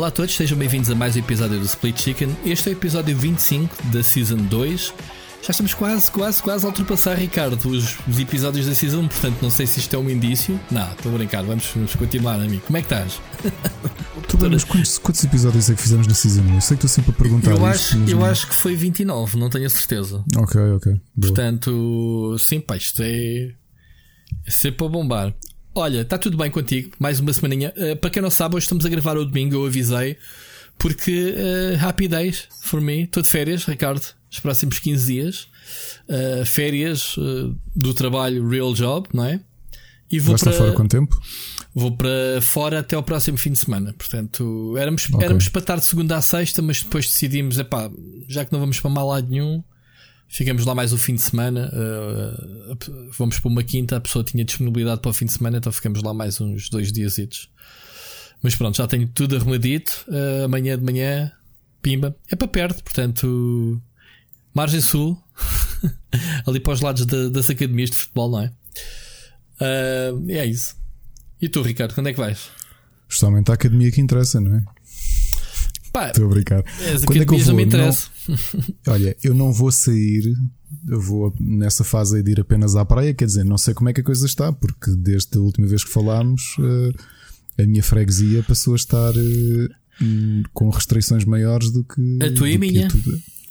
Olá a todos, sejam bem-vindos a mais um episódio do Split Chicken. Este é o episódio 25 da Season 2. Já estamos quase, quase, quase a ultrapassar, Ricardo, os, os episódios da Season 1, portanto não sei se isto é um indício. Não, estou a brincar, vamos, vamos continuar, amigo. Como é que estás? Tudo bem, mas quantos, quantos, episódios é que fizemos na Season 1? Eu sei que estou sempre a perguntar. Eu, acho, eu acho que foi 29, não tenho a certeza. Ok, ok. Boa. Portanto, sim, pá, isto é. É sempre para bombar. Olha, está tudo bem contigo? Mais uma semaninha. Uh, para quem não sabe, hoje estamos a gravar o domingo, eu avisei. Porque uh, happy days for me. Estou de férias, Ricardo, os próximos 15 dias. Uh, férias do trabalho real job, não é? E vou Vais para fora quanto tempo? Vou para fora até ao próximo fim de semana. Portanto, éramos, okay. éramos para estar de segunda a sexta, mas depois decidimos, epá, já que não vamos para mal lado nenhum, Ficamos lá mais o fim de semana. Uh, vamos para uma quinta. A pessoa tinha disponibilidade para o fim de semana, então ficamos lá mais uns dois dias. Mas pronto, já tenho tudo arrumadito. Uh, amanhã de manhã, pimba. É para perto, portanto, margem sul, ali para os lados da, das academias de futebol, não é? Uh, é isso. E tu, Ricardo, quando é que vais? Justamente a academia que interessa, não é? Estou a brincar. Quando é que eu vou? Não me interessa. Olha, eu não vou sair. Eu vou nessa fase de ir apenas à praia. Quer dizer, não sei como é que a coisa está, porque desde a última vez que falámos, eh, a minha freguesia passou a estar eh, com restrições maiores do que. A tua e a minha.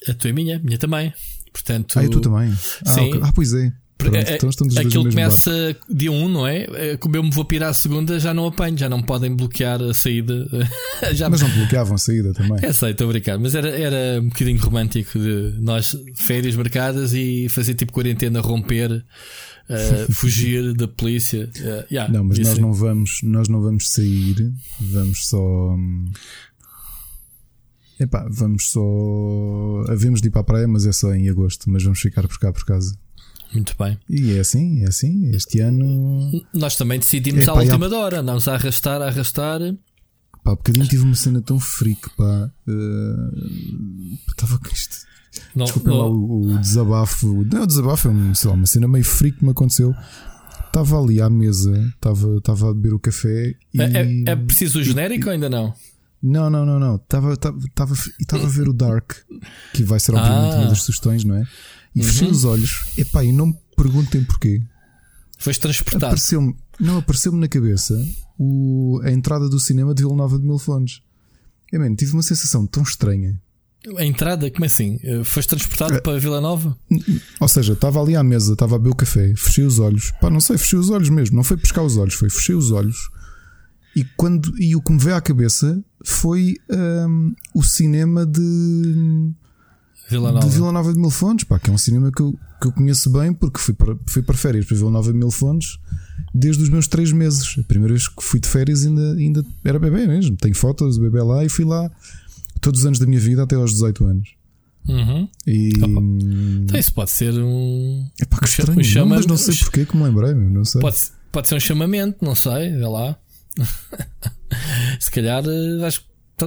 A tua e a minha, minha também. Portanto, ah, e tu também. Ah, Sim. Okay. ah pois é. Pronto, é, então aquilo começa barco. dia 1, não é? é? Como eu me vou pirar a segunda, já não apanho, já não podem bloquear a saída. já... Mas não bloqueavam a saída também. É, sei, estou a brincar. Mas era, era um bocadinho romântico de nós, férias marcadas e fazer tipo quarentena, romper, uh, fugir da polícia. Uh, yeah, não, mas nós não, vamos, nós não vamos sair, vamos só. Hum, epá, vamos só. Havemos de ir para a praia, mas é só em agosto. Mas vamos ficar por cá por casa. Muito bem. E é assim, é assim. Este ano. Nós também decidimos é, à última há... hora, não a arrastar, a arrastar. Pá, bocadinho tive uma cena tão freak, pá. Uh... Estava com isto. Não, Desculpem não... lá o, o, desabafo. Não, o desabafo é um, lá, uma cena meio freak que me aconteceu. Estava ali à mesa, estava, estava a beber o café e. É, é, é preciso o genérico e, ou ainda não? Não, não, não, não. Estava, estava, estava, estava a ver o Dark, que vai ser obviamente ah. uma das sugestões, não é? E uhum. fechei os olhos. Epá, e não me perguntem porquê. Foste transportado. Apareceu não, apareceu-me na cabeça o, a entrada do cinema de Vila Nova de Mil Fontes. É, man, tive uma sensação tão estranha. A entrada, como assim? Eh, foste transportado é, para Vila Nova? Ou seja, estava ali à mesa, estava a beber o café, fechei os olhos. Pá, não sei, fechei os olhos mesmo. Não foi pescar os olhos, foi fechei os olhos. E, quando, e o que me veio à cabeça foi um, o cinema de Vila Nova. de Vila Nova de Mil Fontes, pá, que é um cinema que eu, que eu conheço bem porque fui para, fui para férias para Vila Nova de Mil Fontes desde os meus três meses. A primeira vez que fui de férias ainda, ainda era bebê mesmo. Tenho fotos do bebê lá e fui lá todos os anos da minha vida até aos 18 anos. Uhum. E então, isso pode ser um. É pá, que estranho, um chama... mas não sei porquê que me lembrei, meu, não sei. Pode, pode ser um chamamento, não sei, vê lá. Se calhar eh, vais,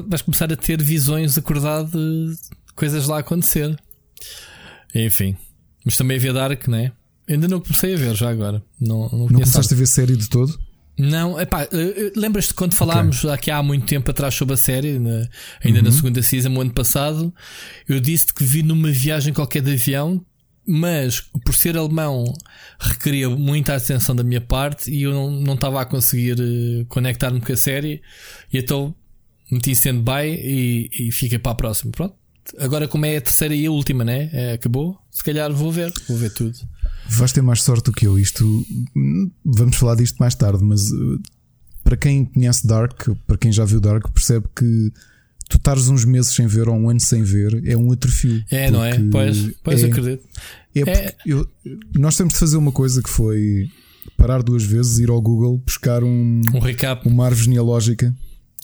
vais começar a ter visões acordado coisas lá acontecer. Enfim. Mas também havia Dark, né? Ainda não comecei a ver já agora. Não, não, não começaste a ver série de todo? Não, epá, eh, lembras-te quando falámos okay. aqui há muito tempo atrás sobre a série, na, ainda uhum. na segunda season, no ano passado, eu disse que vi numa viagem qualquer de avião, mas por ser alemão requeria muita atenção da minha parte e eu não estava a conseguir eh, conectar-me com a série, e então meti stand-by e, e fiquei para a próxima. Pronto, agora como é a terceira e a última, né? É, acabou. Se calhar vou ver, vou ver tudo. Vais ter mais sorte do que eu. Isto vamos falar disto mais tarde, mas uh, para quem conhece Dark, para quem já viu Dark, percebe que tu estares uns meses sem ver ou um ano sem ver é um atrofio. É, não é? Pois, pois é, acredito. É, é. Eu, nós temos de fazer uma coisa que foi parar duas vezes, ir ao Google, buscar um, um recap, uma árvore genealógica.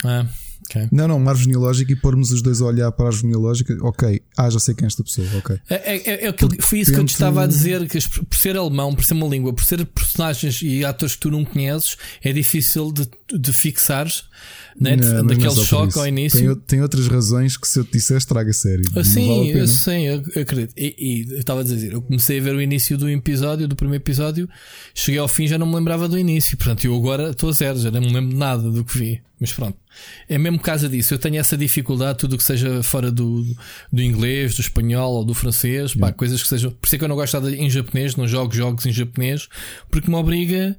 Ah. Okay. Não, não, uma árvore genealógica e pormos os dois a olhar para a árvore genealógica. Ok, ah, já sei quem é esta pessoa, ok. É, é, é, é foi isso que eu te estava a dizer: que por ser alemão, por ser uma língua, por ser personagens e atores que tu não conheces, é difícil de, de fixares né? não, daquele choque ao início. Tem, tem, outras razões que se eu te disser estraga a série. Ah, sim, vale eu, sim, eu, eu acredito. E, e eu estava a dizer, eu comecei a ver o início do episódio, do primeiro episódio, cheguei ao fim já não me lembrava do início. Portanto, eu agora estou a zero, já não me lembro nada do que vi. Mas pronto. É mesmo por causa disso. Eu tenho essa dificuldade, tudo que seja fora do, do inglês, do espanhol ou do francês, pá, coisas que sejam. Por isso é que eu não gosto de em japonês, não jogo jogos em japonês, porque me obriga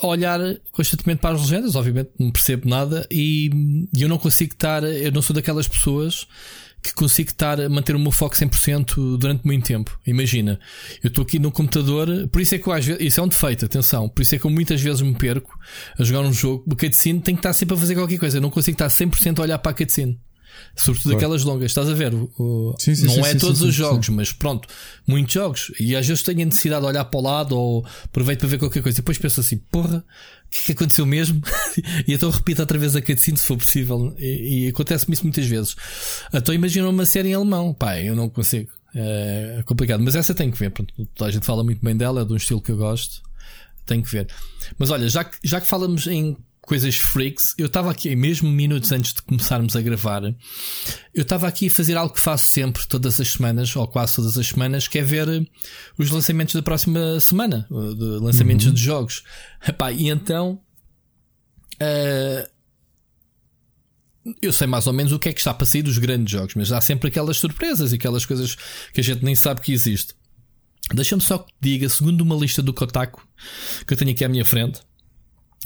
a olhar constantemente para as legendas. Obviamente não percebo nada e, e eu não consigo estar. Eu não sou daquelas pessoas que consigo estar a manter o meu foco 100% durante muito tempo. Imagina, eu estou aqui no computador, por isso é que eu às vezes, isso é um defeito, atenção, por isso é que eu muitas vezes me perco a jogar um jogo, o cutscene tem que estar sempre a fazer qualquer coisa, eu não consigo estar 100% a olhar para a cutscene. Sobretudo claro. aquelas longas, estás a ver? O, sim, sim, não sim, é todos os jogos, mas pronto, muitos jogos. E às vezes tenho a necessidade de olhar para o lado ou aproveito para ver qualquer coisa. E depois penso assim, porra, o que, é que aconteceu mesmo? e então repito outra vez a cutscene se for possível. E, e acontece-me isso muitas vezes. Então imagina uma série em alemão, pá, eu não consigo. É complicado, mas essa tem que ver. Pronto, a gente fala muito bem dela, é de um estilo que eu gosto. Tem que ver. Mas olha, já que, já que falamos em coisas freaks. Eu estava aqui, mesmo minutos antes de começarmos a gravar, eu estava aqui a fazer algo que faço sempre, todas as semanas, ou quase todas as semanas, que é ver os lançamentos da próxima semana, de lançamentos uhum. de jogos. Epá, e então. Uh, eu sei mais ou menos o que é que está para sair dos grandes jogos, mas há sempre aquelas surpresas e aquelas coisas que a gente nem sabe que existe. Deixa-me só que te diga, segundo uma lista do Kotaku que eu tenho aqui à minha frente,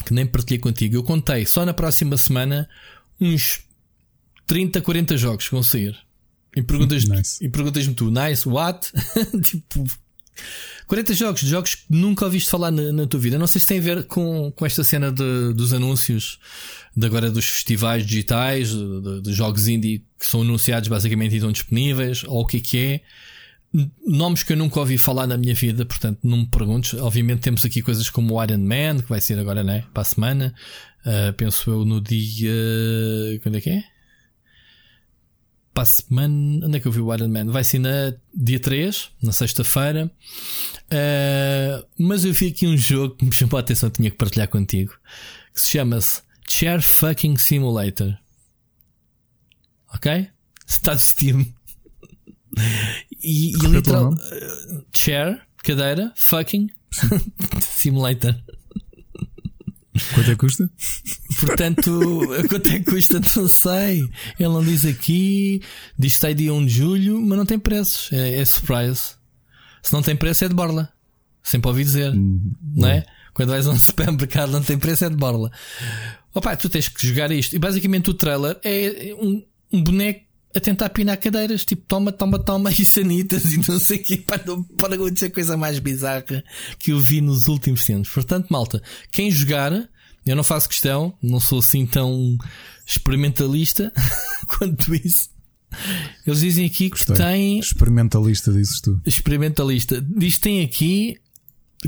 que nem partilhei contigo. Eu contei só na próxima semana uns 30, 40 jogos que vão sair. E perguntas-me nice. perguntas tu, nice, what? tipo, 40 jogos, jogos que nunca ouviste falar na, na, tua vida. Não sei se tem a ver com, com esta cena de, dos anúncios de agora dos festivais digitais, de, de, jogos indie que são anunciados basicamente e estão disponíveis, ou o que é que é. Nomes que eu nunca ouvi falar na minha vida, portanto não me perguntes. Obviamente temos aqui coisas como o Iron Man, que vai ser agora, né? Para a semana. Uh, penso eu no dia. Quando é que é? Para a semana. Onde é que eu vi o Iron Man? Vai ser na dia 3, na sexta-feira. Uh, mas eu vi aqui um jogo que me chamou a atenção, tinha que partilhar contigo. Que se chama-se Chair Fucking Simulator. Ok? Está de Steam. E, e literal. Uh, chair, cadeira, fucking simulator. Quanto é que custa? Portanto, quanto é que custa? Não sei. Ele não diz aqui, diz que sai dia 1 de julho, mas não tem preços. É, é surprise. Se não tem preço, é de borla. Sempre ouvi dizer, hum, não é? Quando vais a um supermercado, não tem preço, é de borla. Opa, tu tens que jogar isto. E basicamente o trailer é um, um boneco a tentar pinar cadeiras, tipo toma, toma, toma e sanitas e não sei o que, para, para acontecer a coisa mais bizarra que eu vi nos últimos tempos. Portanto, malta, quem jogar, eu não faço questão, não sou assim tão experimentalista quanto isso. Eles dizem aqui que tem. Experimentalista, dizes tu. Experimentalista. Diz tem aqui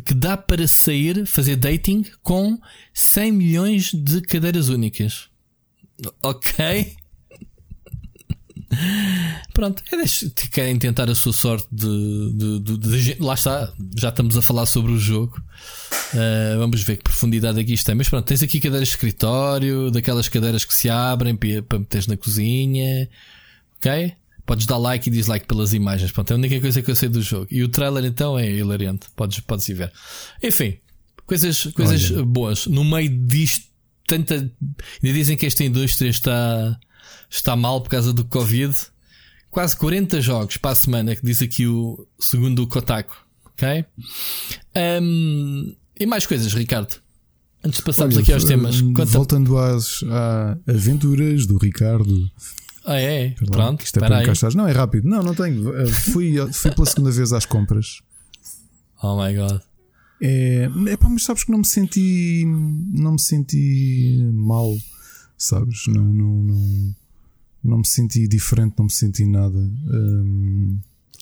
que dá para sair, fazer dating com 100 milhões de cadeiras únicas. Ok? Pronto, é querem tentar a sua sorte de, de, de, de, Lá está, já estamos a falar sobre o jogo. Uh, vamos ver que profundidade aqui isto tem. Mas pronto, tens aqui cadeiras de escritório, daquelas cadeiras que se abrem para, para meteres na cozinha. Ok? Podes dar like e dislike pelas imagens. Pronto, é a única coisa que eu sei do jogo. E o trailer então é hilariante. Podes, podes ir ver. Enfim, coisas, coisas boas. No meio disto, tanta. Ainda dizem que esta indústria está está mal por causa do Covid. Quase 40 jogos para a semana, que diz aqui o segundo o Kotaku. Ok? Um, e mais coisas, Ricardo. Antes de passarmos Olha, aqui aos temas. Conta... Voltando às, às aventuras do Ricardo. Ah, é? é. Pronto. Isto é para encaixar. Não, é rápido. Não, não tenho. Eh, fui, fui pela segunda vez às compras. Oh my god. É, é pá, mas sabes que não me senti. Não me senti mal. Sabes? Não, não, não não me senti diferente, não me senti nada. Um,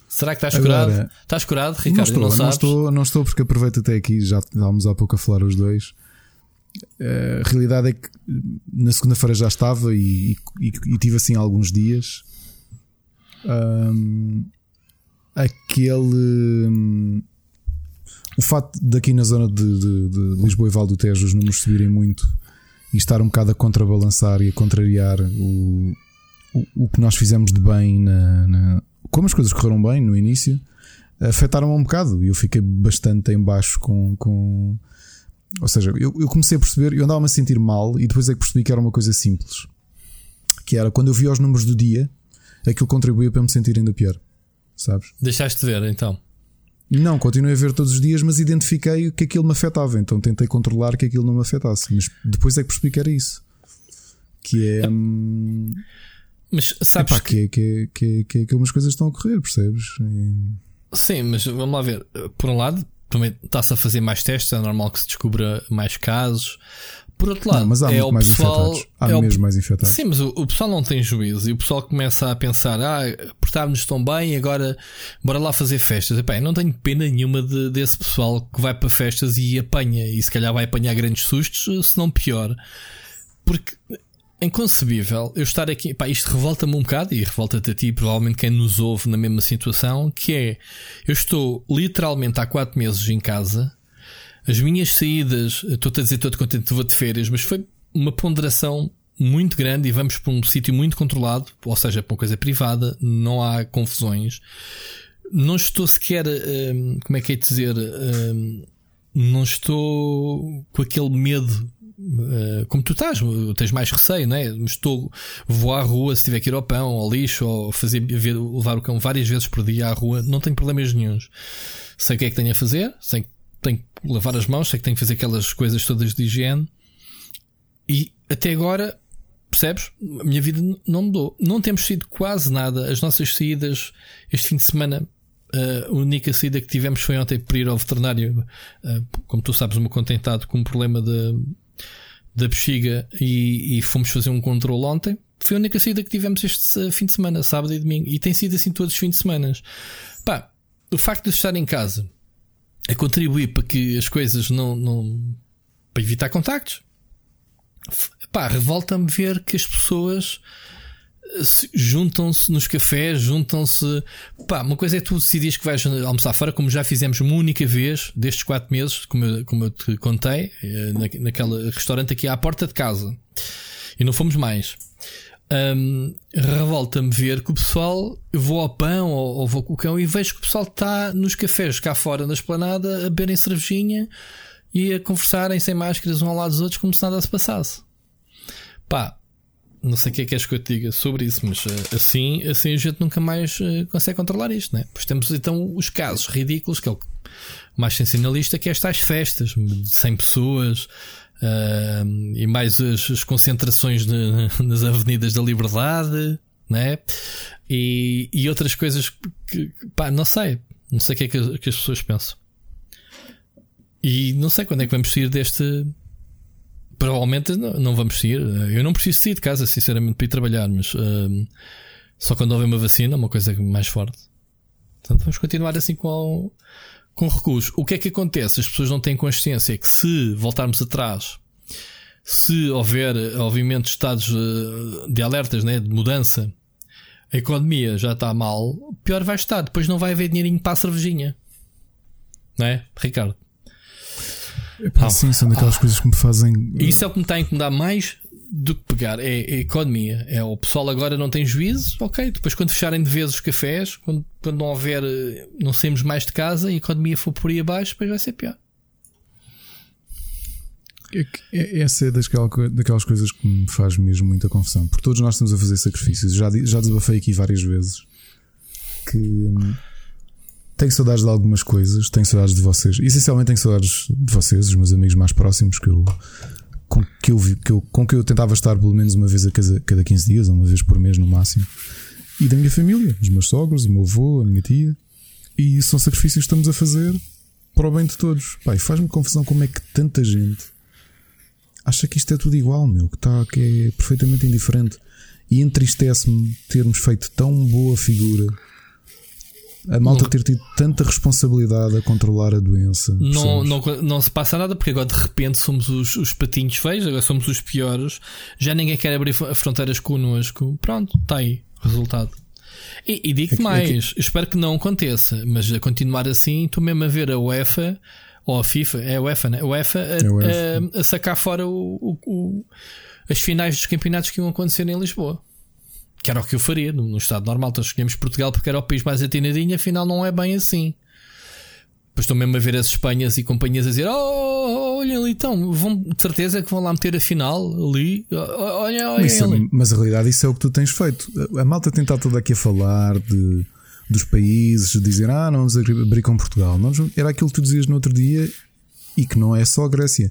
Será que estás Agora, curado? Estás curado, Ricardo? Não estou, não, não, estou, não estou porque aproveito até aqui, já estávamos há pouco a falar os dois. Uh, a realidade é que na segunda-feira já estava e, e, e, tive assim alguns dias. Um, aquele. Um, o facto daqui na zona de, de, de, Lisboa e Val do Tejo os números subirem muito e estar um bocado a contrabalançar e a contrariar o, o, o que nós fizemos de bem, na, na, como as coisas correram bem no início, afetaram um bocado e eu fiquei bastante em baixo com. com ou seja, eu, eu comecei a perceber, eu andava-me a sentir mal e depois é que percebi que era uma coisa simples. Que era quando eu vi os números do dia, aquilo contribuía para me sentir ainda pior. Sabes? Deixaste de ver então. Não, continuei a ver todos os dias, mas identifiquei que aquilo me afetava, então tentei controlar que aquilo não me afetasse. Mas depois é que percebi que era isso. Que é. Hum, mas sabes epá, que... Que, que, que, que algumas coisas estão a correr, percebes? E... Sim, mas vamos lá ver. Por um lado, também está-se a fazer mais testes, é normal que se descubra mais casos. Por outro lado, não, mas há é o mais pessoal. Infectados. Há é mesmo o, mais infectados. Sim, mas o, o, pessoal não tem juízo e o pessoal começa a pensar: ah, portámos-nos tão bem, agora bora lá fazer festas. Epá, não tenho pena nenhuma de, desse pessoal que vai para festas e apanha, e se calhar vai apanhar grandes sustos, se não pior. Porque inconcebível eu estar aqui. Pá, isto revolta-me um bocado e revolta-te a ti, provavelmente quem nos ouve na mesma situação. Que é: eu estou literalmente há 4 meses em casa as minhas saídas, estou-te a dizer todo contente, vou de férias, mas foi uma ponderação muito grande e vamos para um sítio muito controlado, ou seja, para uma coisa privada, não há confusões. Não estou sequer, hum, como é que é dizer, hum, não estou com aquele medo como tu estás, tens mais receio, não é? Estou, vou à rua se tiver que ir ao pão, ao lixo, ou fazer, levar o cão várias vezes por dia à rua, não tenho problemas nenhums. Sei o que é que tenho a fazer, sei tenho que lavar as mãos, sei que tenho que fazer aquelas coisas todas de higiene. E até agora, percebes? A minha vida não mudou. Não temos sido quase nada. As nossas saídas, este fim de semana, a única saída que tivemos foi ontem por ir ao veterinário. Como tu sabes, o meu contentado com um problema de, da bexiga e, e fomos fazer um controle ontem. Foi a única saída que tivemos este fim de semana, sábado e domingo. E tem sido assim todos os fins de semana. Pá, o facto de estar em casa a contribuir para que as coisas não. não para evitar contactos. Pá, revolta-me ver que as pessoas eh, juntam-se nos cafés, juntam-se. Pá, uma coisa é tu decidires que vais almoçar fora, como já fizemos uma única vez destes quatro meses, como eu, como eu te contei, eh, na, naquele restaurante aqui à porta de casa. E não fomos mais. Um, Revolta-me ver que o pessoal, eu vou ao pão ou, ou, vou com o cão e vejo que o pessoal está nos cafés cá fora na esplanada a beberem cervejinha e a conversarem sem máscaras um ao lado dos outros como se nada se passasse. Pá, não sei o que é que és que eu te diga sobre isso, mas uh, assim, assim a gente nunca mais uh, consegue controlar isto, né? Pois temos então os casos ridículos, que é o mais sensacionalista, que é estas festas de 100 pessoas, Uh, e mais as, as concentrações de, nas avenidas da liberdade, né? E, e outras coisas que, pá, não sei, não sei o que é que, que, as pessoas pensam. E não sei quando é que vamos sair deste. Provavelmente não, não vamos sair. Eu não preciso sair de casa, sinceramente, para ir trabalhar, mas uh, só quando houver uma vacina, uma coisa mais forte. Portanto, vamos continuar assim com com recuos. O que é que acontece? As pessoas não têm consciência que se voltarmos atrás, se houver, obviamente, estados eh, de alertas, né, de mudança, a economia já está mal, pior vai estar. Depois não vai haver dinheirinho para a cervejinha. Não é, Ricardo? Epá, sim, são daquelas ah, coisas que me fazem. Isso é o que me está a incomodar mais do que pegar é, é a economia. É o pessoal agora não tem juízo, ok. Depois, quando fecharem de vez os cafés, quando, quando não houver, eh, não saímos mais de casa e a economia for por aí abaixo, depois vai ser pior. É, é essa é daquelas, coisas que me faz mesmo muita confusão. Porque todos nós estamos a fazer sacrifícios. Já, já desabafei aqui várias vezes que hum, tenho saudades de algumas coisas, tenho saudades de vocês. Essencialmente tenho saudades de vocês, os meus amigos mais próximos que eu com que eu, que eu, com que eu tentava estar pelo menos uma vez a cada, cada 15 dias, uma vez por mês no máximo, e da minha família, os meus sogros, o meu avô, a minha tia. E são sacrifícios que estamos a fazer para o bem de todos. Pai, faz-me confusão como é que tanta gente acha que isto é tudo igual, meu, que, está que é perfeitamente indiferente. E entristece-me termos feito tão boa figura a malta ter tido tanta responsabilidade a controlar a doença. Não, não, não se passa nada porque agora de repente somos os, os patinhos feios, agora somos os piores. Já ninguém quer abrir fronteiras connosco. Pronto, está aí o resultado. E, e digo-te é mais, é que... espero que não aconteça, mas a continuar assim, estou mesmo a ver a UEFA ou a FIFA, é a UEFA, né? A UEFA a, é UEFA. a, a sacar fora o, o, o, as finais dos campeonatos que iam acontecer em Lisboa. Que era o que eu faria no, no estado normal. Então escolhemos Portugal porque era o país mais atinadinho, afinal não é bem assim. Depois estou mesmo a ver as Espanhas e companhias a dizer: Oh, olha ali, então, vão, de certeza que vão lá meter a final ali. Olha, olha. Mas, ali. mas a realidade, isso é o que tu tens feito. A malta tem estado toda aqui a falar de, dos países, dizer: Ah, não vamos abrir com Portugal. Não, era aquilo que tu dizias no outro dia e que não é só a Grécia.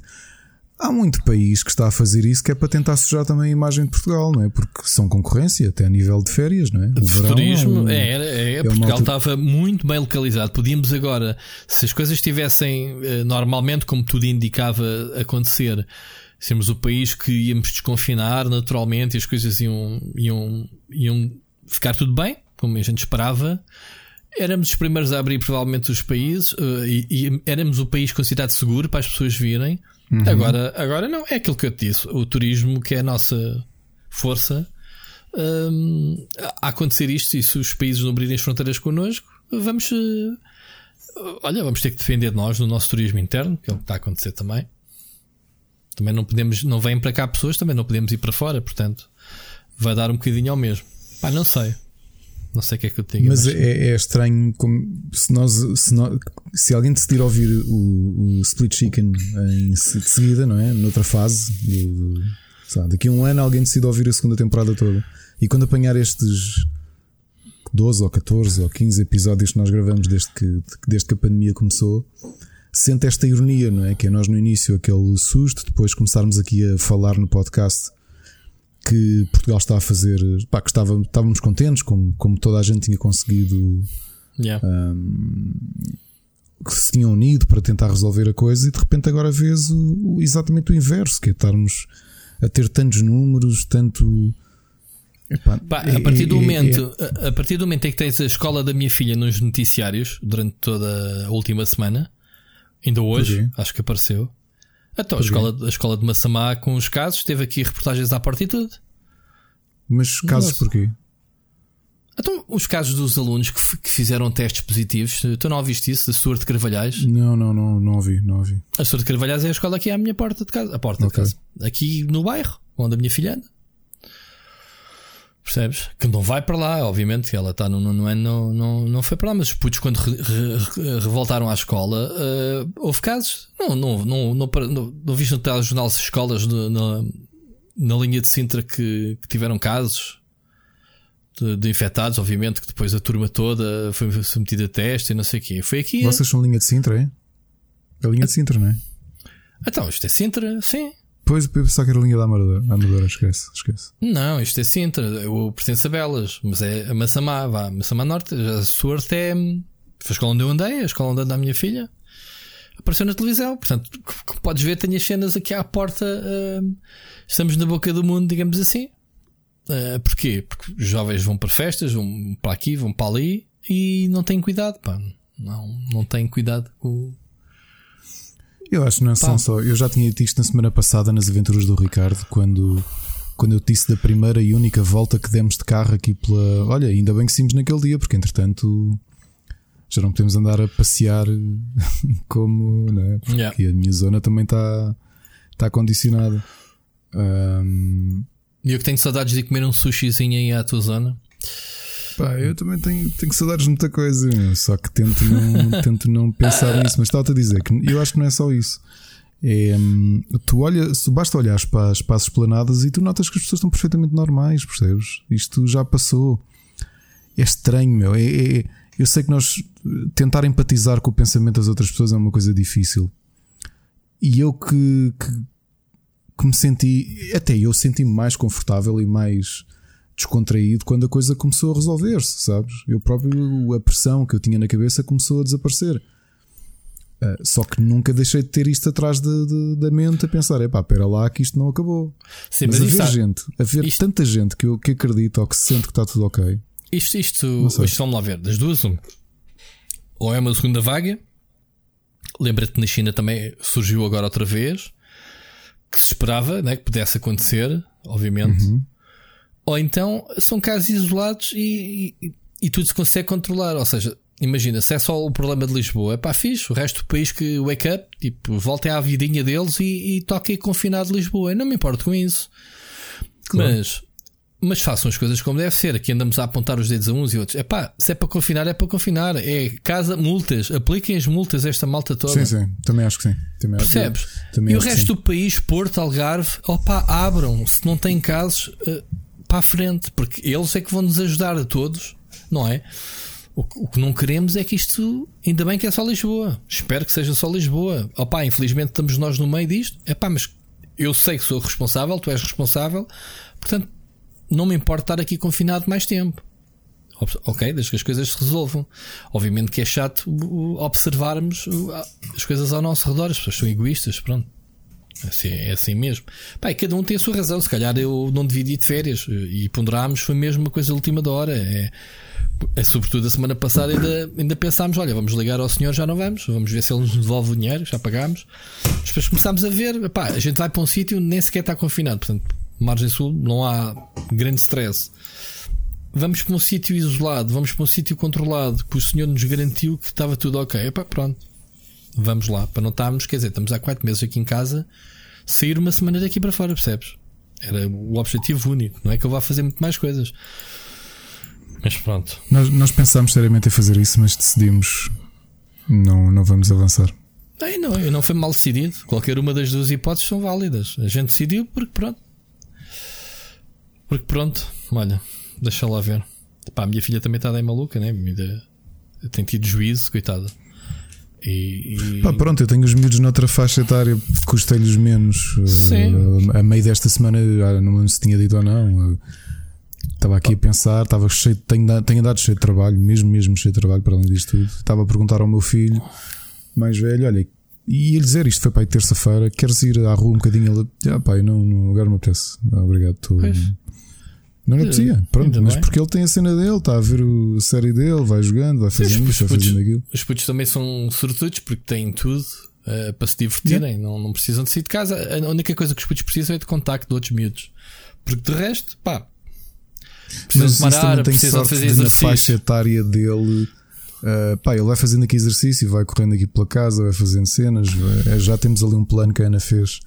Há muito país que está a fazer isso que é para tentar sujar também a imagem de Portugal, não é? Porque são concorrência, até a nível de férias, não é? O de turismo, é, é, é, Portugal estava muito bem localizado. Podíamos agora, se as coisas estivessem eh, normalmente, como tudo indicava acontecer, sermos o país que íamos desconfinar naturalmente e as coisas iam, iam, iam ficar tudo bem, como a gente esperava. Éramos os primeiros a abrir provavelmente os países uh, e, e éramos o país considerado seguro para as pessoas virem. Uhum. Agora, agora não, é aquilo que eu te disse. O turismo, que é a nossa força, um, a acontecer isto, e se os países não abrirem as fronteiras connosco, vamos. Uh, olha, vamos ter que defender de nós no nosso turismo interno, que é o que está a acontecer também. Também não podemos, não vêm para cá pessoas, também não podemos ir para fora, portanto, vai dar um bocadinho ao mesmo. Pá, não sei. Não sei o que é que eu tenho. Mas, mas... É, é, estranho como se nós se, nós, se alguém decidir ouvir o, o Split Chicken em, de seguida, não é? Noutra fase, do, sabe, daqui a um ano alguém decide ouvir a segunda temporada toda. E quando apanhar estes 12 ou 14 ou 15 episódios que nós gravamos desde que, desde que a pandemia começou, sente esta ironia, não é? Que é nós no início aquele susto, depois começarmos aqui a falar no podcast que Portugal está a fazer, pá, que estava, estávamos contentes, como, como toda a gente tinha conseguido. Yeah. Um, que se tinham unido para tentar resolver a coisa e de repente agora vês o, o, exatamente o inverso, que é estarmos a ter tantos números, tanto. Epá, Pá, é, a partir do é, momento é, a partir do momento em que tens a escola da minha filha nos noticiários durante toda a última semana ainda hoje acho que apareceu então, a escola, a escola de Massamá com os casos, teve aqui reportagens à porta e tudo. Mas casos Nossa. porquê? Então, os casos dos alunos que, que, fizeram testes positivos, tu não ouviste isso, da Stuart de Carvalhais? Não, não, não, não ouvi, não ouvi. A Stuart de Carvalhais é a escola aqui à minha porta de casa, a porta okay. de casa. Aqui no bairro, onde a minha filha anda. Percebes? Que não vai para lá, obviamente, ela está no nono ano, não, não, não foi para lá, mas os putos, quando re, re, revoltaram à escola, uh, houve casos. Não, não, não, não, não, não viste no telejornal escolas no, na, na linha de Sintra que, que tiveram casos de, de, infectados, obviamente, que depois a turma toda foi submetida a teste e não sei o quê. Foi aqui. Vocês são linha de Sintra, é? A linha de Sintra, não é? Então, isto é Sintra, sim. Pois, eu pensava que era a linha da Amadora. Amadora, esquece, esquece. Não, isto é Sintra. Eu pertenço a Belas, mas é a Massamá, vá. Massamá Norte. A sorte é. Foi a escola onde eu andei, a escola onde anda a minha filha. Apareceu na televisão. Portanto, como podes ver, tenho as cenas aqui à porta. Uh, estamos na boca do mundo, digamos assim. Uh, porquê? Porque os jovens vão para festas, vão para aqui, vão para ali e não têm cuidado, pá. Não, não têm cuidado com eu acho que não são só. Eu já tinha dito isto na semana passada nas aventuras do Ricardo, quando, quando eu disse da primeira e única volta que demos de carro aqui pela. Olha, ainda bem que simos naquele dia, porque entretanto já não podemos andar a passear como. Né? Porque yeah. a minha zona também está tá condicionada. Um... E eu que tenho saudades de comer um sushizinho aí à tua zona. Pá, eu também tenho, tenho saudades de muita coisa, só que tento não, tento não pensar nisso. Mas estava-te a dizer que eu acho que não é só isso. É, hum, tu olha, basta olhar para as espaços planadas e tu notas que as pessoas estão perfeitamente normais, percebes? Isto já passou. É estranho, meu. É, é, eu sei que nós tentar empatizar com o pensamento das outras pessoas é uma coisa difícil. E eu que, que, que me senti, até eu senti-me mais confortável e mais descontraído quando a coisa começou a resolver-se, sabes? Eu próprio, a pressão que eu tinha na cabeça começou a desaparecer. Uh, só que nunca deixei de ter isto atrás de, de, da mente a pensar: é pá, espera lá que isto não acabou. Sim, mas, mas haver gente, haver isto... tanta gente que, eu, que acredita ou que se sente que está tudo ok. Isto, isto, isto vamos lá ver, das duas, um. Ou é uma segunda vaga, lembra-te que na China também surgiu agora outra vez, que se esperava né, que pudesse acontecer, obviamente. Uhum. Ou então são casos isolados e, e, e, tudo se consegue controlar. Ou seja, imagina, se é só o problema de Lisboa, é pá, fixe. O resto do país que wake up, tipo, voltem à vidinha deles e, e toquem confinado de Lisboa. Eu não me importo com isso. Claro. Mas mas façam as coisas como deve ser. Aqui andamos a apontar os dedos a uns e outros. É pá, se é para confinar, é para confinar. É casa, multas. Apliquem as multas a esta malta toda. Sim, sim. Também acho que sim. Também Percebes? Também e o resto do país, Porto, Algarve, opá, abram. Se não têm casos, uh, para a frente. Porque eles é que vão nos ajudar a todos, não é? O, o, que não queremos é que isto. Ainda bem que é só Lisboa. Espero que seja só Lisboa. Opá, infelizmente estamos nós no meio disto. É pá, mas eu sei que sou responsável, tu és responsável. Portanto, não me importa estar aqui confinado mais tempo. Ok, desde que as coisas se resolvam. Obviamente que é chato observarmos as coisas ao nosso redor, as pessoas são egoístas, pronto. Assim, é assim mesmo. Pai, cada um tem a sua razão. Se calhar eu não devia ir de férias e ponderámos, foi mesmo uma coisa última da hora. É, é, sobretudo a semana passada ainda, ainda pensámos: olha, vamos ligar ao senhor, já não vamos, vamos ver se ele nos devolve o dinheiro, já pagámos. Depois começámos a ver, pá, a gente vai para um sítio nem sequer está confinado, portanto, margem sul, não há grande stress. Vamos para um sítio isolado, vamos para um sítio controlado, que o senhor nos garantiu que estava tudo ok. Epá, pronto, vamos lá, para não estarmos, quer dizer, estamos há quatro meses aqui em casa, sair uma semana daqui para fora, percebes? Era o objetivo único, não é que eu vá fazer muito mais coisas. Mas pronto. Nós, nós pensámos seriamente em fazer isso, mas decidimos não, não vamos avançar. Não, não, não foi mal decidido. Qualquer uma das duas hipóteses são válidas. A gente decidiu porque pronto. Porque pronto, olha, deixa lá ver. Pá, a minha filha também está bem maluca, né? Tem tido juízo, coitada. E, e... Pá, pronto, eu tenho os miúdos noutra faixa etária, custei-lhes menos. Sim. A, a meio desta semana, não se tinha dito ou não. Estava aqui a pensar, estava cheio, tenho, tenho andado cheio de trabalho, mesmo, mesmo cheio de trabalho, para além disto tudo. Estava a perguntar ao meu filho mais velho: olha, e ele dizer isto foi para aí terça-feira, queres ir à rua um bocadinho? Ele, ah, pá, não, não, agora não me apetece. Ah, obrigado, estou. Não lhe apetecia, pronto, mas bem. porque ele tem a cena dele, está a ver a série dele, vai jogando, vai fazendo isto, vai fazendo aquilo. Os putos também são sortudos porque têm tudo uh, para se divertirem, yeah. não, não precisam de sair de casa. A única coisa que os putos precisam é de contacto de outros miúdos, porque de resto, pá, precisam de tomar ar, precisam de fazer exercício. Na faixa etária dele. Uh, pá, ele vai fazendo aqui exercício, vai correndo aqui pela casa, vai fazendo cenas. Vai, já temos ali um plano que a Ana fez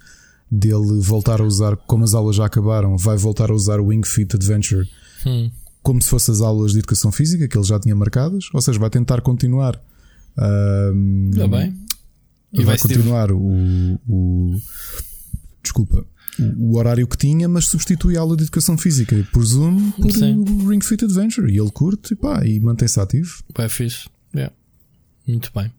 dele voltar a usar, como as aulas já acabaram, vai voltar a usar o Wing Fit Adventure hum. como se fossem as aulas de educação física que ele já tinha marcadas, ou seja, vai tentar continuar. Uh, bem. E vai, continuar o, o, Desculpa. O, horário que tinha, mas substitui a aula de educação física por Zoom por Sim. o Ring Fit Adventure. E ele curte e, pá, e mantém-se ativo. É fixe. Yeah. Muito bem.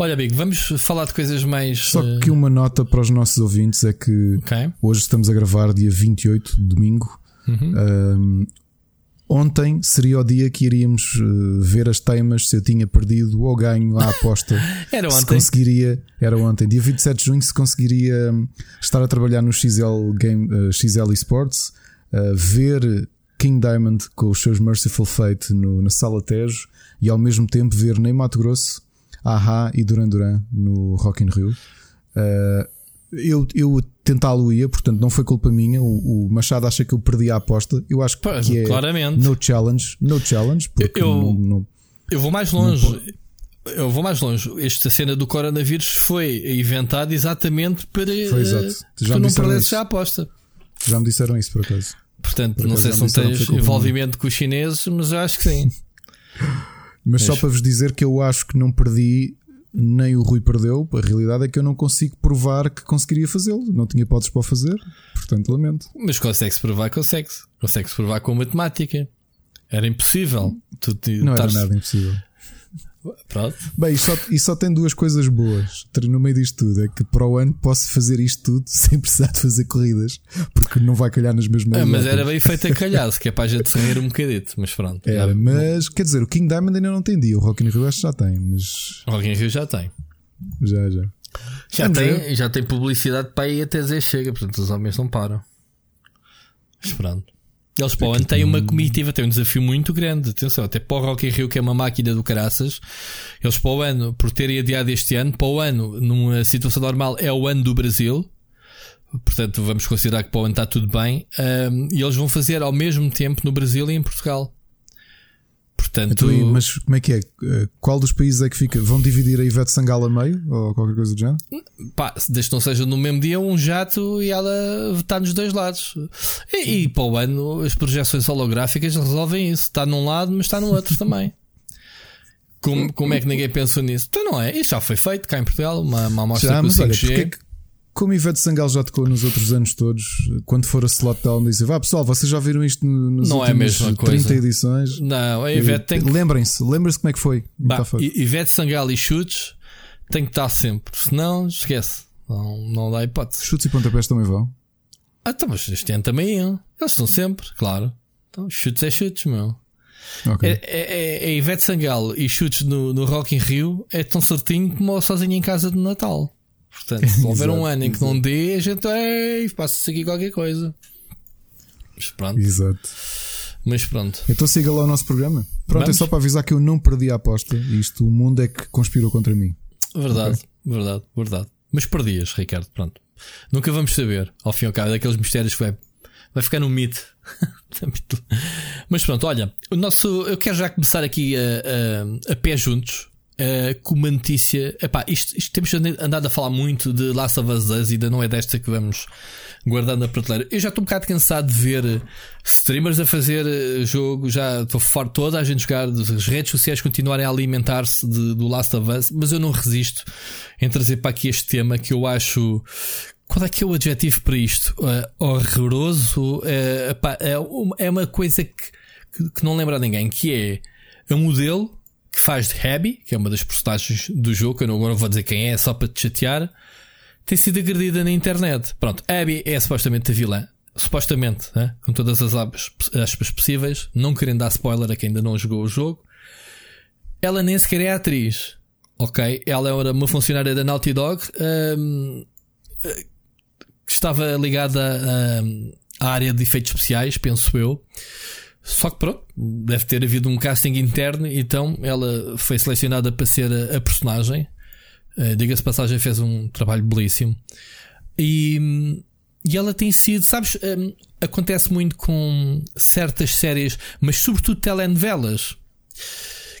Olha, amigo, vamos falar de coisas mais. Só eh, que uma nota para os nossos ouvintes é que okay. hoje estamos a gravar dia 28, domingo. Uhum. Um, ontem seria o dia que iríamos eh, ver as temas se eu tinha perdido ou ganho a aposta. era ontem. Se conseguiria, era ontem, dia 27 de junho, se conseguiria hum, estar a trabalhar no XL, Game, uh, XL Esports, ver King Diamond com os seus Merciful Fate no, na Sala Tejo e ao mesmo tempo ver nem Mato Grosso Ahá e Duran Duran no Rock in Rio. Uh, eu, eu tentá-lo ia, portanto não foi culpa minha. O, o, Machado acha que eu perdi a aposta. Eu acho pois, que é claramente. no challenge, no challenge, porque eu, não, não, eu vou mais longe. Eu vou mais longe. Esta cena do coronavírus foi inventada exatamente para foi exato. Já tu não perdesses a aposta. Já me disseram isso por acaso. Portanto, por acaso, não sei se não tens envolvimento com os chineses, mas eu acho que sim. Mas só para vos dizer que eu acho que não perdi, nem o Rui perdeu. A realidade é que eu não consigo provar que conseguiria fazê-lo. Não tinha hipóteses para o fazer, portanto lamento. Mas consegue-se provar, consegue-se. Consegue-se provar com matemática. Era impossível. Tu, tu, não era nada impossível. Pronto. Bem, e só, e só tem duas coisas boas no meio disto tudo: é que para o ano posso fazer isto tudo sem precisar de fazer corridas, porque não vai calhar nas mesmas ah, Mas era bem feito a calhar, se que é para a gente rir um bocadito, mas pronto. Era, já... mas quer dizer, o King Diamond ainda não tem dia, o Rock in Rio já tem, mas. O Rock in Rio já tem. Já, já. Já tem, já tem publicidade para ir até dizer chega, portanto os homens não param. Mas pronto. Eles para o ano têm uma comitiva, têm um desafio muito grande. Atenção, até para o Rock in Rio, que é uma máquina do caraças. Eles para o ano, por terem adiado este ano, para o ano, numa situação normal, é o ano do Brasil. Portanto, vamos considerar que para o ano está tudo bem. Um, e eles vão fazer ao mesmo tempo no Brasil e em Portugal. Portanto, então, mas como é que é? Eh, qual dos países é que fica? Vão dividir a Ivete Sangalo a meio ou qualquer coisa do género? Pá, desde que não seja no mesmo dia um jato e ela está nos dois lados. E, e para o ano as projeções holográficas resolvem isso. Está num lado, mas está no outro também. Como, como é que ninguém pensou nisso? Então não é. Isso já foi feito cá em Portugal, uma, uma amostra já, com 5G como Ivete Sangal já tocou nos outros anos todos, quando for a slot down, dizem: Vá pessoal, vocês já viram isto nos não é últimos é 30 coisa. edições? Não, a Ivete tem que... Lembrem-se, lembrem-se como é que foi. Bah, Ivete Sangal e chutes tem que estar sempre, senão esquece, não, não dá hipótese. Chutes e pontapés também vão. Ah, então, mas este ano também iam. Eles são sempre, claro. Então, chutes é chutes, meu. Okay. É, é, é, é Ivete Sangal e chutes no, no Rock in Rio é tão certinho como sozinho em casa de Natal. Portanto, se houver um ano em que não dê, a gente é, passa-se aqui qualquer coisa. Mas pronto. Exato. Mas pronto. Então siga lá o nosso programa. Pronto, Vamos? é só para avisar que eu não perdi a aposta. Isto, o mundo é que conspirou contra mim. Verdade, okay? verdade, verdade. Mas perdias, Ricardo. Pronto. Nunca vamos saber, ao fim e ao cabo, daqueles mistérios que vai, vai ficar no mito. Mas pronto, olha, o nosso, eu quero já começar aqui a, a, a pé juntos uh, com uma notícia. Epá, isto, isto temos andado a falar muito de Last of Us 2 e ainda não é desta que vamos guardando na prateleira. Eu já estou um bocado cansado de ver streamers a fazer eh, jogo, já estou farto toda a gente jogar, as redes sociais continuarem a alimentar-se do Last of Us, mas eu não resisto em trazer para aqui este tema que eu acho. Qual é que é o adjetivo para isto? Uh, horroroso? Uh, é, uma, é coisa que, que, não lembra a ninguém, que é um modelo que faz de Abby, que é uma das personagens do jogo, eu não agora vou dizer quem é, só para te chatear, tem sido agredida na internet. Pronto, Abby é supostamente a vilã. Supostamente, né? com todas as aspas possíveis, não querendo dar spoiler a quem ainda não jogou o jogo. Ela nem sequer é atriz. Ok? Ela era uma funcionária da Naughty Dog um, que estava ligada um, à área de efeitos especiais, penso eu. Só que pronto, deve ter havido um casting interno, então ela foi selecionada para ser a, a personagem. Uh, Diga-se passagem, fez um trabalho belíssimo. E, e ela tem sido, sabes, um, ehm, acontece muito com certas séries, mas sobretudo telenovelas,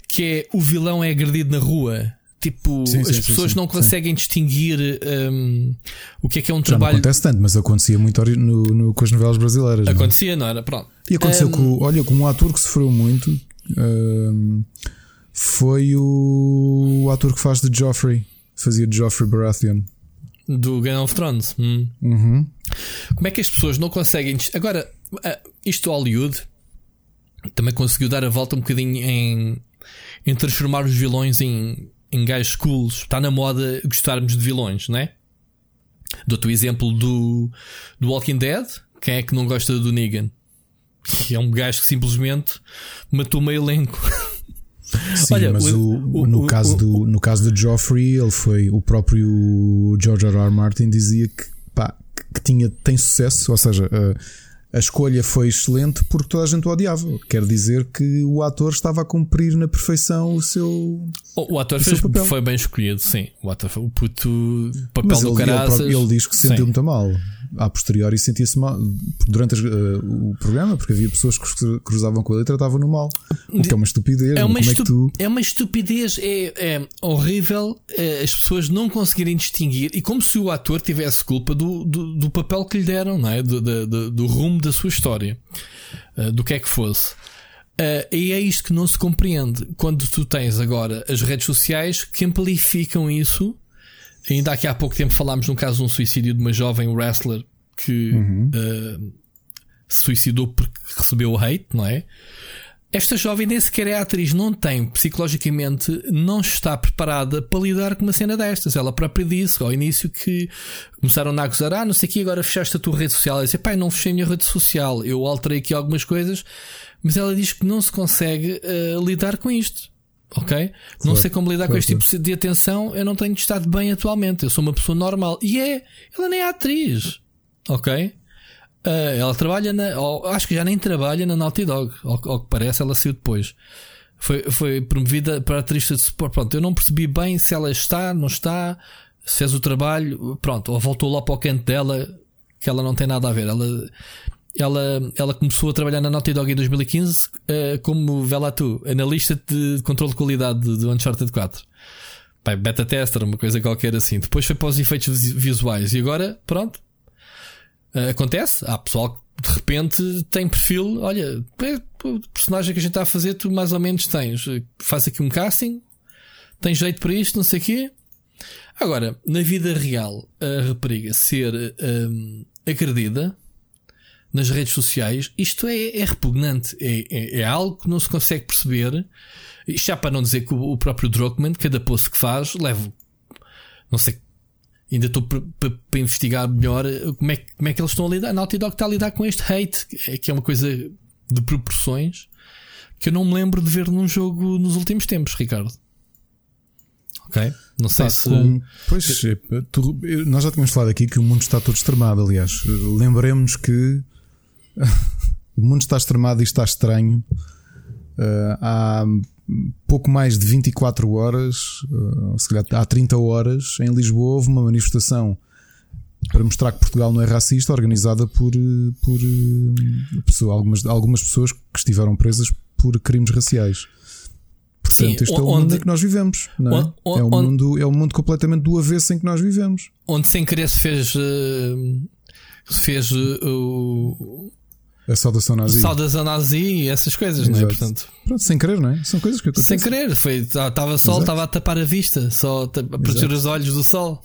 que é o vilão é agredido na rua Tipo, sim, as sim, pessoas sim, não conseguem distinguir um, o que é que é um trabalho. Não acontece tanto, mas acontecia muito no, no, com as novelas brasileiras. É? Acontecia, não, não era? Pronto. E aconteceu um, com, olha, com um ator que sofreu muito um, foi o, o, ator que faz de Joffrey, fazia de Joffrey Baratheon. Do Game of Thrones. Hum. Uhum. Como é que as pessoas não conseguem. Agora, ah, isto Hollywood também conseguiu dar a volta um bocadinho em, em transformar os vilões em em gajos cools, está na moda gostarmos de vilões, não é? Dou-te o exemplo do, do Walking Dead. Quem é que não gosta do Negan? Que é um gajo que simplesmente matou meio elenco. Sim, Olha, mas o, o, no, o, caso do, no caso do Joffrey, ele foi o próprio George R. R. Martin dizia que, pá, que tinha, tem sucesso, ou seja, uh, a escolha foi excelente porque toda a gente o odiava. Quer dizer que o ator estava a cumprir na perfeição o seu. O, o ator o fez, papel. foi bem escolhido, sim. O ator foi o puto papel Mas do ele. Ele, ele diz que se sentiu muito mal a posteriori sentia-se mal durante as, uh, o programa, porque havia pessoas que cruzavam com ele e tratavam no mal. O que é uma estupidez. É uma, estu é, tu... é uma estupidez, é, é horrível é, as pessoas não conseguirem distinguir e como se o ator tivesse culpa do, do, do papel que lhe deram, não é? do, do, do rumo da sua história, uh, do que é que fosse. Uh, e é isto que não se compreende quando tu tens agora as redes sociais que amplificam isso Ainda aqui há pouco tempo falámos no caso de um suicídio de uma jovem wrestler que uhum. uh, se suicidou porque recebeu hate, não é? Esta jovem nem sequer é atriz, não tem psicologicamente, não está preparada para lidar com uma cena destas. Ela própria disse ao início que começaram a acusar: Ah, não sei o que, agora fechaste a tua rede social. Ela disse: Pai, não fechei a minha rede social, eu alterei aqui algumas coisas, mas ela diz que não se consegue uh, lidar com isto. Ok? Não sei como lidar com este tipo de atenção. Eu não tenho estado bem atualmente. Eu sou uma pessoa normal. E é, ela nem é atriz. Ok? Uh, ela trabalha na. Ou, acho que já nem trabalha na Naughty Dog. Ao, ao, que parece, ela saiu depois. Foi, foi promovida para atriz de suporte. Pronto, eu não percebi bem se ela está, não está, se fez o trabalho. Pronto, ou voltou lá para o canto dela. que ela não tem nada a ver. Ela, ela, ela começou a trabalhar na Naughty Dog em 2015 uh, eh, como, vê lá tu, analista de controle de qualidade de, de Uncharted 4. Pai, beta tester, uma coisa qualquer assim. Depois foi para os efeitos visuais e agora, pronto. Uh, acontece. Há pessoal que de repente tem perfil. Olha, o personagem que a gente está a fazer, tu mais ou menos tens. Faz aqui um casting, tem jeito para isto, não sei o quê. Agora, na vida real, a rapariga ser um, agredida nas redes sociais, isto é, é repugnante. É, é, é, algo que não se consegue perceber. Já para não dizer que o, o próprio Druckmann, cada post que faz, leva. Não sei. Ainda estou para investigar melhor como é, como é que eles estão a lidar. A Naughty Dog está a lidar com este hate, que é uma coisa de proporções que eu não me lembro de ver num jogo nos últimos tempos, Ricardo. Ok? Não sei se. Com... Pois, é, tu, nós já tínhamos falado aqui que o mundo está todo extremado. Aliás, lembremos que o mundo está extremado e está estranho. Uh, há pouco mais de 24 horas, uh, se calhar há 30 horas, em Lisboa houve uma manifestação para mostrar que Portugal não é racista, organizada por, por uh, pessoa, algumas, algumas pessoas que estiveram presas por crimes raciais. Portanto, Sim, este é o mundo em que nós vivemos. Não é? Onde, é, um mundo, é um mundo completamente do avesso em que nós vivemos. Onde sem querer se fez. Uh, se fez uh, a saudação nazi. Saudação nazi e essas coisas, Exato. não é? Portanto, Pronto, sem querer, não é? São coisas que acontecem. Sem querer, estava tá, sol, estava a tapar a vista, só a proteger os olhos do sol.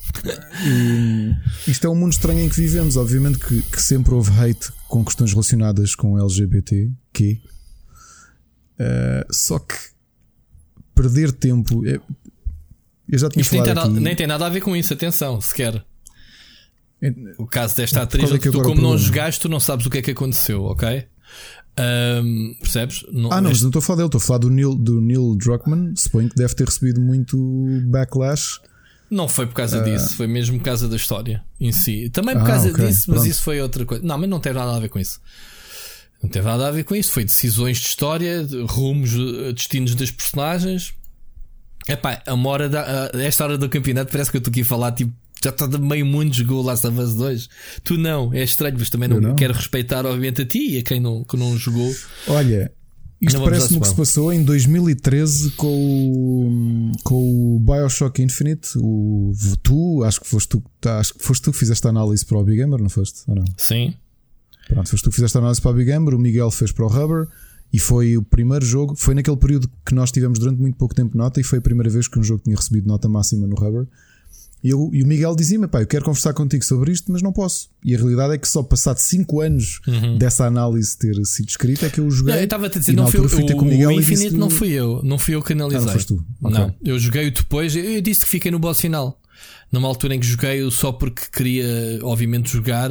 E isto é um mundo estranho em que vivemos. Obviamente que, que sempre houve hate com questões relacionadas com LGBT, que uh, só que perder tempo. É, eu já tinha Isto falado nem tem, aqui... nem tem nada a ver com isso, atenção, sequer. O caso desta atriz, é tu, como não jogaste, tu não sabes o que é que aconteceu, ok? Um, percebes? Não, ah, não, este... mas não estou a falar dele, estou a falar do Neil, do Neil Druckmann. Suponho que deve ter recebido muito backlash. Não foi por causa uh... disso, foi mesmo por causa da história em si. Também por ah, causa okay, disso, pronto. mas isso foi outra coisa. Não, mas não teve nada a ver com isso. Não teve nada a ver com isso. Foi decisões de história, rumos, eh, destinos das personagens. Epá, a hora da, a esta hora do campeonato parece que eu estou aqui a falar tipo já está meio mundo jogou Last of Us 2. Tu não, é estranho, mas também não, não, quero respeitar, obviamente, a ti e a quem não, que não jogou. Olha, isto parece-me que se passou em 2013 com o, com o Bioshock Infinite. O, tu, acho que foste tu, tá, acho que foste tu que fizeste a análise para o Big Gamer, não foste? Ou não? Sim. Pronto, foste tu que fizeste a análise para o Big Gamer, o Miguel fez para o Rubber. E foi o primeiro jogo, foi naquele período que nós tivemos durante muito pouco tempo nota, e foi a primeira vez que um jogo tinha recebido nota máxima no Rubber. E, eu, e o Miguel dizia-me: pá, eu quero conversar contigo sobre isto, mas não posso. E a realidade é que só passado 5 anos uhum. dessa análise ter sido escrita é que eu joguei. Não, eu estava a dizer, não fui eu, com o Miguel o Infinite não fui eu, não fui eu que analisei. Ah, não foste tu. Okay. Não, eu joguei depois, eu disse que fiquei no boss final. Numa altura em que joguei só porque queria, obviamente, jogar,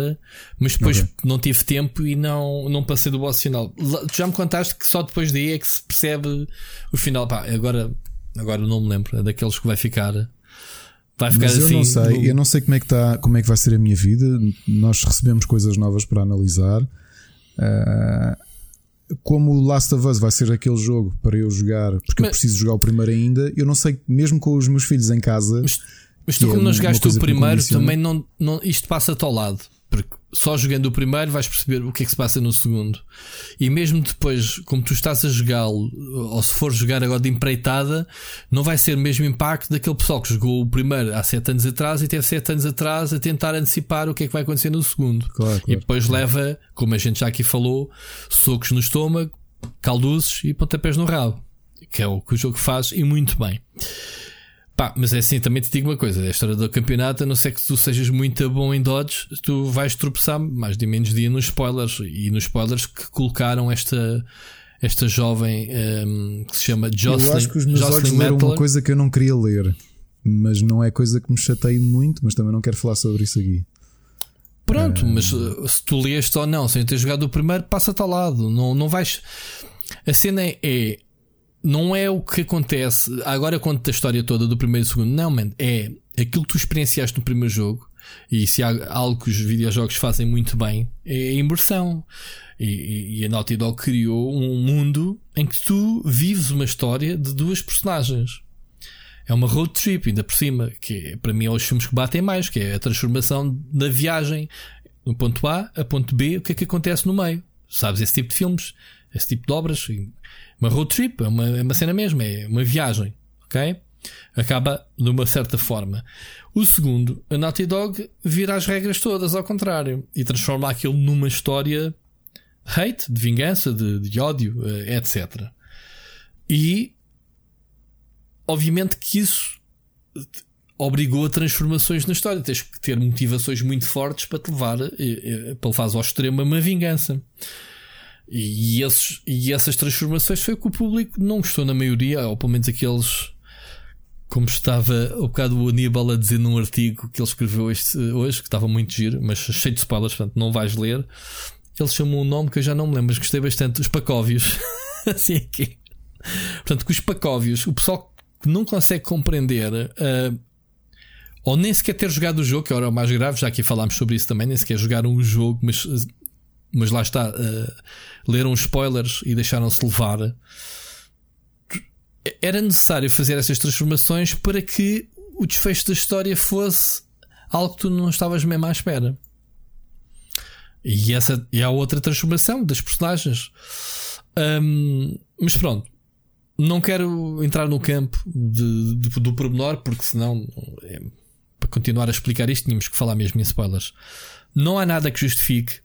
mas depois okay. não tive tempo e não, não passei do boss final. Já me contaste que só depois daí é que se percebe o final. Pá, agora, agora não me lembro, é daqueles que vai ficar Vai ficar Mas assim. Eu não sei, no... eu não sei como é que está, como é que vai ser a minha vida. Nós recebemos coisas novas para analisar. Uh, como o Last of Us vai ser aquele jogo para eu jogar, porque mas, eu preciso jogar o primeiro ainda, eu não sei, mesmo com os meus filhos em casa. Mas, mas tu, como é não jogaste o primeiro, também não, não, isto passa-te ao lado. Porque só jogando o primeiro vais perceber o que é que se passa no segundo. E mesmo depois, como tu estás a jogá-lo, ou se for jogar agora de empreitada, não vai ser o mesmo impacto daquele pessoal que jogou o primeiro há 7 anos atrás e teve 7 anos atrás a tentar antecipar o que é que vai acontecer no segundo. Claro, claro, e depois claro. leva, como a gente já aqui falou, socos no estômago, calduzes e pontapés no rabo. Que é o que o jogo faz e muito bem. Pá, mas é assim, também te digo uma coisa: a história do campeonato, a não ser que tu sejas muito bom em dodge, tu vais tropeçar mais de menos dia nos spoilers. E nos spoilers que colocaram esta, esta jovem um, que se chama Jocelyn. Eu acho que os meus Jocelyn olhos leram uma coisa que eu não queria ler, mas não é coisa que me chateie muito, mas também não quero falar sobre isso aqui. Pronto, mas eh, se tu leste ou não, sem ter jogado o primeiro, passa-te ao lado. Não, não vais. A cena é não é o que acontece. Agora conto a história toda do primeiro e segundo. Não, man, é aquilo que tu experienciaste no primeiro jogo. E se há algo que os videojogos fazem muito bem, é a imersão. E, e a Naughty Dog criou um mundo em que tu vives uma história de duas personagens. É uma road trip, ainda por cima, que é, para mim é os filmes que batem mais, que é a transformação da viagem no ponto A a ponto B, o que é que acontece no meio? Sabes esse tipo de filmes, esse tipo de obras, uma road trip, é uma, é uma cena mesmo, é uma viagem, ok? Acaba de uma certa forma. O segundo, a Naughty Dog vira as regras todas ao contrário e transforma aquilo numa história hate, de vingança, de, de ódio, eh, etc. E obviamente que isso obrigou a transformações na história. Tens que ter motivações muito fortes para te levar, eh, eh, para levar ao extremo uma vingança. E, esses, e essas transformações foi que o público não gostou na maioria, ou pelo menos aqueles. Como estava o bocado o Aníbal a dizer num artigo que ele escreveu este, hoje, que estava muito giro, mas cheio de spoilers, portanto não vais ler. Ele chamou um nome que eu já não me lembro, mas gostei bastante, os Pacóvios. assim aqui. Portanto, com os Pacóvios, o pessoal que não consegue compreender uh, ou nem sequer ter jogado o jogo, que era o mais grave, já aqui falámos sobre isso também, nem sequer jogaram o jogo, mas, mas lá está, uh, leram spoilers e deixaram-se levar. Era necessário fazer essas transformações para que o desfecho da história fosse algo que tu não estavas mesmo à espera. E essa e há outra transformação das personagens. Um, mas pronto, não quero entrar no campo de, de, do pormenor, porque senão é, para continuar a explicar isto, tínhamos que falar mesmo em spoilers. Não há nada que justifique,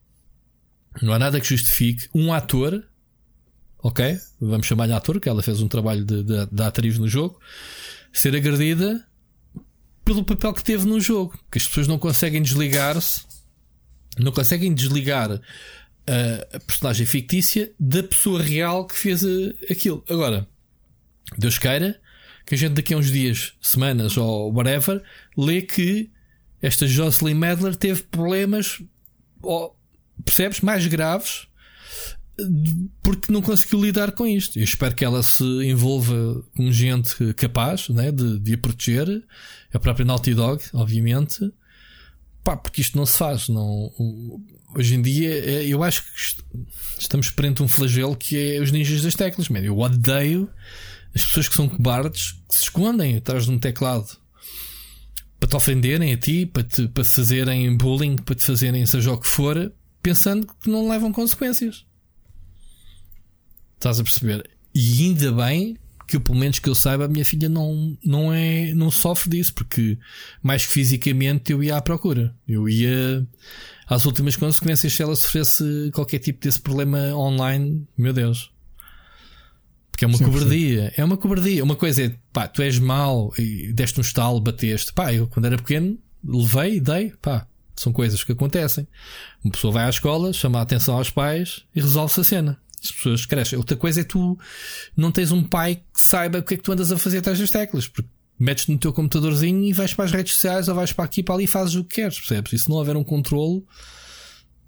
não há nada que justifique um ator, ok? Vamos chamar-lhe ator, que ela fez um trabalho de, de, de atriz no jogo, ser agredida pelo papel que teve no jogo. Que as pessoas não conseguem desligar-se, não conseguem desligar a, a personagem fictícia da pessoa real que fez aquilo. Agora, Deus queira que a gente daqui a uns dias, semanas ou whatever, lê que esta Jocelyn Medler teve problemas, ou, percebes, mais graves porque não conseguiu lidar com isto. Eu espero que ela se envolva com gente capaz né, de, de a proteger, a própria Naughty Dog, obviamente. Pá, porque isto não se faz. Não, hoje em dia, é, eu acho que estamos perante um flagelo que é os ninjas das teclas. Man. Eu odeio as pessoas que são cobardes que se escondem atrás de um teclado para te ofenderem a ti, para te para fazerem bullying, para te fazerem seja o que for, pensando que não levam consequências. Estás a perceber? E ainda bem que, pelo menos que eu saiba, a minha filha não, não, é, não sofre disso, porque mais que fisicamente eu ia à procura. Eu ia às últimas consequências se ela sofresse qualquer tipo desse problema online. Meu Deus. Porque é uma sim, cobardia. Sim. É uma cobardia. Uma coisa é, pá, tu és mau e deste um estalo, bateste. Pá, eu quando era pequeno levei, dei, pá. São coisas que acontecem. Uma pessoa vai à escola, chama a atenção aos pais e resolve-se a cena. As pessoas crescem. Outra coisa é tu não tens um pai que saiba o que é que tu andas a fazer atrás das teclas. Porque metes no teu computadorzinho e vais para as redes sociais ou vais para aqui para ali e fazes o que queres, percebes? E se não houver um controle,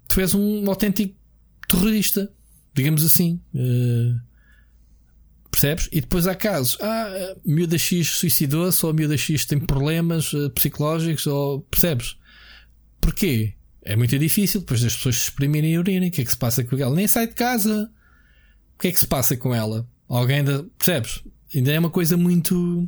tu és um autêntico terrorista, digamos assim. Uh, Percebes? E depois há casos. Ah, miúda X suicidou-se, ou miúda X tem problemas uh, psicológicos, ou. Percebes? Porquê? É muito difícil depois das pessoas se exprimirem e urirem. O que é que se passa com ela? Nem sai de casa. O que é que se passa com ela? Alguém ainda. Percebes? Ainda é uma coisa muito.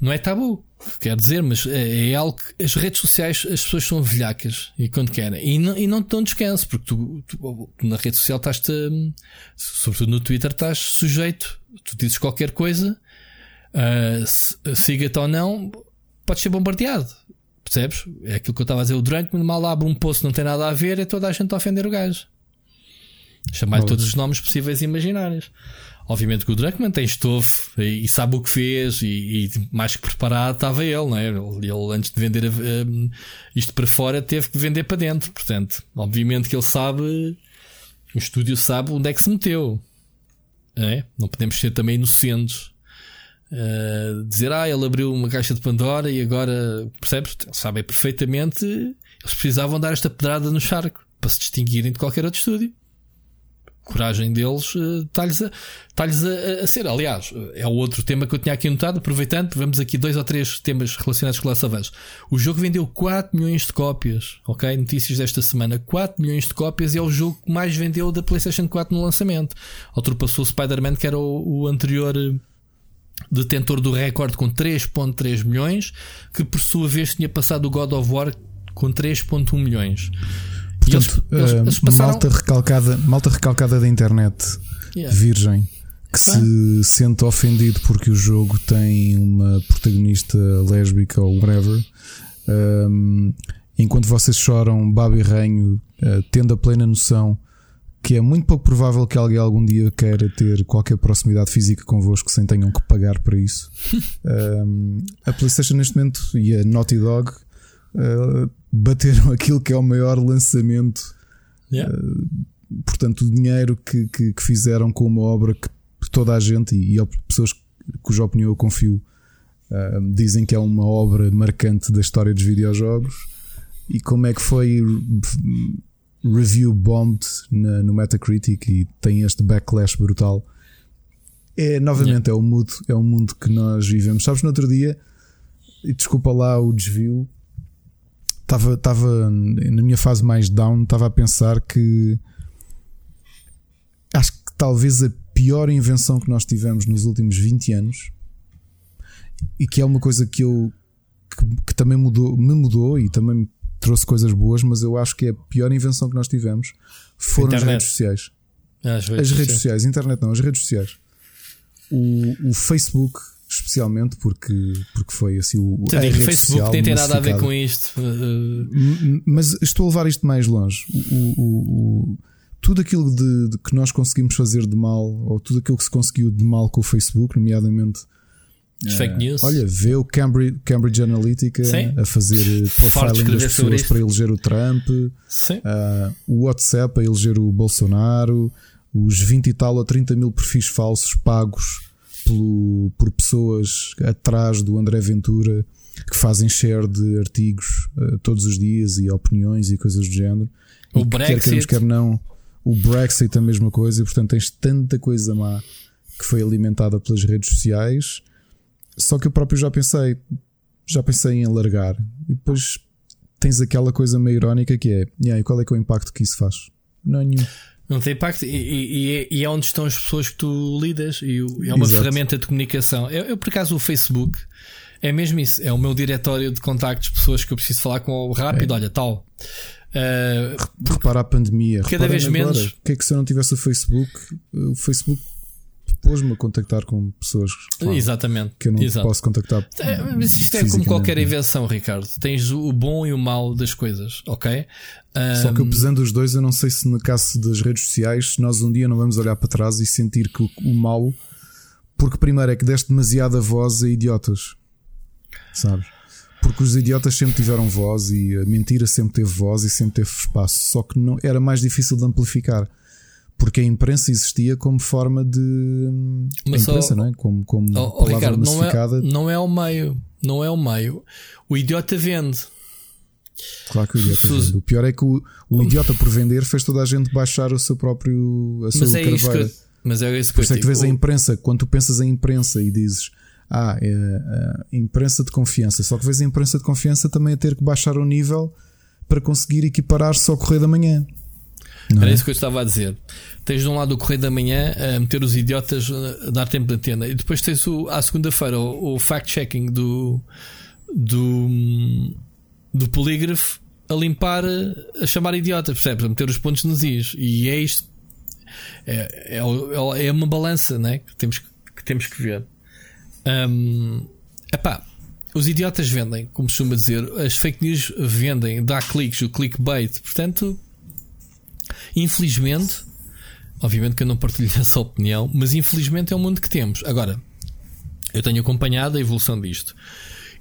Não é tabu quer dizer, mas é, é, algo que as redes sociais as pessoas são velhacas e quando querem e não, e não te dão descanso, porque tu, tu, na rede social estás sobretudo no Twitter, estás sujeito, tu dizes qualquer coisa, uh, siga-te ou não, podes ser bombardeado. Percebes? É aquilo que eu estava a dizer. O Drunk mal abre um poço, não tem nada a ver, é toda a gente a ofender o gajo. Chamar-lhe todos os nomes possíveis e imaginários. Obviamente que o Druckmann tem estofo e, e sabe o que fez e, e, mais que preparado estava ele, não é? Ele, ele antes de vender um, isto para fora teve que vender para dentro. Portanto, obviamente que ele sabe, o estúdio sabe onde é que se meteu. Não, é? não podemos ser também inocentes. Uh, dizer, ah, ele abriu uma caixa de Pandora e agora, percebes? Sabem perfeitamente, eles precisavam dar esta pedrada no charco para se distinguirem de qualquer outro estúdio coragem deles está-lhes a, tá a, a, ser. Aliás, é o outro tema que eu tinha aqui anotado. Aproveitando, vemos aqui dois ou três temas relacionados com Last of Us. O jogo vendeu 4 milhões de cópias, ok? Notícias desta semana: 4 milhões de cópias e é o jogo que mais vendeu da PlayStation 4 no lançamento. Ultrapassou o Spider-Man, que era o, o anterior eh, detentor do recorde com 3.3 milhões, que por sua vez tinha passado o God of War com 3.1 milhões. Portanto, eles, eles, uh, passaram... malta, recalcada, malta recalcada da internet, yeah. virgem, que se sente ofendido porque o jogo tem uma protagonista lésbica ou whatever. Um, enquanto vocês choram babo e ranho, uh, tendo a plena noção que é muito pouco provável que alguém algum dia queira ter qualquer proximidade física convosco sem tenham que pagar para isso. um, a PlayStation neste momento e a Naughty Dog uh, bateram aquilo que é o maior lançamento. Yeah. Uh, portanto, o dinheiro que, que, que, fizeram com uma obra que toda a gente e, e pessoas cuja opinião eu confio uh, dizem que é uma obra marcante da história dos videojogos. E como é que foi review bombed na, no Metacritic e tem este backlash brutal. É novamente yeah. é o mundo, é o mundo que nós vivemos. Sabes, no outro dia, e desculpa lá o desvio, estava, estava na minha fase mais down, estava a pensar que acho que talvez a pior invenção que nós tivemos nos últimos 20 anos e que é uma coisa que eu que, que também mudou, me mudou e também trouxe coisas boas, mas eu acho que a pior invenção que nós tivemos foram internet. as redes sociais. As redes, as redes sociais. sociais. internet não, as redes sociais. O, o Facebook, especialmente, porque, porque foi assim o. o Facebook nem tem nada a ver com isto. Mas estou a levar isto mais longe. O, o, tudo aquilo de, de, que nós conseguimos fazer de mal, ou tudo aquilo que se conseguiu de mal com o Facebook, nomeadamente as fake news. Olha, vê o Cambridge, Cambridge Analytica Sim. a fazer profiling das pessoas para eleger o Trump, uh, o WhatsApp a eleger o Bolsonaro, os 20 e tal a 30 mil perfis falsos pagos pelo, por pessoas atrás do André Ventura que fazem share de artigos uh, todos os dias e opiniões e coisas do género. O e Brexit. Quer queremos, quer não. O Brexit a mesma coisa, e portanto tens tanta coisa má que foi alimentada pelas redes sociais só que eu próprio já pensei, já pensei em alargar. E depois tens aquela coisa meio irónica que é: e aí, qual é que é o impacto que isso faz? Não é nenhum. Não tem impacto, e, e, e, é onde estão as pessoas que tu lidas, e é uma Exato. ferramenta de comunicação. Eu, eu, por acaso, o Facebook é mesmo isso, é o meu diretório de contactos, pessoas que eu preciso falar com rápido, é. olha, tal. Uh, Repara a pandemia, cada vez agora, menos. O que é que se eu não tivesse o Facebook? O Facebook pôs-me a contactar com pessoas claro, Exatamente. que eu não Exato. posso contactar. É, mas isto é como qualquer invenção, Ricardo. Tens o bom e o mau das coisas, ok? Um... Só que eu pesando os dois, eu não sei se no caso das redes sociais, nós um dia não vamos olhar para trás e sentir que o, o mau, porque primeiro é que deste demasiada voz a idiotas, sabes? Porque os idiotas sempre tiveram voz e a mentira sempre teve voz e sempre teve espaço, só que não era mais difícil de amplificar porque a imprensa existia como forma de Mas a imprensa, só, não é? Como, como oh, oh palavra Ricardo, massificada. Não é, não é o meio, não é o meio. O idiota vende. Claro que o idiota vende. O pior é que o, o idiota por vender fez toda a gente baixar o seu próprio a sua mas é carveira. Que, mas é isso que é que vês a imprensa, quando tu pensas em imprensa e dizes ah, é a imprensa de confiança, só que vês a imprensa de confiança também a ter que baixar o nível para conseguir equiparar-se ao correio da manhã. Não Era é? isso que eu estava a dizer. Tens de um lado o Correio da Manhã a meter os idiotas a dar tempo de antena e depois tens o, à segunda-feira o, o fact-checking do, do, do polígrafo a limpar, a chamar idiotas, percebes? A meter os pontos nos is. E é isto. É, é, é uma balança né? que, temos, que temos que ver. Um, epá, os idiotas vendem, como costuma dizer, as fake news vendem, dá cliques, o clickbait. Portanto, Infelizmente, obviamente que eu não partilho essa opinião, mas infelizmente é o mundo que temos. Agora, eu tenho acompanhado a evolução disto.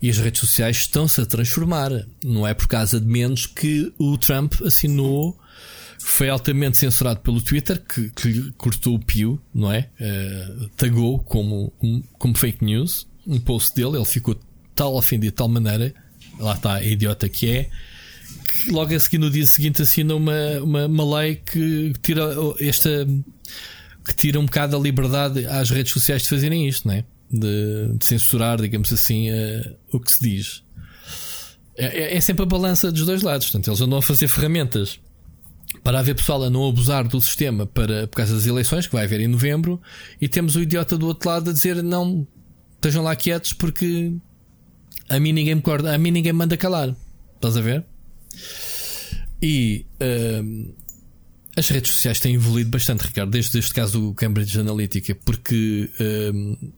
E as redes sociais estão-se a transformar. Não é por causa de menos que o Trump assinou, foi altamente censurado pelo Twitter, que, que cortou o pio, não é? Uh, tagou como, como, como, fake news um post dele. Ele ficou tal ofendido de tal maneira, lá está a idiota que é, logo a seguir, no dia seguinte, assina uma, uma, uma lei que tira esta que tira um bocado a liberdade às redes sociais de fazerem isto, não é? De, de censurar, digamos assim, uh, o que se diz. É, é, é, sempre a balança dos dois lados. Portanto, eles andam a fazer ferramentas para haver pessoal a não abusar do sistema para, por causa das eleições, que vai haver em novembro, e temos o idiota do outro lado a dizer não, estejam lá quietos porque a mim ninguém me corda, a mim ninguém me manda calar. Estás a ver? E uh, as redes sociais têm evoluído bastante, Ricardo, desde este caso do Cambridge Analytica, porque uh,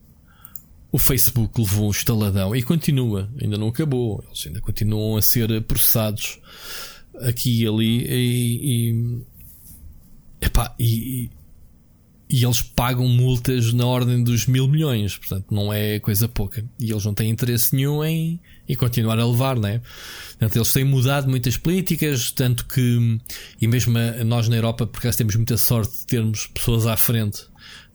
o Facebook levou um estaladão e continua, ainda não acabou, eles ainda continuam a ser processados aqui e ali e, e, epá, e, e eles pagam multas na ordem dos mil milhões, portanto não é coisa pouca. E eles não têm interesse nenhum em, em continuar a levar, né? Portanto, eles têm mudado muitas políticas, tanto que, e mesmo nós na Europa, por acaso temos muita sorte de termos pessoas à frente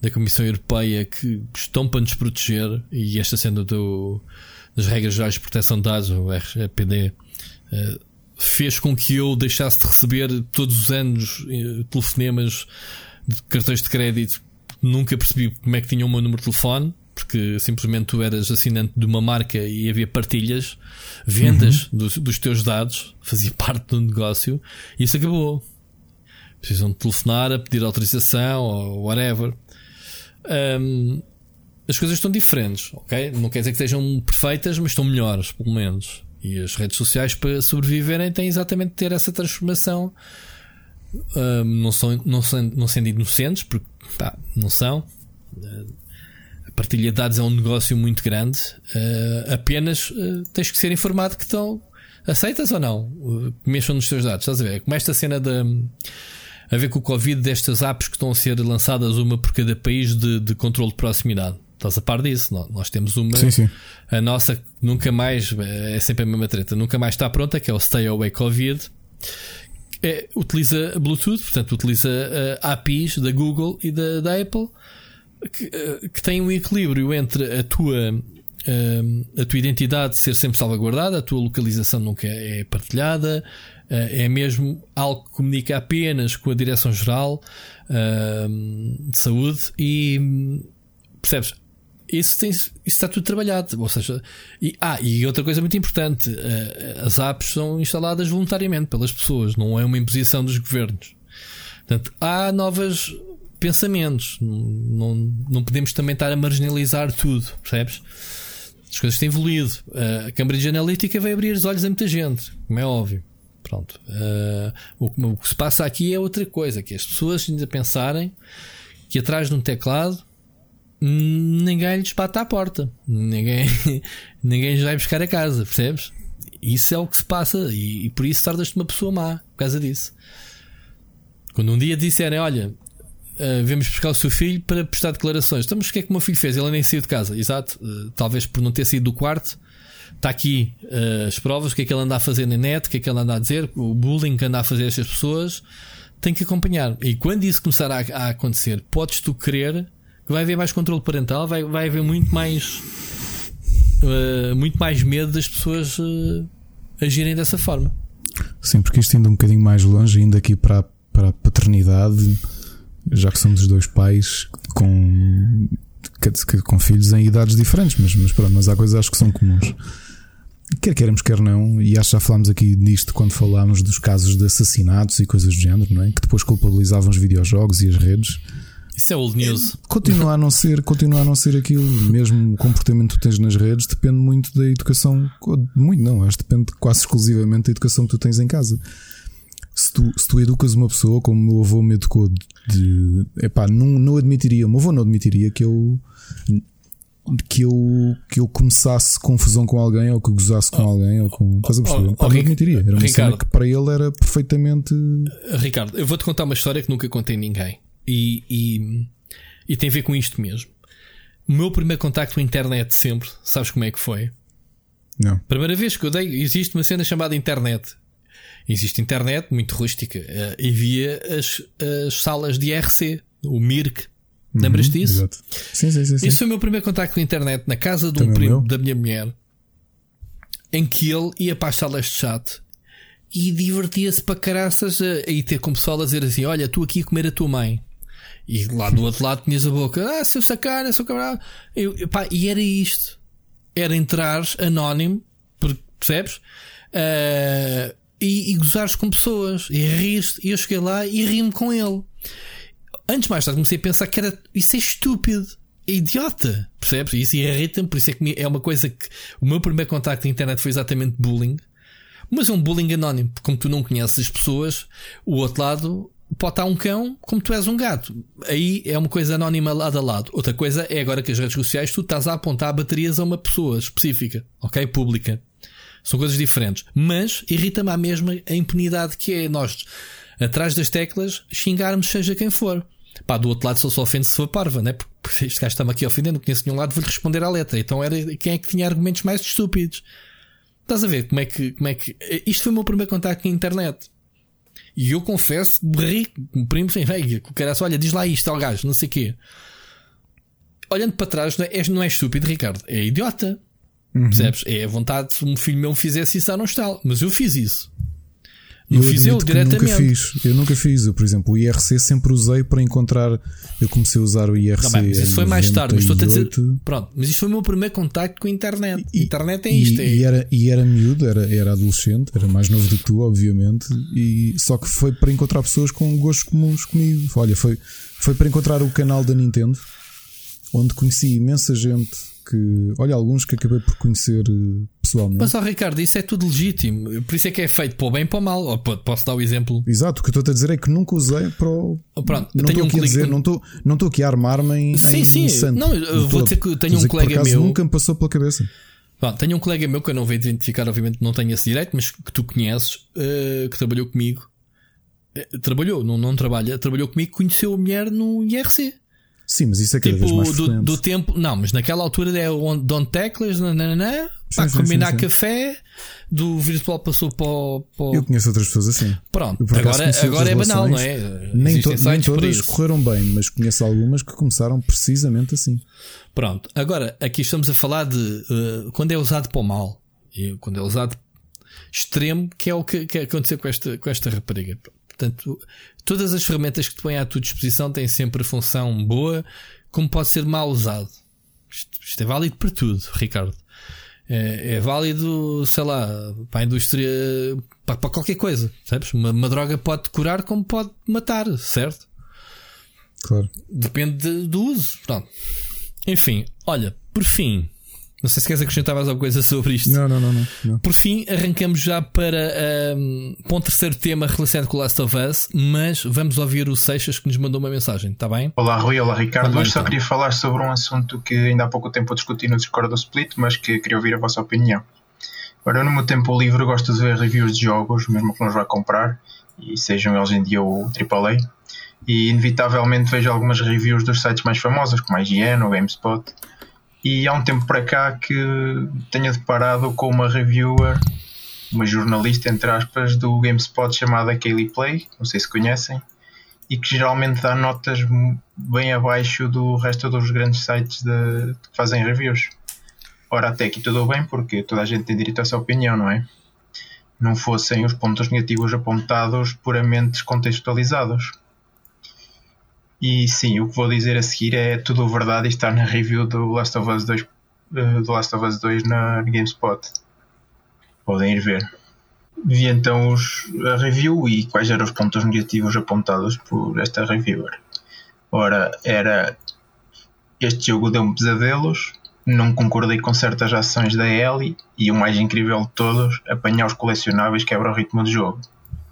da Comissão Europeia que estão para nos proteger, e esta sendo do, das regras gerais de proteção de dados, o RGPD, eh, fez com que eu deixasse de receber todos os anos eh, telefonemas de cartões de crédito, nunca percebi como é que tinha o meu número de telefone, porque simplesmente tu eras assinante de uma marca e havia partilhas, vendas uhum. dos, dos teus dados, fazia parte do negócio, e isso acabou. Precisam de telefonar a pedir autorização ou whatever. Um, as coisas estão diferentes, ok? Não quer dizer que sejam perfeitas, mas estão melhores, pelo menos. E as redes sociais, para sobreviverem, têm exatamente de ter essa transformação uh, não, são, não, são, não sendo inocentes, porque pá, não são. Uh, partilha de dados é um negócio muito grande. Uh, apenas tens que ser informado que estão. Aceitas ou não? que mexam nos teus dados. Estás a ver? Como esta cena de. A ver com o Covid destas apps que estão a ser lançadas, uma por cada país de, de controle de proximidade. Estás a par disso? Nós temos uma. Sim, sim. A nossa nunca mais. É sempre a mesma treta. Nunca mais está pronta, que é o Stay Away Covid é, utiliza Bluetooth, portanto, utiliza uh, APIs da Google e da, da Apple que, uh, que têm um equilíbrio entre a tua, uh, a tua identidade ser sempre salvaguardada, a tua localização nunca é partilhada, é mesmo algo que comunica apenas com a Direção-Geral de Saúde e percebes? isso, tem, isso está tudo trabalhado. Ou seja, e, ah, e outra coisa muito importante: uh, as apps são instaladas voluntariamente pelas pessoas, não é uma imposição dos governos. Portanto, há novos pensamentos. Não, não podemos também estar a marginalizar tudo, percebes? As coisas têm evoluído. Uh, a Cambridge Analytica vai abrir os olhos a muita gente, como é óbvio. Pronto. Uh, o, o que se passa aqui é outra coisa: que as pessoas ainda pensarem que atrás de um teclado ninguém lhes bate à porta. Ninguém, ninguém lhes vai buscar a casa, percebes? Isso é o que se passa e, e por isso tornas-te uma pessoa má por causa disso. Quando um dia disserem, olha, uh, vemos buscar o seu filho para prestar declarações, então, mas o que é que o meu filho fez? Ele nem saiu de casa, exato. Uh, talvez por não ter saído do quarto. Está aqui uh, as provas, o que é que ele anda a fazer na net, o que é que ele anda a dizer, o bullying que anda a fazer estas pessoas. Tem que acompanhar. E quando isso começar a, a acontecer, podes tu querer vai haver mais controle parental, vai, vai haver muito mais muito mais medo das pessoas agirem dessa forma. Sim, porque isto indo um bocadinho mais longe, indo aqui para, para a paternidade, já que somos os dois pais com, com filhos em idades diferentes, mas, mas, pronto, mas há coisas acho que são comuns. Quer queremos, quer não, e acho que já falámos aqui nisto quando falámos dos casos de assassinatos e coisas do género, não é? que depois culpabilizavam os videojogos e as redes. Isso é old news. Continua a não ser, continua a não ser aquilo. Mesmo o comportamento que tu tens nas redes depende muito da educação. Muito não, acho que depende quase exclusivamente da educação que tu tens em casa. Se tu, se tu educas uma pessoa, como o meu avô me educou, de epá, não, não admitiria, o meu avô não admitiria que eu que eu, que eu começasse confusão com alguém ou que gozasse com oh, alguém ou com. Estás a perceber? Oh, oh, não admitiria. Era uma Ricardo, cena que para ele era perfeitamente. Ricardo, eu vou-te contar uma história que nunca contei a ninguém. E, e, e tem a ver com isto mesmo. O meu primeiro contacto com a internet sempre, sabes como é que foi? Não. Primeira vez que eu dei, existe uma cena chamada internet. Existe internet muito rústica. Uh, havia as, as salas de IRC, o MIRC. Uhum, Lembras disso? Exato. Sim, sim, sim, sim. Esse foi o meu primeiro contacto com a internet na casa de um primo da minha mulher, em que ele ia para as salas de chat e divertia-se para caraças ir ter com o pessoal a dizer assim: Olha, tu aqui a comer a tua mãe. E lá do outro lado tinhas a boca, ah, seu sacana, seu camarada. Eu, pá, e era isto. Era entrar anónimo, percebes? Uh, e, e gozares com pessoas. E riste. E eu cheguei lá e ri-me com ele. Antes mais tarde comecei a pensar que era isso é estúpido. É idiota. Percebes? Isso irrita-me. Por isso é que é uma coisa que o meu primeiro contacto na internet foi exatamente bullying. Mas é um bullying anónimo, como tu não conheces as pessoas, o outro lado pode estar um cão como tu és um gato. Aí é uma coisa anónima lado a lado. Outra coisa é agora que as redes sociais tu estás a apontar baterias a uma pessoa específica, ok? Pública. São coisas diferentes. Mas irrita-me a mesma a impunidade que é nós, atrás das teclas, xingarmos seja quem for. Pá, do outro lado só se ofende se for parva, né? Porque este gajo está-me aqui ofendendo, não conheço nenhum lado, vou-lhe responder à letra. Então era quem é que tinha argumentos mais estúpidos. Estás a ver como é que. Como é que... Isto foi o meu primeiro contacto com a internet. E eu confesso, berri, o primo sem rei, o cara olha, diz lá isto ao gajo, não sei o quê. Olhando para trás, não é, não é estúpido, Ricardo, é idiota. Uhum. Percebes? É a vontade se um filho meu fizesse isso, não está. Mas eu fiz isso. Eu fiz eu diretamente. Nunca fiz. Eu nunca fiz. Eu, por exemplo, o IRC sempre usei para encontrar. Eu comecei a usar o IRC. Não, mas isso foi mais tarde, mas estou a dizer. Pronto, mas isto foi o meu primeiro contacto com a internet. E, internet é isto. E, é... e, era, e era miúdo, era, era adolescente, era mais novo do que tu, obviamente. E, só que foi para encontrar pessoas com gostos comuns comigo. Olha, foi, foi para encontrar o canal da Nintendo, onde conheci imensa gente que, olha, alguns que acabei por conhecer eh, pessoalmente. Mas, ó, Ricardo, isso é tudo legítimo. Por isso é que é feito para o bem e para o mal. Posso dar o exemplo? Exato, o que eu estou a dizer é que nunca usei para o. Oh, pronto, não estou um aqui a dizer, não estou, não estou aqui a armar-me em. Sim, em sim. Santo, não, eu vou dizer que tenho um colega meu. Nunca me passou pela cabeça. Bom, tenho um colega meu que eu não vou identificar, obviamente não tenho esse direito, mas que tu conheces, uh, que trabalhou comigo. Uh, trabalhou, não, não trabalha, trabalhou comigo, conheceu a mulher no IRC. Sim, mas isso é cada tipo, vez mais do, do, tempo, não, mas naquela altura é o Don Teclas, nananã, para combinar sim, sim. café, do virtual passou para o, para o... Eu conheço outras pessoas assim. Pronto, agora, agora é banal, não é? Nem, to, nem todas correram bem, mas conheço algumas que começaram precisamente assim. Pronto, agora aqui estamos a falar de uh, quando é usado para o mal, e quando é usado extremo, que é o que, que aconteceu com esta, com esta rapariga. Portanto, todas as ferramentas que te põem à tua disposição têm sempre função boa, como pode ser mal usado. Isto, isto é válido para tudo, Ricardo. É, é, válido, sei lá, para a indústria, para, para qualquer coisa, sabes? Uma, uma, droga pode curar como pode matar, certo? Claro. Depende do uso. Pronto. Enfim, olha, por fim, não sei se queres acrescentar mais alguma coisa sobre isto. Não, não, não. não, não. Por fim, arrancamos já para, um, para um terceiro tema relacionado com o Last of Us, mas vamos ouvir o Seixas que nos mandou uma mensagem, está bem? Olá, Rui, olá, Ricardo. Hoje então. só queria falar sobre um assunto que ainda há pouco tempo eu discuti no Discord do Split, mas que queria ouvir a vossa opinião. Agora, no meu tempo livre, gosto de ver reviews de jogos, mesmo que não os vá comprar, e sejam eles em dia o AAA. E inevitavelmente vejo algumas reviews dos sites mais famosos, como a IGN ou GameSpot e há um tempo para cá que tenho deparado com uma reviewer, uma jornalista, entre aspas, do GameSpot chamada Kaylee Play, não sei se conhecem, e que geralmente dá notas bem abaixo do resto dos grandes sites de, que fazem reviews. Ora, até aqui tudo bem, porque toda a gente tem direito a essa opinião, não é? Não fossem os pontos negativos apontados puramente descontextualizados. E sim, o que vou dizer a seguir é tudo verdade e está na review do Last of Us 2, uh, eh, do Last of Us 2 na GameSpot. Podem ir ver. Vi então os, a review e quais eram os pontos negativos apontados por esta reviewer. Ora, era este jogo deu-me pesadelos, não concordei com certas ações da Ellie e o mais incrível de todos, apanhar os colecionáveis quebra o ritmo do jogo.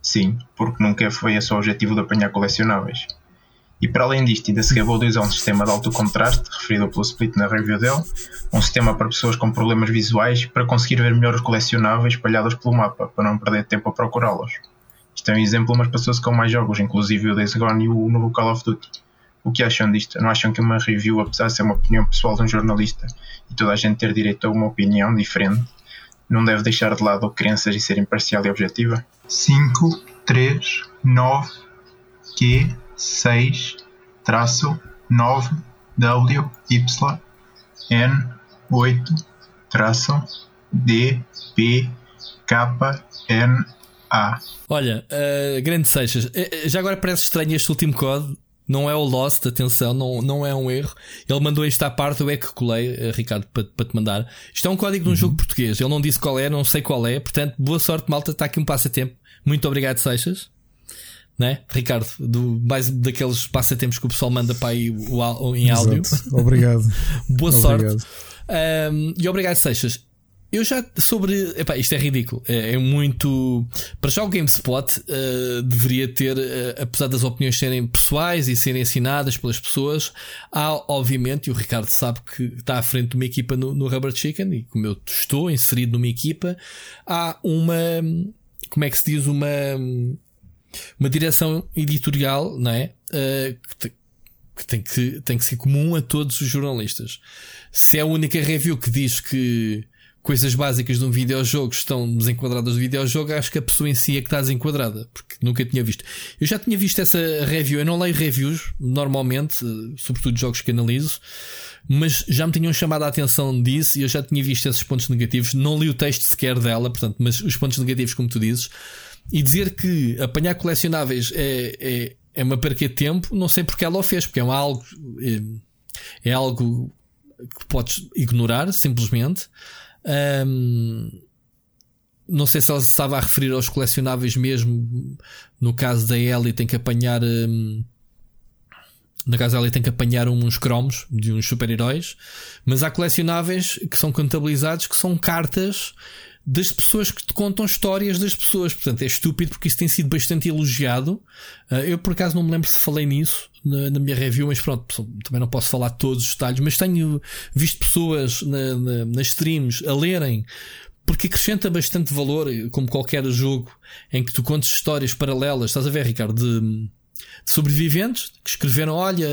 Sim, porque nunca foi esse o objetivo de apanhar colecionáveis. E para além disto, ainda se gabou de usar um sistema de alto contraste, referido pelo Split na review dele, um sistema para pessoas com problemas visuais para conseguir ver melhor os colecionáveis espalhados pelo mapa, para não perder tempo a procurá-los. Isto é um exemplo, mas passou-se com mais jogos, inclusive o Days Gone e o novo Call of Duty. O que acham disto? Não acham que uma review, apesar de ser uma opinião pessoal de um jornalista e toda a gente ter direito a uma opinião diferente, não deve deixar de lado crenças e ser imparcial e objetiva? 5, 3, 9, Q, 6 traço 9 W Y N 8 traço D P K N A. Olha, uh, grande Seixas, eh, eh, já agora parece estranho este último código. Não é o Lost, atenção, não, não é um erro. Ele mandou isto à parte, eu é que colei, Ricardo, para, para te mandar. Isto é um código de um uhum. jogo português. Ele não disse qual é, não sei qual é. Portanto, boa sorte, malta. Está aqui um passatempo. Muito obrigado, Seixas né? Ricardo, do, mais daqueles passatempos que o pessoal manda para aí o, o, em áudio. Obrigado. Boa sorte. Um, e obrigado, Seixas. eu já sobre. Epá, isto é ridículo. É, é muito. Para já o GameSpot uh, deveria ter, uh, apesar das opiniões serem pessoais e serem assinadas pelas pessoas, há obviamente, e o Ricardo sabe que está à frente de uma equipa no, no Rubber Chicken, e como eu estou inserido numa equipa, há uma. Como é que se diz? Uma. Uma direção editorial, não é? Uh, que, que tem que, tem que ser comum a todos os jornalistas. Se é a única review que diz que coisas básicas de um videojogo estão desenquadradas do videojogo, acho que a pessoa em si é que está desenquadrada, porque nunca tinha visto. Eu já tinha visto essa review, eu não leio reviews normalmente, sobretudo de jogos que analiso, mas já me tinham chamado a atenção disso e eu já tinha visto esses pontos negativos. Não li o texto sequer dela, portanto, mas os pontos negativos, como tu dizes, e dizer que apanhar colecionáveis é, é, é uma perca de tempo, não sei porque ela o fez, porque é algo, é, é algo que podes ignorar simplesmente. Um, não sei se ela se estava a referir aos colecionáveis mesmo. No caso da Ellie, tem que apanhar. Um, na casa dela tem que apanhar uns cromos de uns super-heróis, mas há colecionáveis que são contabilizados que são cartas das pessoas que te contam histórias das pessoas. Portanto, é estúpido porque isso tem sido bastante elogiado. Ah, eu, por acaso, não me lembro se falei nisso na, minha review, mas pronto, também não posso falar todos os detalhes. Mas tenho visto pessoas na, na, nas streams a lerem porque acrescenta bastante valor, como qualquer jogo em que tu contes histórias paralelas. Estás a ver, Ricardo? De de sobreviventes que escreveram: Olha,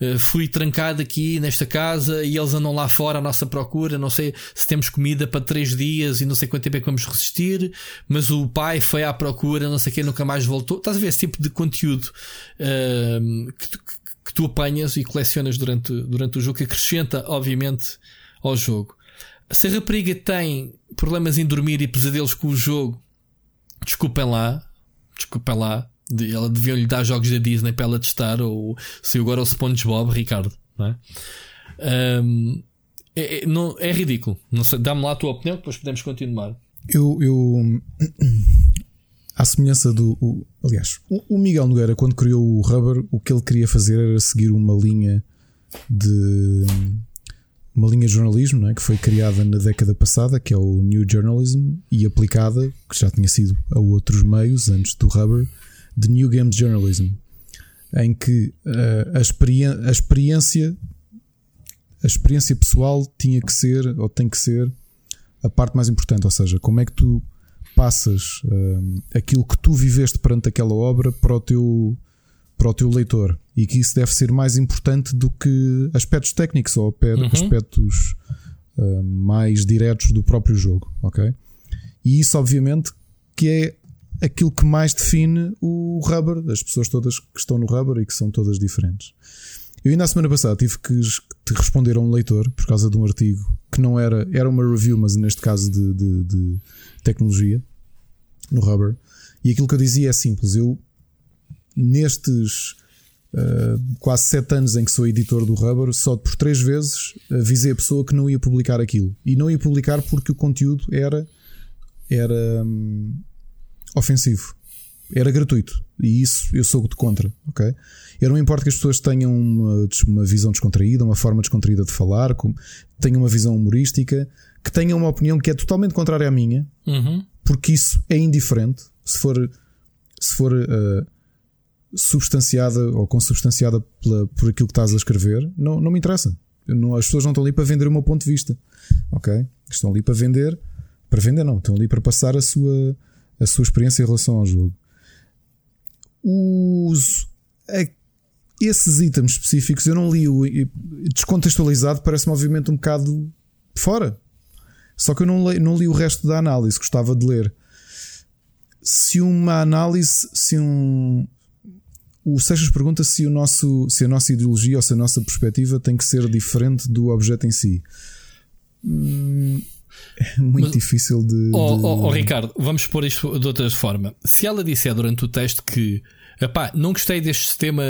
eh, fui trancado aqui nesta casa e eles andam lá fora à nossa procura. Não sei se temos comida para três dias e não sei quanto tempo é que vamos resistir. Mas o pai foi à procura, não sei quem, nunca mais voltou. Estás a ver esse tipo de conteúdo uh, que, tu, que tu apanhas e colecionas durante, durante o jogo, que acrescenta, obviamente, ao jogo. Se a rapariga tem problemas em dormir e pesadelos com o jogo, desculpem lá, desculpem lá, ela deviam lhe dar jogos da Disney para ela testar, ou se agora o SpongeBob, Ricardo, não é? Um, é, é, não, é ridículo. Não dá-me lá a tua opinião, depois podemos continuar. Eu, eu à semelhança do. O, aliás, o, o, Miguel Nogueira, quando criou o Rubber, o que ele queria fazer era seguir uma linha de. Uma linha de jornalismo não é? que foi criada na década passada, que é o New Journalism, e aplicada, que já tinha sido a outros meios antes do Rubber, de New Games Journalism, em que uh, a, experi a experiência a experiência pessoal tinha que ser ou tem que ser a parte mais importante, ou seja, como é que tu passas uh, aquilo que tu viveste perante aquela obra para o teu para o teu leitor e que isso deve ser mais importante do que aspectos técnicos ou uhum. aspectos uh, mais diretos do próprio jogo, ok? E isso obviamente que é aquilo que mais define o rubber, as pessoas todas que estão no rubber e que são todas diferentes. Eu ainda a semana passada tive que te responder a um leitor por causa de um artigo que não era, era uma review, mas neste caso de, de, de tecnologia no rubber. E aquilo que eu dizia é simples. Eu, nestes uh, quase sete anos em que sou editor do rubber, só por três vezes avisei a pessoa que não ia publicar aquilo. E não ia publicar porque o conteúdo era. era hum, ofensivo. Era gratuito. E isso eu sou de contra, ok? Eu não importa que as pessoas tenham uma, uma visão descontraída, uma forma descontraída de falar, tenham uma visão humorística, que tenham uma opinião que é totalmente contrária à minha, uhum. porque isso é indiferente se for, se for uh, substanciada ou consubstanciada pela, por aquilo que estás a escrever, não, não me interessa. Não, as pessoas não estão ali para vender o meu ponto de vista, ok? Estão ali para vender, para vender não, estão ali para passar a sua a sua experiência em relação ao jogo. Os, a, esses itens específicos eu não li o descontextualizado, parece-me obviamente um bocado fora. Só que eu não li, não li o resto da análise, gostava de ler. Se uma análise, se um. O Seixas pergunta se, o nosso, se a nossa ideologia ou se a nossa perspectiva tem que ser diferente do objeto em si. Hum, é muito Mas, difícil de. Oh, de... Oh, oh, Ricardo, vamos pôr isto de outra forma. Se ela disser durante o teste que Epá, não gostei deste sistema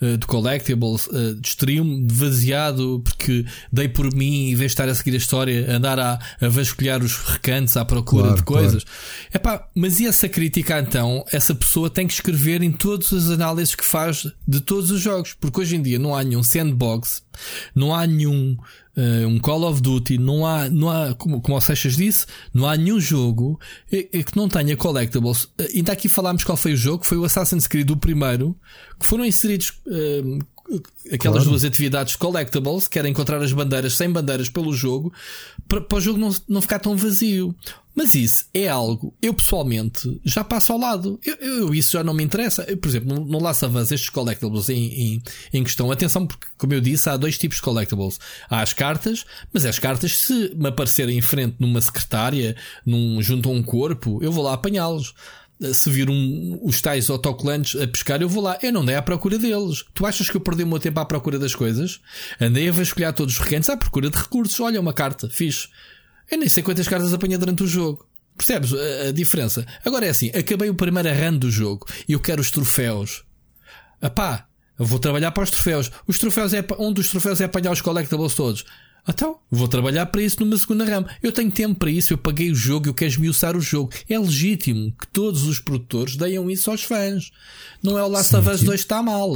uh, de collectibles, uh, de stream, vaziado, porque dei por mim, em vez de estar a seguir a história, andar a, a vasculhar os recantos à procura claro, de coisas. Claro. Epá, mas e essa crítica então? Essa pessoa tem que escrever em todas as análises que faz de todos os jogos, porque hoje em dia não há nenhum sandbox, não há nenhum uh, um Call of Duty, não há, não há como, como o Seixas disse, não há nenhum jogo que não tenha collectibles. Uh, ainda aqui falámos qual foi o jogo, foi o Assassin's Creed, o primeiro, que foram inseridos uh, aquelas claro. duas atividades collectibles, que era encontrar as bandeiras sem bandeiras pelo jogo, para, para o jogo não, não ficar tão vazio. Mas isso é algo, eu pessoalmente já passo ao lado. Eu, eu isso já não me interessa. Eu, por exemplo, no, no Last of Us, estes collectibles em, em, em, questão, atenção, porque, como eu disse, há dois tipos de collectibles. Há as cartas, mas as cartas, se me aparecerem em frente numa secretária, num, junto a um corpo, eu vou lá apanhá-los se vir um, os tais autocolantes a pescar, eu vou lá. Eu não andei à procura deles. Tu achas que eu perdi o meu tempo à procura das coisas? Andei a vasculhar todos os recantos à procura de recursos. Olha, uma carta, fixe. Eu nem sei quantas cartas apanhei durante o jogo. Percebes a, a diferença? Agora é assim, acabei o primeiro run do jogo e eu quero os troféus. Apá, eu vou trabalhar para os troféus. Os troféus é, um dos troféus é apanhar os collectibles todos. Então, vou trabalhar para isso numa segunda rama. Eu tenho tempo para isso, eu paguei o jogo, eu quero esmiuçar o jogo. É legítimo que todos os produtores deem isso aos fãs. Não é o Last of Us 2 que está mal.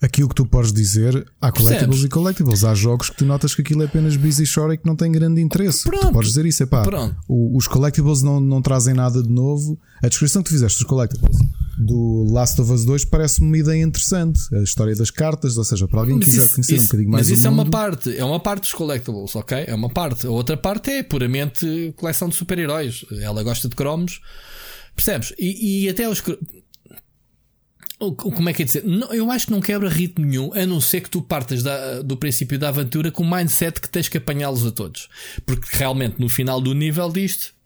Aqui o que tu podes dizer, há collectibles Percebes? e collectibles. Há jogos que tu notas que aquilo é apenas busy shore e que não tem grande interesse. Pronto. Tu podes dizer isso, é pá. Os collectibles não, não trazem nada de novo. A descrição que tu fizeste dos collectibles do Last of Us 2 parece-me uma ideia interessante. A história das cartas, ou seja, para alguém que quiser conhecer isso, um bocadinho mais Mas isso é uma parte, é uma parte dos collectibles, ok? É uma parte. A outra parte é puramente coleção de super-heróis. Ela gosta de cromos, percebes? E, e até os. Como é que é dizer? Não, eu acho que não quebra ritmo nenhum, a não ser que tu partas da, do princípio da aventura com o mindset que tens que apanhá-los a todos. Porque realmente no final do nível disto,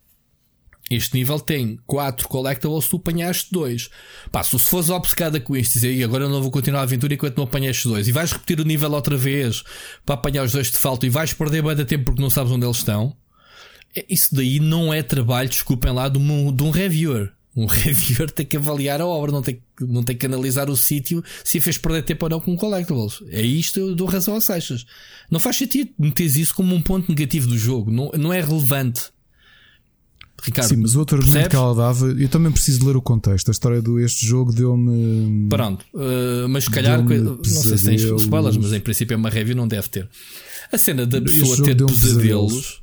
este nível tem 4 collectibles, tu apanhaste 2. Pá, se fores obcecada com isto, dizer e agora eu não vou continuar a aventura enquanto não apanhaste 2, e vais repetir o nível outra vez para apanhar os dois de falta e vais perder bem de tempo porque não sabes onde eles estão, é, isso daí não é trabalho, desculpem lá, de um, de um reviewer. Um reviewer tem que avaliar a obra, não tem, não tem que analisar o sítio se fez perder tempo ou não com collectibles. É isto, eu dou razão a Seixas. Não faz sentido meteres isso como um ponto negativo do jogo, não, não é relevante. Ricardo, Sim, mas outro argumento que ela dava, eu também preciso ler o contexto. A história do este jogo deu-me. Pronto, uh, mas se calhar, não sei se tens spoilers, mas em princípio é uma review, não deve ter. A cena da pessoa ter pesadelos.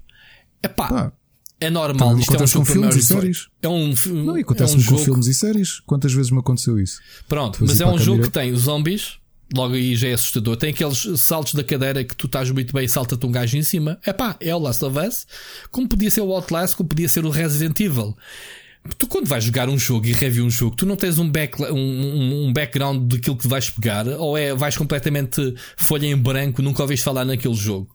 É pá, é normal. Isto é um com filmes e séries. É um, não, acontece é um com jogo... filmes e séries. Quantas vezes me aconteceu isso? Pronto, mas é um jogo que tem zombies Logo aí já é assustador. Tem aqueles saltos da cadeira que tu estás muito bem e salta-te um gajo em cima. É pá, é o Last of Us. Como podia ser o Outlast, como podia ser o Resident Evil. Tu, quando vais jogar um jogo e review um jogo, tu não tens um, back, um, um background daquilo que vais pegar, ou é vais completamente folha em branco, nunca ouviste falar naquele jogo.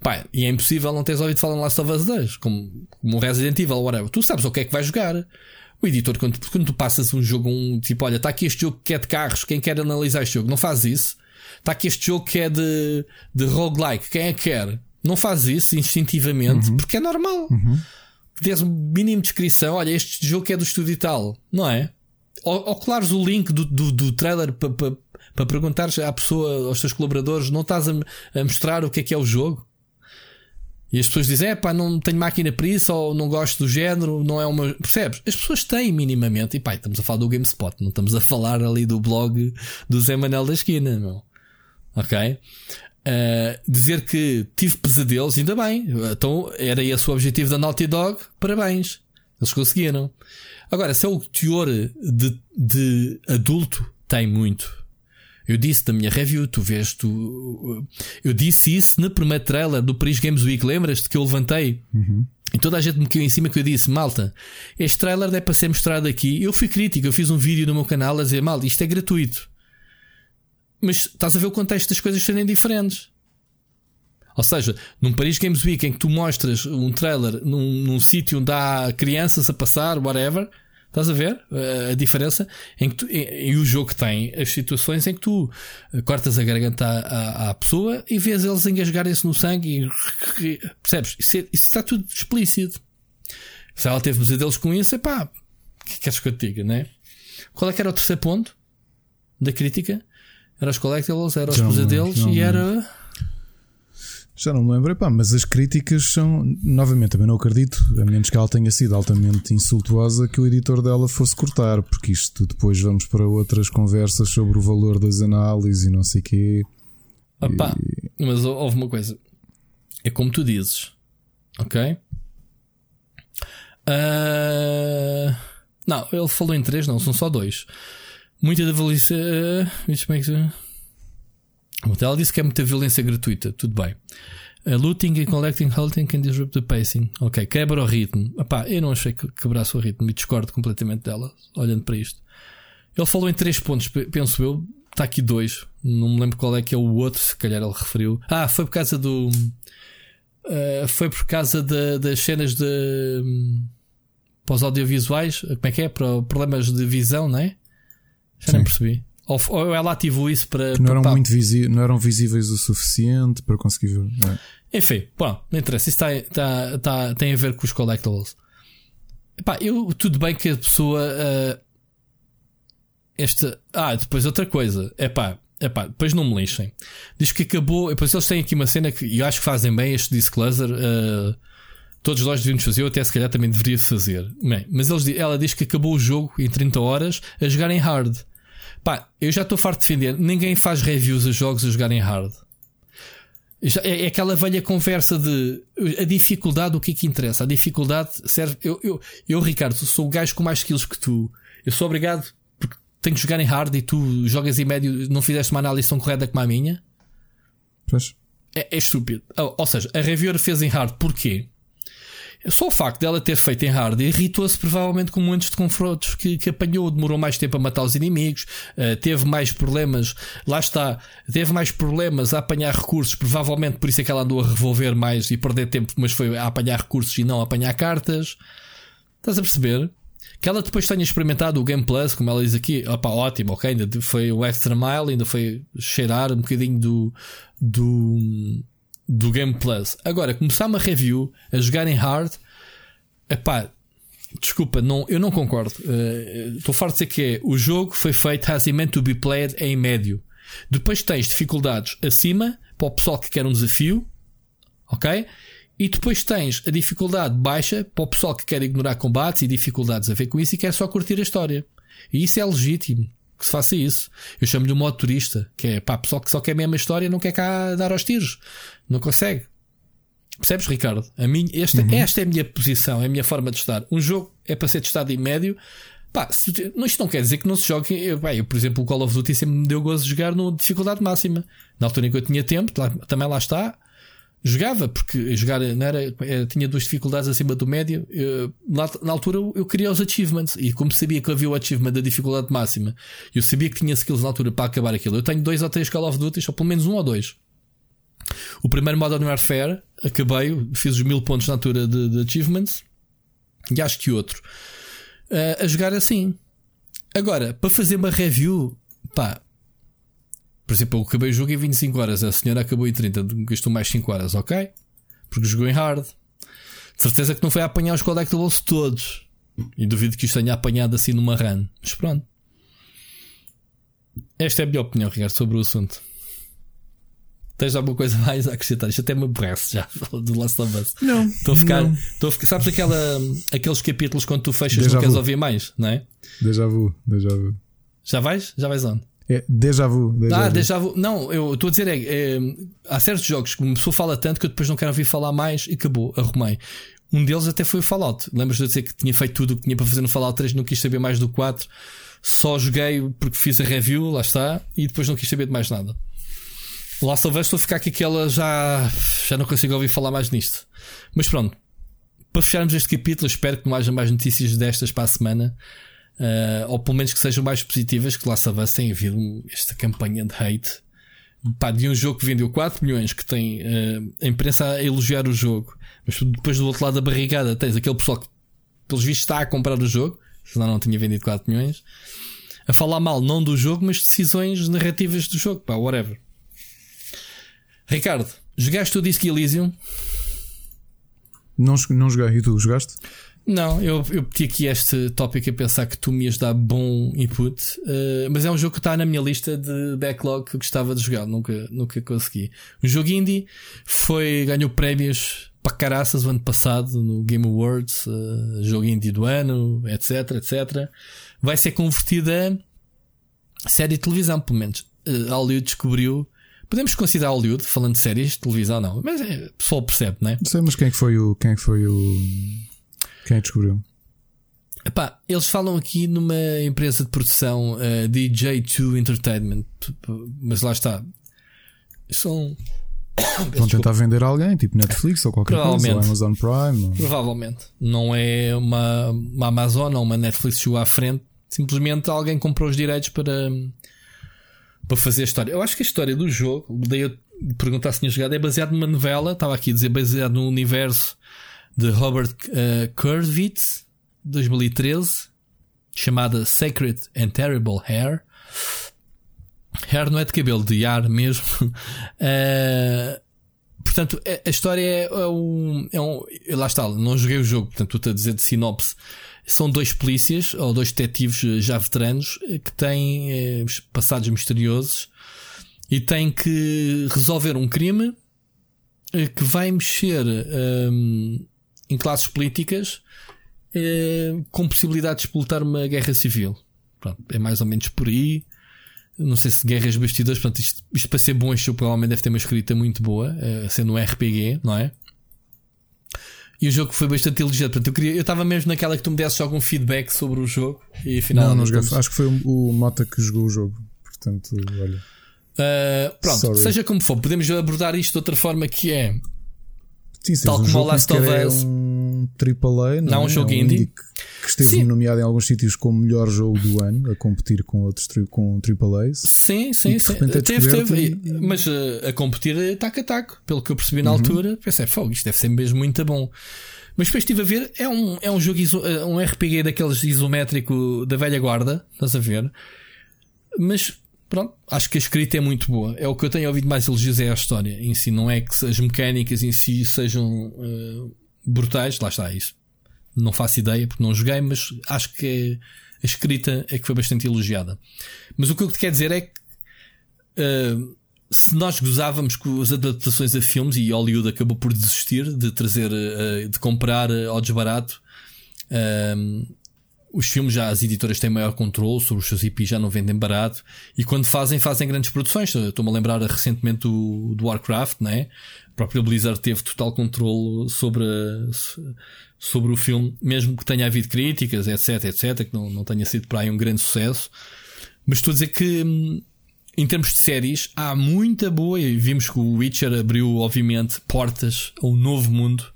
Pá, e é impossível não teres ouvido falar no Last of Us 2, como, como Resident Evil whatever. Tu sabes o que é que vais jogar. O editor, quando, quando tu passas um jogo, um tipo, olha, está aqui este jogo que é de carros, quem quer analisar este jogo? Não faz isso. Está aqui este jogo que é de, de roguelike, quem é que quer? Não faz isso instintivamente, uhum. porque é normal. Uhum. Tens um mínimo de descrição, olha, este jogo que é do estúdio e tal, não é? Ou, ou o link do, do, do trailer para pa, pa perguntares à pessoa, aos teus colaboradores, não estás a, a mostrar o que é que é o jogo? E as pessoas dizem, é pá, não tenho máquina para isso, ou não gosto do género, não é uma. Percebes? As pessoas têm minimamente, e pá, estamos a falar do GameSpot, não estamos a falar ali do blog do Zé Manel da Esquina, não. Ok? Uh, dizer que tive pesadelos, ainda bem. Então era esse o objetivo da Naughty Dog, parabéns. Eles conseguiram. Agora, se é o teor de, de adulto, tem muito. Eu disse na minha review, tu vês, tu. Eu disse isso na primeira trailer do Paris Games Week, lembras-te que eu levantei? Uhum. E toda a gente me caiu em cima que eu disse, malta, este trailer é para ser mostrado aqui. Eu fui crítico, eu fiz um vídeo no meu canal a dizer, malta, isto é gratuito. Mas estás a ver o contexto das coisas serem diferentes. Ou seja, num Paris Games Week em que tu mostras um trailer num, num sítio onde há crianças a passar, whatever, Estás a ver a diferença? Em que tu, e, o jogo tem as situações em que tu eh, cortas a garganta à, à pessoa e vês eles engasgarem-se no sangue e percebes? Isso, é, isso, está tudo explícito. Se ela teve pesadelos com isso, é pá, o que queres que eu te diga, né? Qual é que era o terceiro ponto da crítica? Era os collectibles, era os pesadelos e era. Já não me lembro, pá, mas as críticas são. Novamente, também não acredito, a menos que ela tenha sido altamente insultuosa, que o editor dela fosse cortar, porque isto depois vamos para outras conversas sobre o valor das análises e não sei o quê. Opa, e... mas houve uma coisa. é como tu dizes. Ok? Uh... Não, ele falou em três, não, são só dois. Muita da violência. Uh... Ela disse que é muita violência gratuita, tudo bem. Uh, looting and collecting halting can disrupt the pacing. Ok, quebra o ritmo. Epá, eu não achei que quebrasse o ritmo e discordo completamente dela, olhando para isto. Ele falou em três pontos, penso eu. Está aqui dois. Não me lembro qual é que é o outro, se calhar ele referiu. Ah, foi por causa do. Uh, foi por causa de, das cenas de. Um, para os audiovisuais. Como é que é? Para problemas de visão, não é? Já Sim. nem percebi. Ou, ou ela ativou isso para. Que não eram, muito visi não eram visíveis o suficiente para conseguir ver. É. Enfim, bom, não interessa. Isso está, está, está, tem a ver com os collectibles. Epá, eu, tudo bem que a pessoa. Uh, esta. Ah, depois outra coisa. Epá, epá, depois não me lixem. Diz que acabou. Depois eles têm aqui uma cena que eu acho que fazem bem este disclosure. Uh, todos nós devíamos fazer, eu até se calhar também deveria fazer. Bem, mas eles, ela diz que acabou o jogo em 30 horas a jogar em hard. Pá, eu já estou farto de defender. Ninguém faz reviews a jogos a jogar em hard. É, é aquela velha conversa de a dificuldade, o que é que interessa? A dificuldade serve. Eu, eu, eu Ricardo, sou o gajo com mais skills que tu. Eu sou obrigado porque tenho que jogar em hard e tu jogas em médio, não fizeste uma análise tão correta como a minha. Pois. É, é estúpido. Ou, ou seja, a reviewer fez em hard porquê? Só o facto dela ter feito em hard irritou-se provavelmente com muitos de confrontos que, que apanhou, demorou mais tempo a matar os inimigos, uh, teve mais problemas, lá está, teve mais problemas a apanhar recursos, provavelmente por isso é que ela andou a revolver mais e perder tempo, mas foi a apanhar recursos e não a apanhar cartas. Estás a perceber? Que ela depois tenha experimentado o Game Plus, como ela diz aqui, opa, ótimo, ok, ainda foi o Extra Mile, ainda foi cheirar um bocadinho do, do, do Game Plus. Agora, começar uma review a jogar em hard, epá, desculpa, não, eu não concordo. Eh, estou uh, farto de dizer que é, o jogo foi feito as to be played em médio. Depois tens dificuldades acima para o pessoal que quer um desafio, ok? E depois tens a dificuldade baixa para o pessoal que quer ignorar combates e dificuldades a ver com isso e quer só curtir a história. E isso é legítimo que se faça isso. Eu chamo-lhe o modo turista, que é pá, pessoal que só quer a mesma história não quer cá dar aos tiros. Não consegue. Percebes, Ricardo? A minha, esta, uhum. esta é a minha posição, é a minha forma de estar. Um jogo é para ser testado em médio. Pá, se, isto não quer dizer que não se jogue. Eu, pá, eu, por exemplo, o Call of Duty sempre me deu gozo de jogar no dificuldade máxima. Na altura em que eu tinha tempo, também lá está jogava, porque jogar não era, era, tinha duas dificuldades acima do médio. Eu, na, na, altura eu queria os achievements e como sabia que havia o achievement da dificuldade máxima, eu sabia que tinha skills na altura para acabar aquilo. Eu tenho dois ou três Call of Duty, ou pelo menos um ou dois. O primeiro Modern Warfare, acabei, fiz os mil pontos na altura de, de achievements e acho que outro. Uh, a jogar assim. Agora, para fazer uma review, pá, por exemplo, eu acabei o jogo em 25 horas, a senhora acabou em 30, gastou mais 5 horas, ok? Porque jogou em hard. De certeza que não foi a apanhar os collectibles todos. E duvido que isto tenha apanhado assim numa run. Mas pronto. Esta é a minha opinião, Ricardo, sobre o assunto. Tens alguma coisa mais a acrescentar? Isto até me aborrece já do Last of Us. Não. Estou a ficar. Estou a ficar sabes aquela, aqueles capítulos quando tu fechas e não queres ouvir mais, não é? Déjà vu, déjà vu. Já vais? Já vais onde? É déjà vu. Déjà ah, vu. déjà vu. Não, eu estou a dizer é, é, há certos jogos que uma pessoa fala tanto que eu depois não quero ouvir falar mais e acabou, arrumei. Um deles até foi o Fallout. Lembras de eu dizer que tinha feito tudo o que tinha para fazer no Fallout 3, não quis saber mais do 4. Só joguei porque fiz a review, lá está, e depois não quis saber de mais nada. Lá só vejo estou a ficar aqui que ela já, já não consigo ouvir falar mais nisto. Mas pronto, para fecharmos este capítulo, espero que não haja mais notícias destas para a semana. Uh, ou pelo menos que sejam mais positivas, que lá of Us tem havido esta campanha de hate pá, de um jogo que vendeu 4 milhões, que tem uh, a imprensa a elogiar o jogo, mas depois do outro lado da barrigada tens aquele pessoal que, pelos vistos, está a comprar o jogo, senão não tinha vendido 4 milhões, a falar mal não do jogo, mas decisões narrativas do jogo, pá, whatever. Ricardo, jogaste o Disco Elysium? Não, não joguei, e tu jogaste? Não, eu, eu pedi aqui este tópico a pensar que tu me ias dar bom input, uh, mas é um jogo que está na minha lista de backlog que gostava de jogar, nunca, nunca consegui. Um jogo indie foi, ganhou prémios para caraças o ano passado no Game Awards, uh, jogo indie do ano, etc, etc. Vai ser convertida a série de televisão, pelo menos. Uh, Hollywood descobriu Podemos considerar Hollywood, falando de séries, televisão, não. Mas é, o pessoal percebe, não é? Não sei, mas quem é que foi o. Quem é foi o. Quem é descobriu? Epá, eles falam aqui numa empresa de produção uh, DJ2 Entertainment, mas lá está. São. Vão tentar vender alguém, tipo Netflix ou qualquer coisa, ou Amazon Prime. Ou... Provavelmente. Não é uma, uma Amazon ou uma Netflix chegou à frente, simplesmente alguém comprou os direitos para, para fazer a história. Eu acho que a história do jogo, daí eu perguntar se tinha jogado, é baseado numa novela, estava aqui a dizer, baseado no universo de Robert uh, Kurtzwitz 2013, chamada Sacred and Terrible Hair. Hair não é de cabelo, de ar mesmo. uh, portanto, a, história é, é, um, é um. Lá está, não joguei o jogo, portanto, estou a dizer de sinopse. São dois polícias, ou dois detetives já veteranos, que têm eh, passados misteriosos e têm que resolver um crime eh, que vai mexer um, em classes políticas é, com possibilidade de explotar uma guerra civil. Pronto, é mais ou menos por aí. Não sei se guerras bastidores, portanto, isto, isto para ser bom, este jogo provavelmente deve ter uma escrita muito boa, é, sendo um RPG, não é? E o jogo foi bastante elogiado. Portanto, eu queria, eu estava mesmo naquela que tu me desses algum feedback sobre o jogo e afinal. Não, não joguei. Acho que foi o, o Mota que jogou o jogo. Portanto, olha. Uh, pronto, Sorry. seja como for, podemos abordar isto de outra forma que é Sim, Tal como o Last of Us. É um AAA, não, não é? um jogo é um indie. indie que esteve sim. nomeado em alguns sítios como melhor jogo do ano, a competir com outros com AAAs. Sim, sim, sim. É teve, teve. E... Mas uh, a competir é taco a taco, pelo que eu percebi na uhum. altura. Pensei, fogo, isto deve ser mesmo muito bom. Mas depois estive a ver, é um, é um jogo, iso, eh, um RPG daqueles isométrico da velha guarda, estás a ver? Mas pronto, acho que a escrita é muito boa. É o que eu tenho ouvido mais elogios é a história em si. Não é que as mecânicas em si sejam uh, brutais. Lá está isso. Não faço ideia porque não joguei, mas acho que a escrita é que foi bastante elogiada. Mas o que eu te quero dizer é que uh, se nós gozávamos com as adaptações a filmes e Hollywood acabou por desistir de trazer, uh, de comprar ao desbarato os filmes já, as editoras têm maior controle sobre os seus IPs, já não vendem barato. E quando fazem, fazem grandes produções. Estou-me a lembrar recentemente do, do Warcraft, né? O próprio Blizzard teve total controle sobre, sobre o filme, mesmo que tenha havido críticas, etc, etc, que não, não tenha sido para aí um grande sucesso. Mas estou a dizer que, hum, em termos de séries, há muita boa, e vimos que o Witcher abriu, obviamente, portas a um novo mundo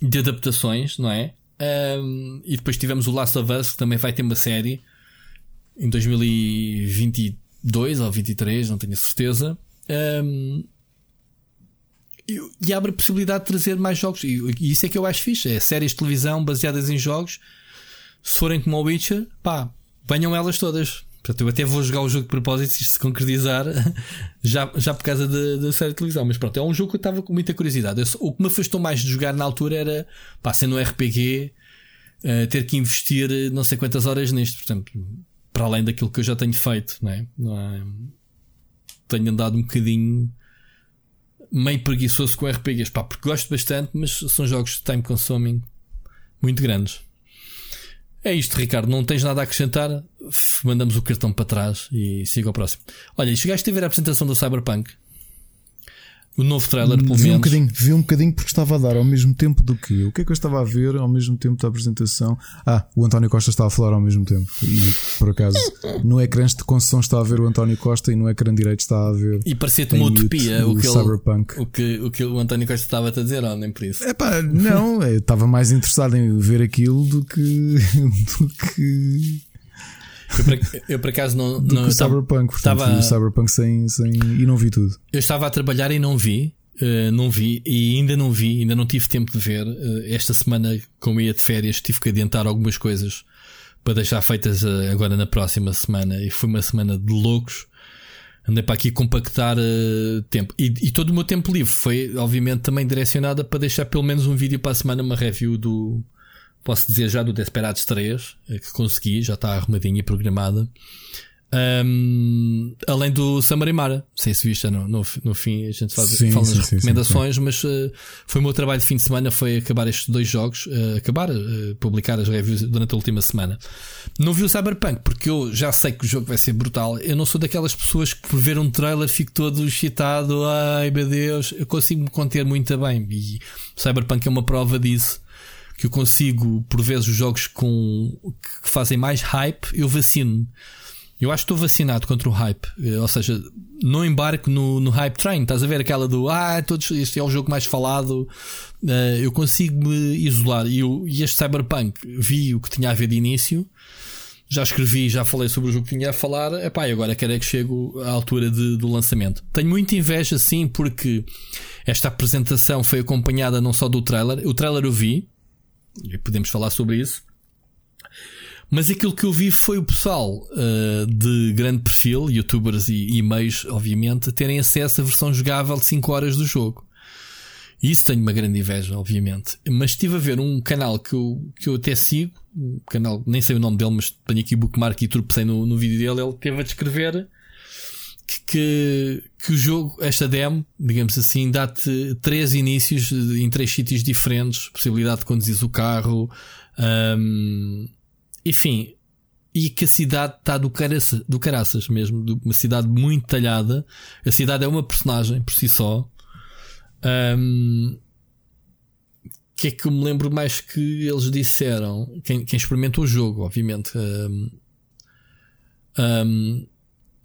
de adaptações, não é? Um, e depois tivemos o Last of Us, que também vai ter uma série em 2022 ou 2023, não tenho certeza. Um, e, e, abre a possibilidade de trazer mais jogos. E, e, isso é que eu acho fixe: é séries de televisão baseadas em jogos. Se forem como o Witcher, pá, venham elas todas. Portanto, eu até vou jogar o jogo de propósito se isto se concretizar já, já por causa da, série de televisão. Mas pronto, é um jogo que eu estava com muita curiosidade. Eu, o que me afastou mais de jogar na altura era, pá, sendo um RPG, uh, eh, ter que investir eh, não sei quantas horas nisto. Portanto, para além daquilo que eu já tenho feito, não é? Não é? Tenho andado um bocadinho meio preguiçoso com RPGs, pá, porque gosto bastante, mas são jogos time consuming muito grandes. É isto, Ricardo. Não tens nada a acrescentar? Mandamos o cartão para trás e siga ao próximo. Olha, chegaste a ver a apresentação do Cyberpunk? O novo trailer, pelo vi menos. Um bocadinho, vi um bocadinho porque estava a dar ao mesmo tempo do que O que é que eu estava a ver ao mesmo tempo da apresentação? Ah, o António Costa estava a falar ao mesmo tempo. E por acaso, no ecrã de concessão está a ver o António Costa e no ecrã direito está a ver. E parecia-te uma utopia o, o, que Cyberpunk. Ele, o, que, o que o António Costa estava a dizer, ou nem por isso? É pá, não, estava mais interessado em ver aquilo do que. do que eu por, eu por acaso não. não o Cyberpunk, portanto, estava, o Cyberpunk sem, sem. E não vi tudo. Eu estava a trabalhar e não vi. Uh, não vi e ainda não vi, ainda não tive tempo de ver. Uh, esta semana, como ia de férias, tive que adiantar algumas coisas para deixar feitas uh, agora na próxima semana. E foi uma semana de loucos. Andei para aqui compactar tempo. E, e, todo o meu tempo livre foi, obviamente, também direcionado para deixar pelo menos um vídeo para a semana, uma review do, posso dizer já do Desperados 3, eh, que consegui, já está arrumadinha e programada. Um, além do Samarimara, sei se viste no, no, no fim, a gente faz, sim, fala sim, nas sim, recomendações, mas uh, foi o meu trabalho de fim de semana foi acabar estes dois jogos, uh, acabar, uh, publicar as reviews durante a última semana. Não vi o Cyberpunk porque eu já sei que o jogo vai ser brutal. Eu não sou daquelas pessoas que por ver um trailer fico todo excitado, ai meu Deus, eu consigo me conter muito bem e o Cyberpunk é uma prova disso. Que eu consigo, por vezes, os jogos com, que fazem mais hype, eu vacino. Eu acho que estou vacinado contra o hype. Eh, ou seja, não embarco no, no hype train. Estás a ver aquela do ah, todos, este é o jogo mais falado. Uh, eu consigo me isolar. E, eu, e este Cyberpunk vi o que tinha a ver de início. Já escrevi, já falei sobre o jogo que tinha a falar. Epá, e agora quero é que chego à altura de, do lançamento. Tenho muita inveja, sim, porque esta apresentação foi acompanhada não só do trailer. O trailer eu vi, e podemos falar sobre isso. Mas aquilo que eu vi foi o pessoal uh, de grande perfil, youtubers e, e meios, obviamente, terem acesso à versão jogável de 5 horas do jogo. Isso tenho uma grande inveja, obviamente. Mas estive a ver um canal que eu, que eu até sigo, um canal, nem sei o nome dele, mas tenho aqui o bookmark e tropecei no, no vídeo dele. Ele teve a descrever que, que, o jogo, esta demo, digamos assim, dá-te três inícios em três sítios diferentes, possibilidade de conduzir o carro, um, enfim, e que a cidade está do, caraça, do caraças mesmo, uma cidade muito talhada. A cidade é uma personagem por si só. Um, que é que eu me lembro mais que eles disseram? Quem, quem experimentou o jogo, obviamente. Um, um,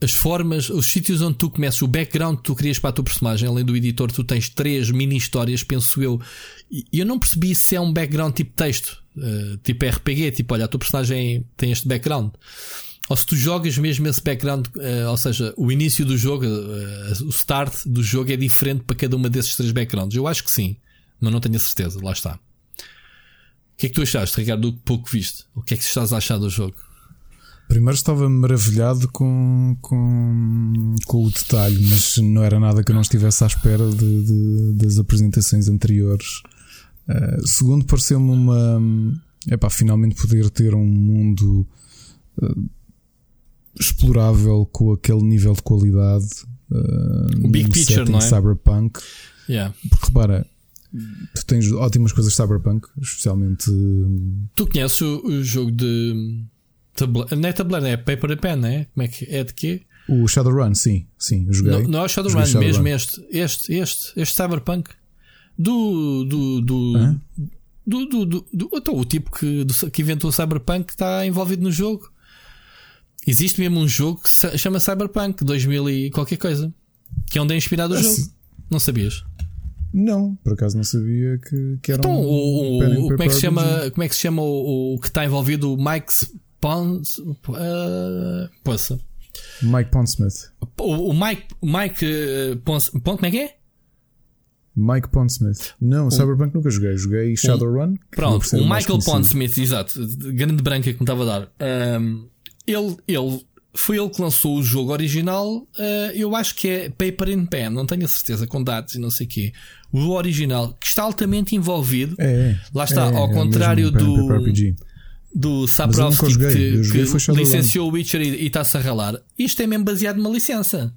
as formas, os sítios onde tu começas, o background que tu crias para a tua personagem, além do editor, tu tens três mini histórias, penso eu. E eu não percebi se é um background tipo texto, uh, tipo RPG, tipo, olha, a tua personagem tem este background. Ou se tu jogas mesmo esse background, uh, ou seja, o início do jogo, uh, o start do jogo é diferente para cada uma desses três backgrounds. Eu acho que sim, mas não tenho a certeza, lá está. O que é que tu achaste, Ricardo, do pouco viste? O que é que estás a achar do jogo? Primeiro estava maravilhado com, com, com o detalhe, mas não era nada que eu não estivesse à espera de, de das apresentações anteriores. Uh, segundo, pareceu-me uma. Epá, finalmente poder ter um mundo uh, explorável com aquele nível de qualidade. Uh, o big picture, não é? Cyberpunk. Yeah. Porque repara, tu tens ótimas coisas de Cyberpunk, especialmente. Tu conheces o, o jogo de Tabla não é tabuleiro, é paper and pen, é? Como é que é de quê? O Shadowrun, sim, sim, joguei. Não, não é o Shadowrun, mesmo este, este, este, este Cyberpunk do. do, do, do, do, do, do então, o tipo que, do, que inventou o Cyberpunk está envolvido no jogo. Existe mesmo um jogo que se chama Cyberpunk 2000 e qualquer coisa, que é onde é inspirado o jogo. Não sabias? Não, por acaso não sabia que, que era então, um, o, o, como é que se chama, como é que se chama o, o que está envolvido o Mike Pons. Uh, poça. Mike Pondsmith. O, o Mike. Mike uh, Pons, Pons, como é que é? Mike Pondsmith. Não, o, Cyberpunk nunca joguei. Joguei Shadowrun. Pronto, o Michael Pondsmith, exato. Grande branca que me estava a dar. Um, ele, ele foi ele que lançou o jogo original. Uh, eu acho que é Paper and Pen, não tenho a certeza, com dados e não sei o quê. O original, que está altamente envolvido. É, é. Lá está, é, ao é contrário do do Saprovsky que, que licenciou o Witcher e está-se a ralar. Isto é mesmo baseado numa licença.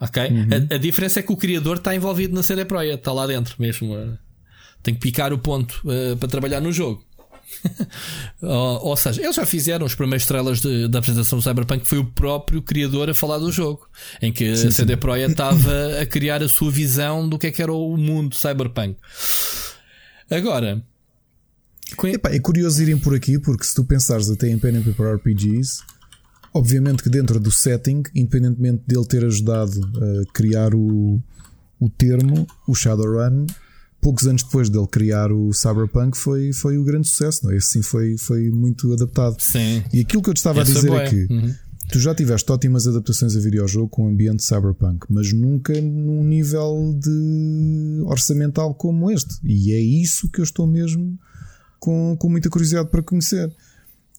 Ok? Uhum. A, a, diferença é que o criador está envolvido na CD Projekt, está lá dentro mesmo. Uh, tem que picar o ponto uh, para trabalhar no jogo. ou, ou, seja, eles já fizeram os primeiros trailers de, da apresentação do Cyberpunk, foi o próprio criador a falar do jogo, em que sim, a CD Projekt estava a criar a sua visão do que é que era o mundo Cyberpunk. Agora, Epá, é curioso irem por aqui, porque se tu pensares até em Pen and Paper RPGs, obviamente que dentro do setting, independentemente dele ter ajudado a criar o, o termo, o Shadowrun, poucos anos depois dele criar o Cyberpunk, foi, foi o grande sucesso, não é? Esse sim foi, foi muito adaptado. Sim. E aquilo que eu te estava Essa a dizer é, é que. Uhum. Tu já tiveste ótimas adaptações a videojogo com o ambiente cyberpunk, mas nunca num nível de orçamental como este. E é isso que eu estou mesmo com, com muita curiosidade para conhecer.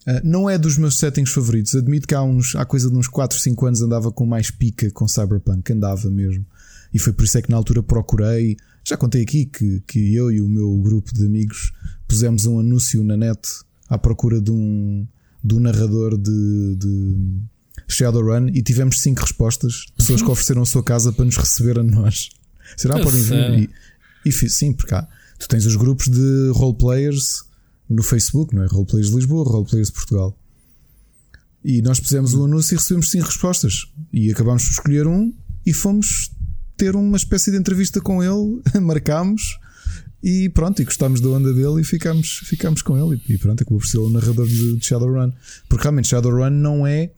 Uh, não é dos meus settings favoritos. Admito que há, uns, há coisa de uns 4, 5 anos andava com mais pica com Cyberpunk, andava mesmo. E foi por isso é que na altura procurei. Já contei aqui que, que eu e o meu grupo de amigos pusemos um anúncio na net à procura de um, de um narrador de, de, Shadowrun e tivemos 5 respostas. Pessoas que ofereceram a sua casa para nos receber a nós. Será? Podem vir. E, e sim, porque há. Tu tens os grupos de roleplayers no Facebook, não é? Roleplayers de Lisboa, Roleplayers de Portugal. E nós pusemos o anúncio e recebemos 5 respostas. E acabámos por escolher um e fomos ter uma espécie de entrevista com ele, marcámos e pronto, e gostámos da onda dele e ficámos, ficámos com ele. E pronto, acabou por ser o narrador de, de Shadowrun. Porque realmente Shadowrun não é.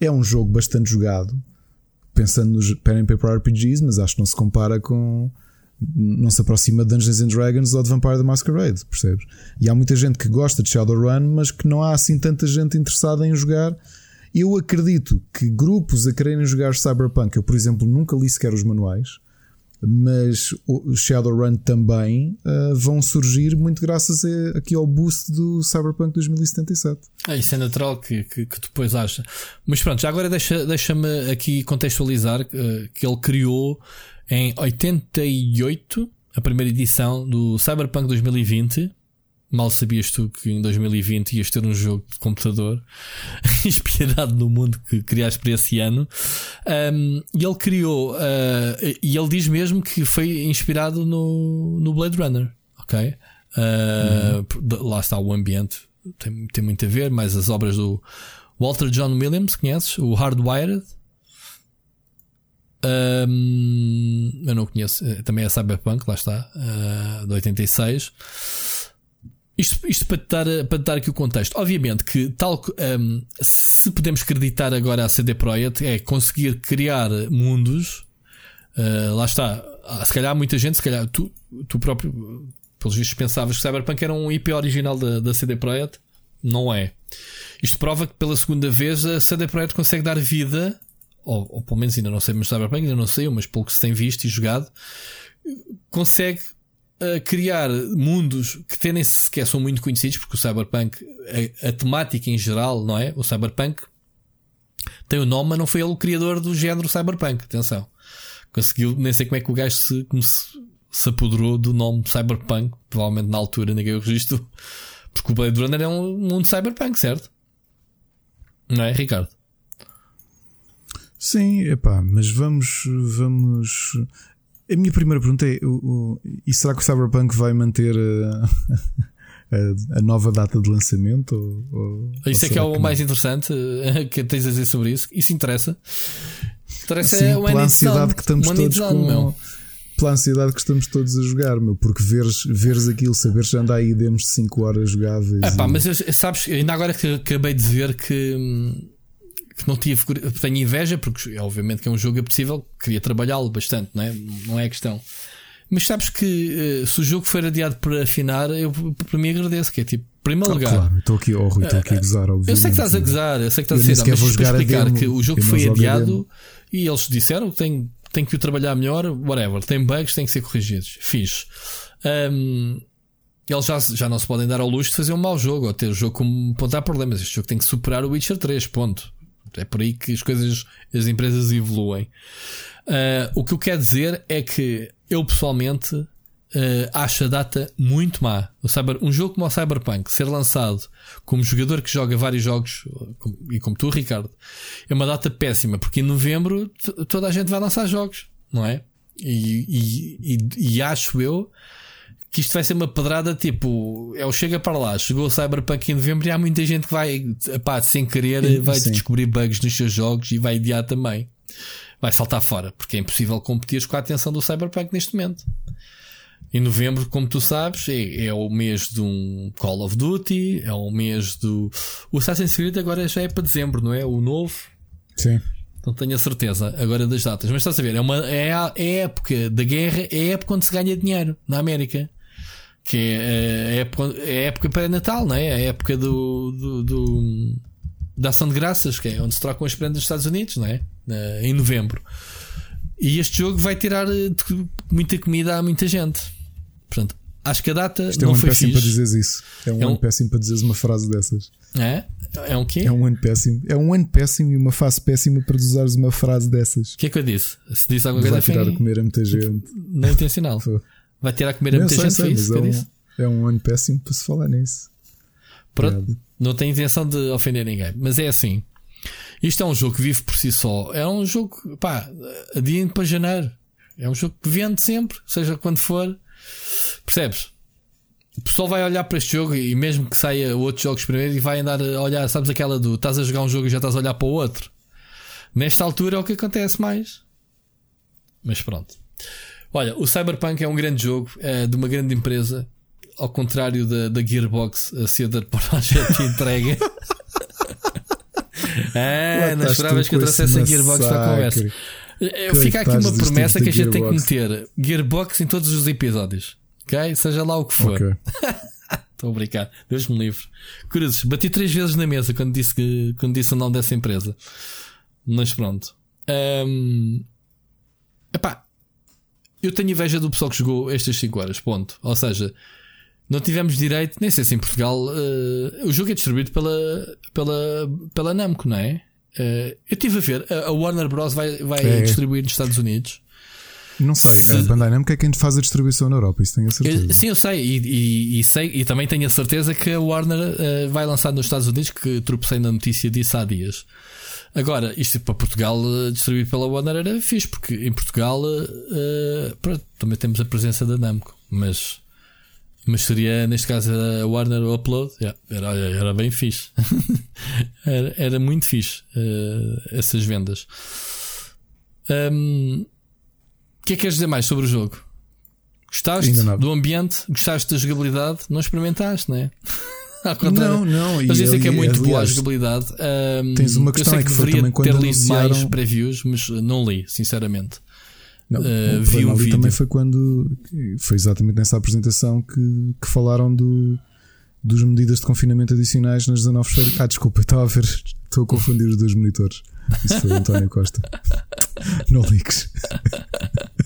É um jogo bastante jogado, pensando nos pen and paper RPGs, mas acho que não se compara com. Não se aproxima de Dungeons and Dragons ou de Vampire the Masquerade, percebes? E há muita gente que gosta de Shadowrun, mas que não há assim tanta gente interessada em jogar. Eu acredito que grupos a quererem jogar Cyberpunk, eu por exemplo nunca li sequer os manuais, mas o Shadowrun também uh, vão surgir muito graças a, aqui ao boost do Cyberpunk 2077. É, isso é natural que, que, que depois acha. Mas pronto, já agora deixa-me deixa aqui contextualizar uh, que ele criou em 88 a primeira edição do Cyberpunk 2020 Mal sabias tu que em 2020 ias ter um jogo de computador inspirado no mundo que criaste para esse ano. Um, e ele criou, uh, e ele diz mesmo que foi inspirado no, no Blade Runner. Ok? Uh, uhum. Lá está o ambiente, tem, tem muito a ver, mas as obras do Walter John Williams, conheces? O Hardwired. Um, eu não conheço, eh, também é Cyberpunk, lá está, uh, de 86. Isto, isto para, te dar, para dar aqui o contexto. Obviamente que, tal um, se podemos acreditar agora a CD Projekt, é conseguir criar mundos. Uh, lá está. Ah, se calhar muita gente, se calhar tu, tu próprio, pelos vistos, pensavas que Cyberpunk era um IP original da, da CD Projekt. Não é. Isto prova que pela segunda vez a CD Projekt consegue dar vida, ou, ou pelo menos ainda não sei, mas Cyberpunk ainda não saiu, mas pelo que se tem visto e jogado, consegue a criar mundos que até nem sequer são muito conhecidos, porque o Cyberpunk, a, a, temática em geral, não é? O Cyberpunk tem o nome, mas não foi ele o criador do género Cyberpunk. Atenção, conseguiu, nem sei como é que o gajo se, se, se apoderou do nome Cyberpunk, provavelmente na altura ninguém o registrou, porque o Blade Runner é um mundo Cyberpunk, certo? Não é, Ricardo? Sim, epá, mas vamos, vamos a minha primeira pergunta é: o, o, e será que o Cyberpunk vai manter a, a, a nova data de lançamento? Ou, isso ou é que é o que mais interessante que tens a dizer sobre isso. Isso interessa. Interessa Sim, é pela ansiedade que estamos todos com. Meu. Pela ansiedade que estamos todos a jogar, meu, porque veres, veres aquilo, saberes anda aí demos de 5 horas jogáveis. É pá, e... mas sabes, ainda agora que acabei de ver que hum, que não tive, tenho inveja, porque obviamente que é um jogo apetecível, queria trabalhá-lo bastante, não é? Não é a questão. Mas sabes que uh, se o jogo for adiado para afinar, eu para mim agradeço, que é tipo, primeiro ah, lugar. Claro, estou aqui, oh, Rui, estou aqui a gozar, obviamente. Eu sei que estás a gozar, eu sei que estás a ser, mas vou explicar demo, que o jogo foi adiado e eles disseram que tem, tem que o trabalhar melhor, whatever, tem bugs, tem que ser corrigidos. Fiz. Um, eles já, já não se podem dar ao luxo de fazer um mau jogo ou ter o jogo como apontar problemas. Este jogo tem que superar o Witcher 3, ponto. É por aí que as coisas, as empresas evoluem. Uh, o que eu quero dizer é que eu pessoalmente uh, acho a data muito má. O Cyber, um jogo como o Cyberpunk ser lançado como jogador que joga vários jogos, e como tu, Ricardo, é uma data péssima, porque em novembro toda a gente vai lançar jogos, não é? E, e, e, e acho eu que isto vai ser uma pedrada tipo, é o chega para lá, chegou o Cyberpunk em novembro e há muita gente que vai, pá, sem querer, vai Sim. descobrir bugs nos seus jogos e vai adiar também. Vai saltar fora, porque é impossível competir com a atenção do Cyberpunk neste momento. Em novembro, como tu sabes, é, é, o mês de um Call of Duty, é o mês do. O Assassin's Creed agora já é para dezembro, não é? O novo. Sim. Não tenho a certeza agora das datas. Mas estás a ver, é, uma, é, a, é a época da guerra, é a época onde se ganha dinheiro na América que é a época, é a época pré-natal, não é? é? A época do, do, do, da ação de graças, que é onde se trocam as prendas dos Estados Unidos, não é? Em novembro. E este jogo vai tirar eh, muita comida a muita gente. Portanto, acho que a data Isto é não é um ano péssimo para dizeres isso. É um, é um ano péssimo para dizeres uma frase dessas. É? É um quê? É um ano péssimo. É um ano péssimo e uma fase péssima para usares uma frase dessas. O que é que eu disse? Se disse alguma coisa Vai tirar a comer a muita gente. Não é intencional. Vai ter a comer a muita sei, gente, sei, isso, é, um, é um ano péssimo para se falar nisso. Pronto, não tenho intenção de ofender ninguém, mas é assim. Isto é um jogo que vive por si só. É um jogo, pá, adiante para janeiro. É um jogo que vende sempre, seja quando for. Percebes? O pessoal vai olhar para este jogo e mesmo que saia outros jogos primeiro e vai andar a olhar, sabes aquela do estás a jogar um jogo e já estás a olhar para o outro. Nesta altura é o que acontece mais. Mas pronto. Olha, o Cyberpunk é um grande jogo, é de uma grande empresa, ao contrário da, da Gearbox, a Cedar por a gente entrega. ah, não esperavas que eu trouxesse a Gearbox para a conversa. Fica aqui uma promessa que a gente tem que meter Gearbox em todos os episódios. Ok? Seja lá o que for. Estou a brincar. Deus me livre. Cruzes, bati três vezes na mesa quando disse, que, quando disse o nome dessa empresa. Mas pronto. Um, epá, eu tenho inveja do pessoal que jogou estas 5 horas. Ponto. Ou seja, não tivemos direito, nem sei se em Portugal. Uh, o jogo é distribuído pela, pela, pela Namco, não é? Uh, eu estive a ver, a Warner Bros. vai, vai é. distribuir nos Estados Unidos. Não sei, se... a Bandai Namco é quem faz a distribuição na Europa, isso tenho a certeza. Eu, sim, eu sei e, e, e, sei, e também tenho a certeza que a Warner uh, vai lançar nos Estados Unidos, que tropecei na notícia disso há dias. Agora, isto para Portugal uh, distribuído pela Warner era fixe, porque em Portugal uh, pronto, também temos a presença da Namco, mas, mas seria neste caso a Warner o Upload, yeah, era, era bem fixe, era, era muito fixe essas vendas. Um, o que é que queres dizer mais sobre o jogo? Gostaste do ambiente? Gostaste da jogabilidade? Não experimentaste, não é? não, não. Eles dizem que é muito aliás, boa a jogabilidade. Um, tens uma questão eu sei que, é que deveria ter lido anunciaram... mais previews, mas não li, sinceramente. Não, uh, vi o vídeo. também foi quando foi exatamente nessa apresentação que, que falaram do, dos medidas de confinamento adicionais nas 19 feiras. Ah, desculpa, estava a ver, estou a confundir os dois monitores. Isso foi António Costa. Não ligues.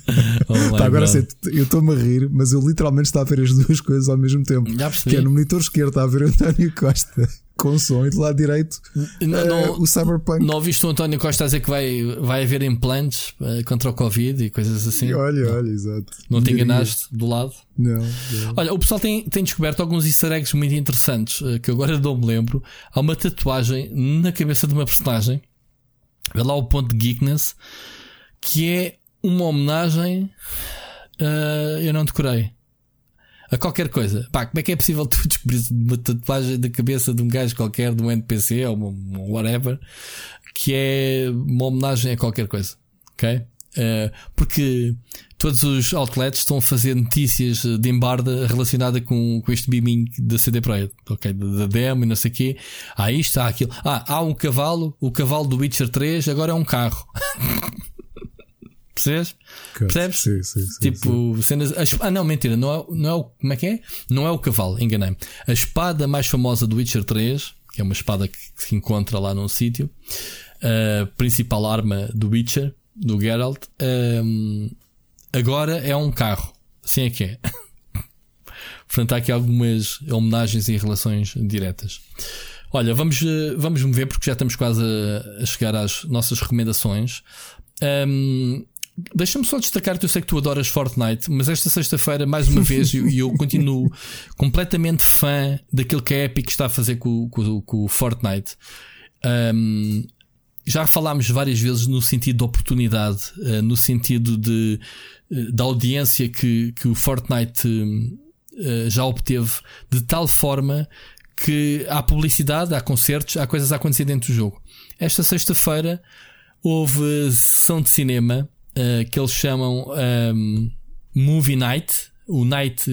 Oh Pá, agora sei, eu estou-me a rir, mas eu literalmente estava a ver as duas coisas ao mesmo tempo. Que é no monitor esquerdo está a ver António Costa com som e do lado direito não, não, uh, o Cyberpunk. Não ouviste o António Costa a dizer que vai, vai haver implantes uh, contra o Covid e coisas assim? E olha, olha, exato. Não te enganaste do lado? Não, não. Olha, o pessoal tem, tem descoberto alguns easter eggs muito interessantes uh, que agora não me lembro. Há uma tatuagem na cabeça de uma personagem. Vê lá o ponto de geekness que é uma homenagem. Uh, eu não decorei. A qualquer coisa. Pá, como é que é possível tu descobrir uma tatuagem da cabeça de um gajo qualquer, de um NPC ou um whatever, que é uma homenagem a qualquer coisa? Ok? Uh, porque todos os outlets estão a fazer notícias de embarda relacionada com, com este beaming da CD Projekt, ok? Da demo e não sei o quê. Ah, isto, há aquilo. Ah, há um cavalo, o cavalo do Witcher 3 agora é um carro. Percebes? Percebes? Sim, sim, sim, tipo, cenas. ah, não, mentira, não é, não é o. Como é que é? Não é o cavalo, enganei-me. A espada mais famosa do Witcher 3, que é uma espada que se encontra lá num sítio, a principal arma do Witcher, do Geralt, um, agora é um carro. Assim é que é. Portanto, há aqui algumas homenagens e relações diretas. Olha, vamos, eh, vamos ver porque já estamos quase a, a chegar às nossas recomendações. Um, Deixa-me só destacar que eu sei que tu adoras Fortnite, mas esta sexta-feira, mais uma vez, e eu, eu, continuo completamente fã daquilo que a Epic está a fazer com, com, com o Fortnite. Um, já falámos várias vezes no sentido de oportunidade, uh, no sentido de, uh, da audiência que, que o Fortnite uh, já obteve, de tal forma que há publicidade, há concertos, há coisas a acontecer dentro do jogo. Esta sexta-feira houve sessão de cinema uh, que eles chamam um, ehm, Movie Night, o Night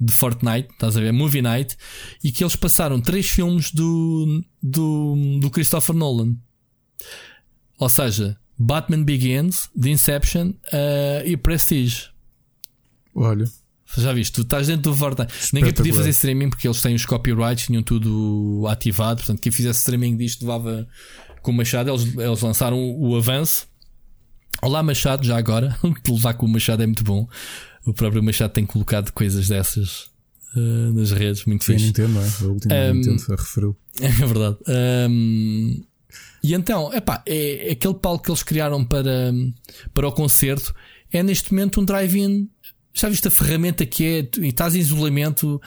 de Fortnite, estás a ver? Movie Night, e que eles passaram três filmes do, do, do Christopher Nolan. Ou seja, Batman Begins, The Inception uh, e Prestige. Olha. Já viste, tu estás dentro do Fortnite. Ninguém podia fazer streaming porque eles têm os copyrights, tinham tudo ativado. Portanto, quem fizesse streaming disto levava com o Machado. Eles, eles lançaram o, o avanço Olá Machado, já agora. Levar com o Machado é muito bom. O próprio Machado tem colocado coisas dessas uh, nas redes, muito fixe. Nintendo, não é? A última um, Nintendo referiu. É verdade. Um, e então, epá, é, é aquele palco que eles criaram para, para o concerto. É neste momento um drive-in. Já viste a ferramenta que é? E estás em isolamento,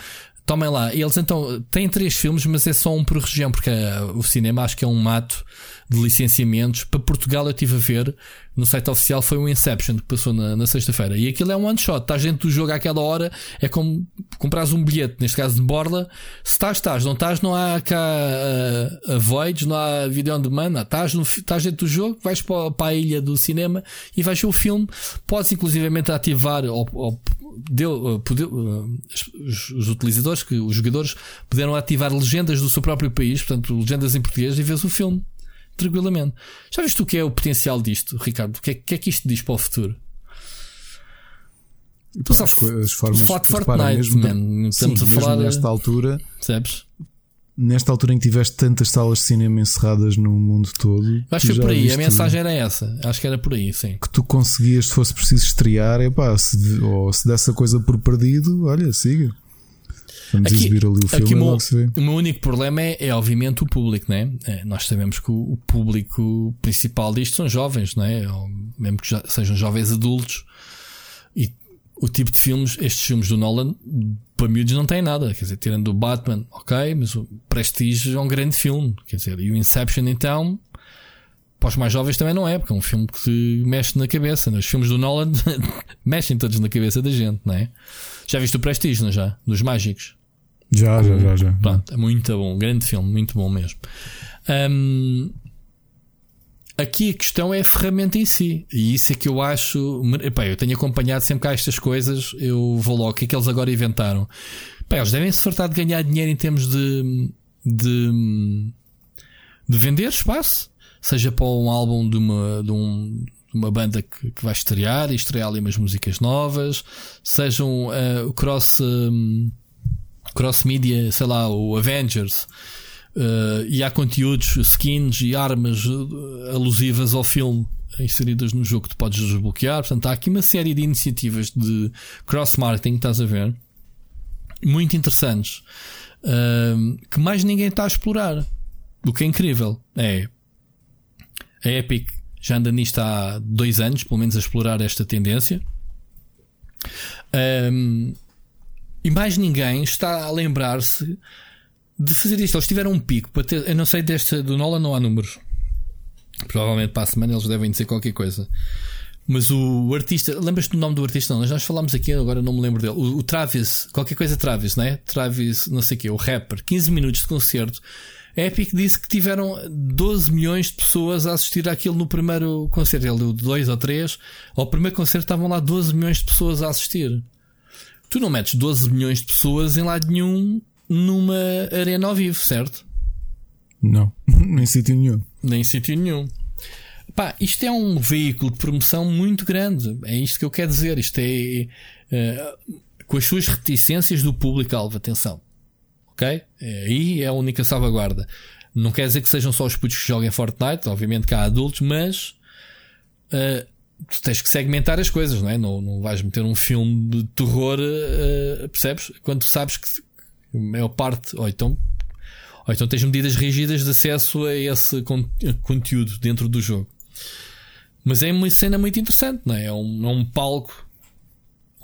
tomem lá. Eles então têm três filmes, mas é só um por região, porque uh, o cinema acho que é um mato de licenciamentos. Para Portugal eu estive a ver no site oficial foi o Inception que passou na, na sexta-feira. E aquilo é um one shot. Estás dentro do jogo àquela hora, é como comprares um bilhete, neste caso de borla. Se estás, estás. Não estás, não há cá uh, a Voids, não há vídeo on demand. Estás, no, estás dentro do jogo, vais para, para a ilha do cinema e vais ver o filme. Podes inclusivamente ativar ou, ou deu, uh, poder, os, os, utilizadores, que os jogadores puderam ativar legendas do seu próprio país, portanto, legendas em português, e vês o filme tranquilamente. Já viste o que é o potencial disto, Ricardo? O que é, que, é que isto diz para o futuro? Só as formas de Fortnite, mesmo, man. Estamos sim, a falar nesta altura. Sabes? Nesta altura em que tiveste tantas salas de cinema encerradas no mundo todo. Acho que foi por aí, a mensagem era essa. Acho que era por aí, sim. Que tu conseguias, se fosse preciso estrear, é pá, se, ou se desse a coisa por perdido, olha, siga. Vamos aqui, exibir ali o filme. Aqui o, meu, o meu único problema é, é, obviamente, o público, né? É, nós sabemos que o, o, público principal disto são jovens, né? Ou mesmo que sejam jovens adultos. E o tipo de filmes, estes filmes do Nolan, para miúdos não tem nada. Quer dizer, tirando o Batman, ok, mas o Prestige é um grande filme. Quer dizer, e o Inception, então, para os mais jovens também não é, porque é um filme que mexe na cabeça. Né? Os filmes do Nolan mexem todos na cabeça da gente, não é? Já viste o Prestige, não é já? Dos mágicos. Já, já, já, já. Pronto, é muito bom, grande filme, muito bom mesmo. Um, aqui a questão é a ferramenta em si, e isso é que eu acho. Epá, eu tenho acompanhado sempre cá estas coisas, eu vou logo, o que é que eles agora inventaram? Epá, eles devem se fartar de ganhar dinheiro em termos de, de, de vender espaço, seja para um álbum de uma, de um, uma banda que, que, vai estrear e estrear ali umas músicas novas, sejam uh, cross. Um, cross-media, sei lá, o Avengers. Uh, e há conteúdos, skins e armas uh, alusivas ao filme inseridas no jogo que tu podes desbloquear. Portanto, há aqui uma série de iniciativas de cross-marketing, estás a ver? Muito interessantes. Uh, que mais ninguém está a explorar. O que é incrível. É. A Epic já anda nisto há dois anos, pelo menos a explorar esta tendência. Um, e mais ninguém está a lembrar-se de fazer isto. Eles tiveram um pico para ter. Eu não sei desta do Nolan, não há números. Provavelmente para a semana eles devem dizer qualquer coisa. Mas o, artista, lembras-te do nome do artista? Não, nós falámos aqui, agora não me lembro dele. O, o Travis, qualquer coisa Travis, né? Travis, não sei o quê, o rapper, 15 minutos de concerto. A Epic disse que tiveram 12 milhões de pessoas a assistir àquilo no primeiro concerto. Ele deu 2 ou 3. Ao primeiro concerto estavam lá 12 milhões de pessoas a assistir. Tu não metes 12 milhões de pessoas em lado nenhum numa arena ao vivo, certo? Não, nem sítio nenhum. Nem sítio nenhum. Pá, isto é um veículo de promoção muito grande. É isto que eu quero dizer. Isto é uh, com as suas reticências do público-alvo. Atenção. Ok? É, aí é a única salvaguarda. Não quer dizer que sejam só os putos que joguem Fortnite. Obviamente que há adultos, mas uh, tu tens que segmentar as coisas, não é? Não, não vais meter um filme de terror, uh, percebes? Quando sabes que a maior parte, ou então, ou então tens medidas rígidas de acesso a esse con conteúdo dentro do jogo. Mas é uma cena muito interessante, não é? É um, é um palco,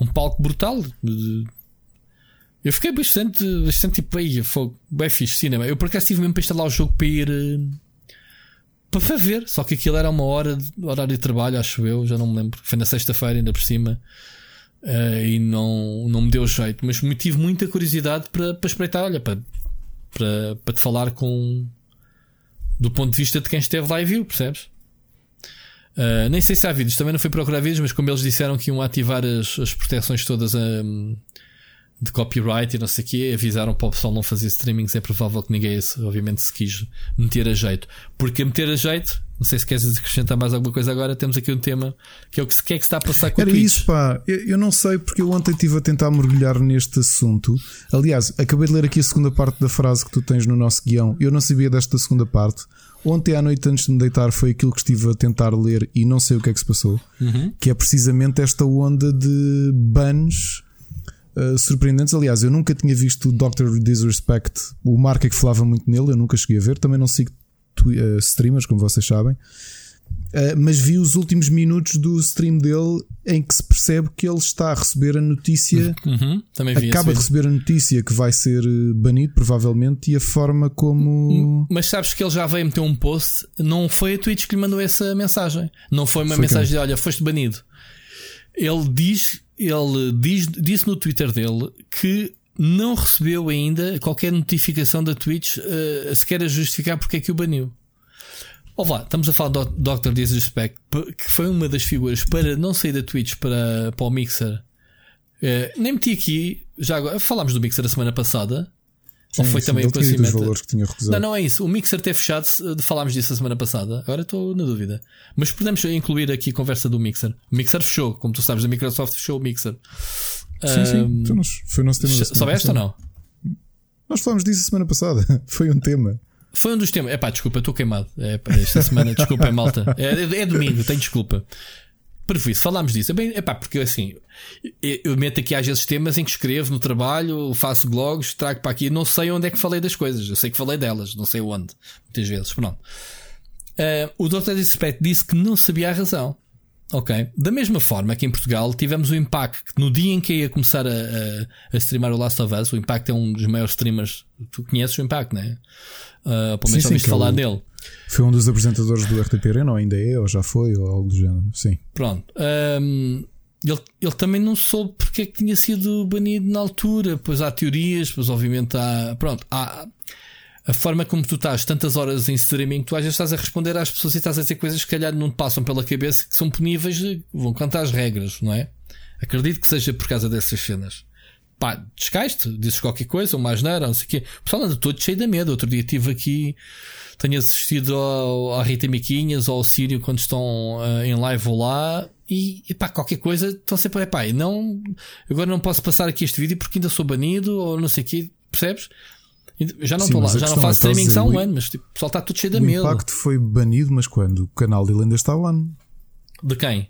um palco brutal. Eu fiquei bastante, bastante tipo, aí, foi bem fixe cinema. Eu por acaso tive mesmo para instalar o jogo para ir. Uh, para ver. Só que aquilo era uma hora de horário de trabalho, acho eu, já não me lembro. Foi na sexta-feira, ainda por cima. Uh, e não, não me deu jeito. Mas me tive muita curiosidade para, para espreitar, olha, para, para, para te falar com. do ponto de vista de quem esteve lá e viu, percebes? Uh, nem sei se há vídeos, também não fui procurar vídeos, mas como eles disseram que iam ativar as, as proteções todas a. De copyright e não sei o quê, avisaram para o pessoal não fazer streamings, é provável que ninguém, obviamente, se quis meter a jeito. Porque meter a jeito, não sei se queres acrescentar mais alguma coisa agora, temos aqui um tema que é o que, que é que está a passar com Era o Twitch. isso, pá. Eu, eu, não sei, porque eu ontem estive a tentar mergulhar neste assunto. Aliás, acabei de ler aqui a segunda parte da frase que tu tens no nosso guião. Eu não sabia desta segunda parte. Ontem à noite, antes de me deitar, foi aquilo que estive a tentar ler e não sei o que é que se passou. Uhum. Que é precisamente esta onda de bans uh, surpreendentes. Aliás, eu nunca tinha visto o Dr. Disrespect. O Mark é que falava muito nele, eu nunca cheguei a ver. Também não sigo uh, streamers, como vocês sabem. Uh, mas vi os últimos minutos do stream dele em que se percebe que ele está a receber a notícia. Uhum, acaba de receber a notícia que vai ser eh, banido, provavelmente, e a forma como. Mas sabes que ele já veio meter um post. Não foi a Twitch que lhe mandou essa mensagem. Não foi uma foi mensagem quem? de olha, foste banido. Ele diz, ele diz, disse no Twitter dele que não recebeu ainda qualquer notificação da Twitch uh, sequer a justificar porque é que o baniu. Olá, estamos a falar do Dr. Disrespect, que foi uma das figuras para não sair da Twitch para, para o Mixer. Uh, nem meti aqui, já agora, falámos do Mixer a semana passada. Sim, ou foi sim, também o conhecimento? Que tinha recusado. Não, não é isso. O Mixer ter fechado, falámos disso a semana passada. Agora estou na dúvida. Mas podemos incluir aqui a conversa do Mixer. O Mixer fechou, como tu sabes, a Microsoft fechou o Mixer. Sim, sim. Um, então, foi o nosso tema. Soubeste ou não? Nós falámos disso a semana passada. foi um tema. Foi um dos temas. É pá, desculpa, estou queimado. É, pá, esta semana, desculpa, malta. É, é, é domingo, tenho desculpa. Previsto, falámos disso. É bem, é pá, porque assim, eu meto aqui às vezes temas em que escrevo no trabalho, faço blogs, trago para aqui. Não sei onde é que falei das coisas. Eu sei que falei delas, não sei onde. Muitas vezes, pronto. Uh, o Dr. Disrespect disse que não sabia a razão. Ok. Da mesma forma que em Portugal tivemos o Impact, que no dia em que ia começar a, a, a streamar o Last of Us, o Impact é um dos maiores streamers. Tu conheces o Impact, não é? Uh, pelo menos ouviste falar é dele. Foi um dos apresentadores do RTP Arena, ou ainda é, ou já foi, ou algo do género. Sim. Pronto. Um, ele, ele também não soube porque é que tinha sido banido na altura. Pois há teorias, pois obviamente há. Pronto, há. A forma como tu estás tantas horas em streaming, tu às vezes estás a responder às pessoas e estás a dizer coisas que calhar não te passam pela cabeça que são puníveis, vão cantar as regras, não é? Acredito que seja por causa dessas cenas pá, descaiste, dizes qualquer coisa, ou mais nada, não sei o quê. O pessoal anda todo cheio da medo. Outro dia estive aqui, tenho assistido ao, à Rita Miquinhas ou ao Sírio quando estão uh, em live ou lá. E, e pá, qualquer coisa, estão sempre, é pá, não, agora não posso passar aqui este vídeo porque ainda sou banido ou não sei o quê, percebes? Já não estou lá, já não faço é streaming há um ano, mas tipo, o pessoal está todo cheio de medo. O impacto foi banido, mas quando? O canal dele ainda está lá. De quem?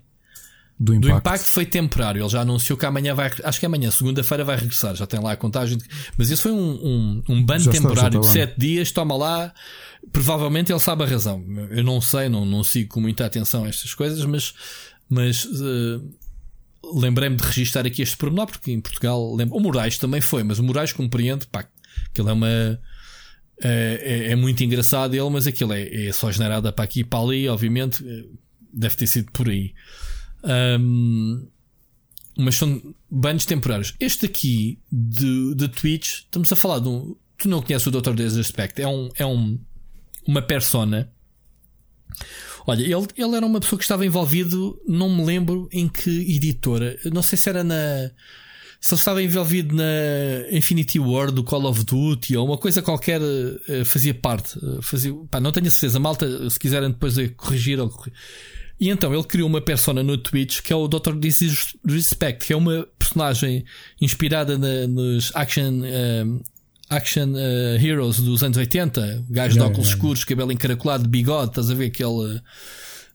Do impacto. do impacto foi temporário. Ele já anunciou que amanhã vai, acho que amanhã, segunda-feira, vai regressar. Já tem lá a contagem. De, mas isso foi um, um, um ban temporário de 7 dias. Toma lá. Provavelmente ele sabe a razão. Eu não sei, não, não sigo com muita atenção estas coisas, mas, mas uh, lembrei-me de registar aqui este pormenor, porque em Portugal, lembro, o Moraes também foi, mas o Moraes compreende, pá, que ele é uma. É, é, é, muito engraçado ele, mas aquilo é, é só generada para aqui e para ali, obviamente, eh, deve ter sido por aí. Um, mas são bans temporários. Este aqui de, de Twitch, estamos a falar de um. Tu não conheces o Dr. Disrespect, é um, é um uma persona. Olha, ele, ele era uma pessoa que estava envolvido, não me lembro em que editora, não sei se era na. Se ele estava envolvido na Infinity War do Call of Duty ou uma coisa qualquer, eh, fazia parte. Eh, fazia, pá, não tenho certeza. Malta, se quiserem depois corrigir ou corrigir e então ele criou uma persona no Twitch que é o Dr. Disrespect, que é uma personagem inspirada na, nos action, uh, action uh, heroes dos anos 80. Gajo yeah, de óculos yeah. escuros, cabelo encaracolado, bigode, estás a ver aquele.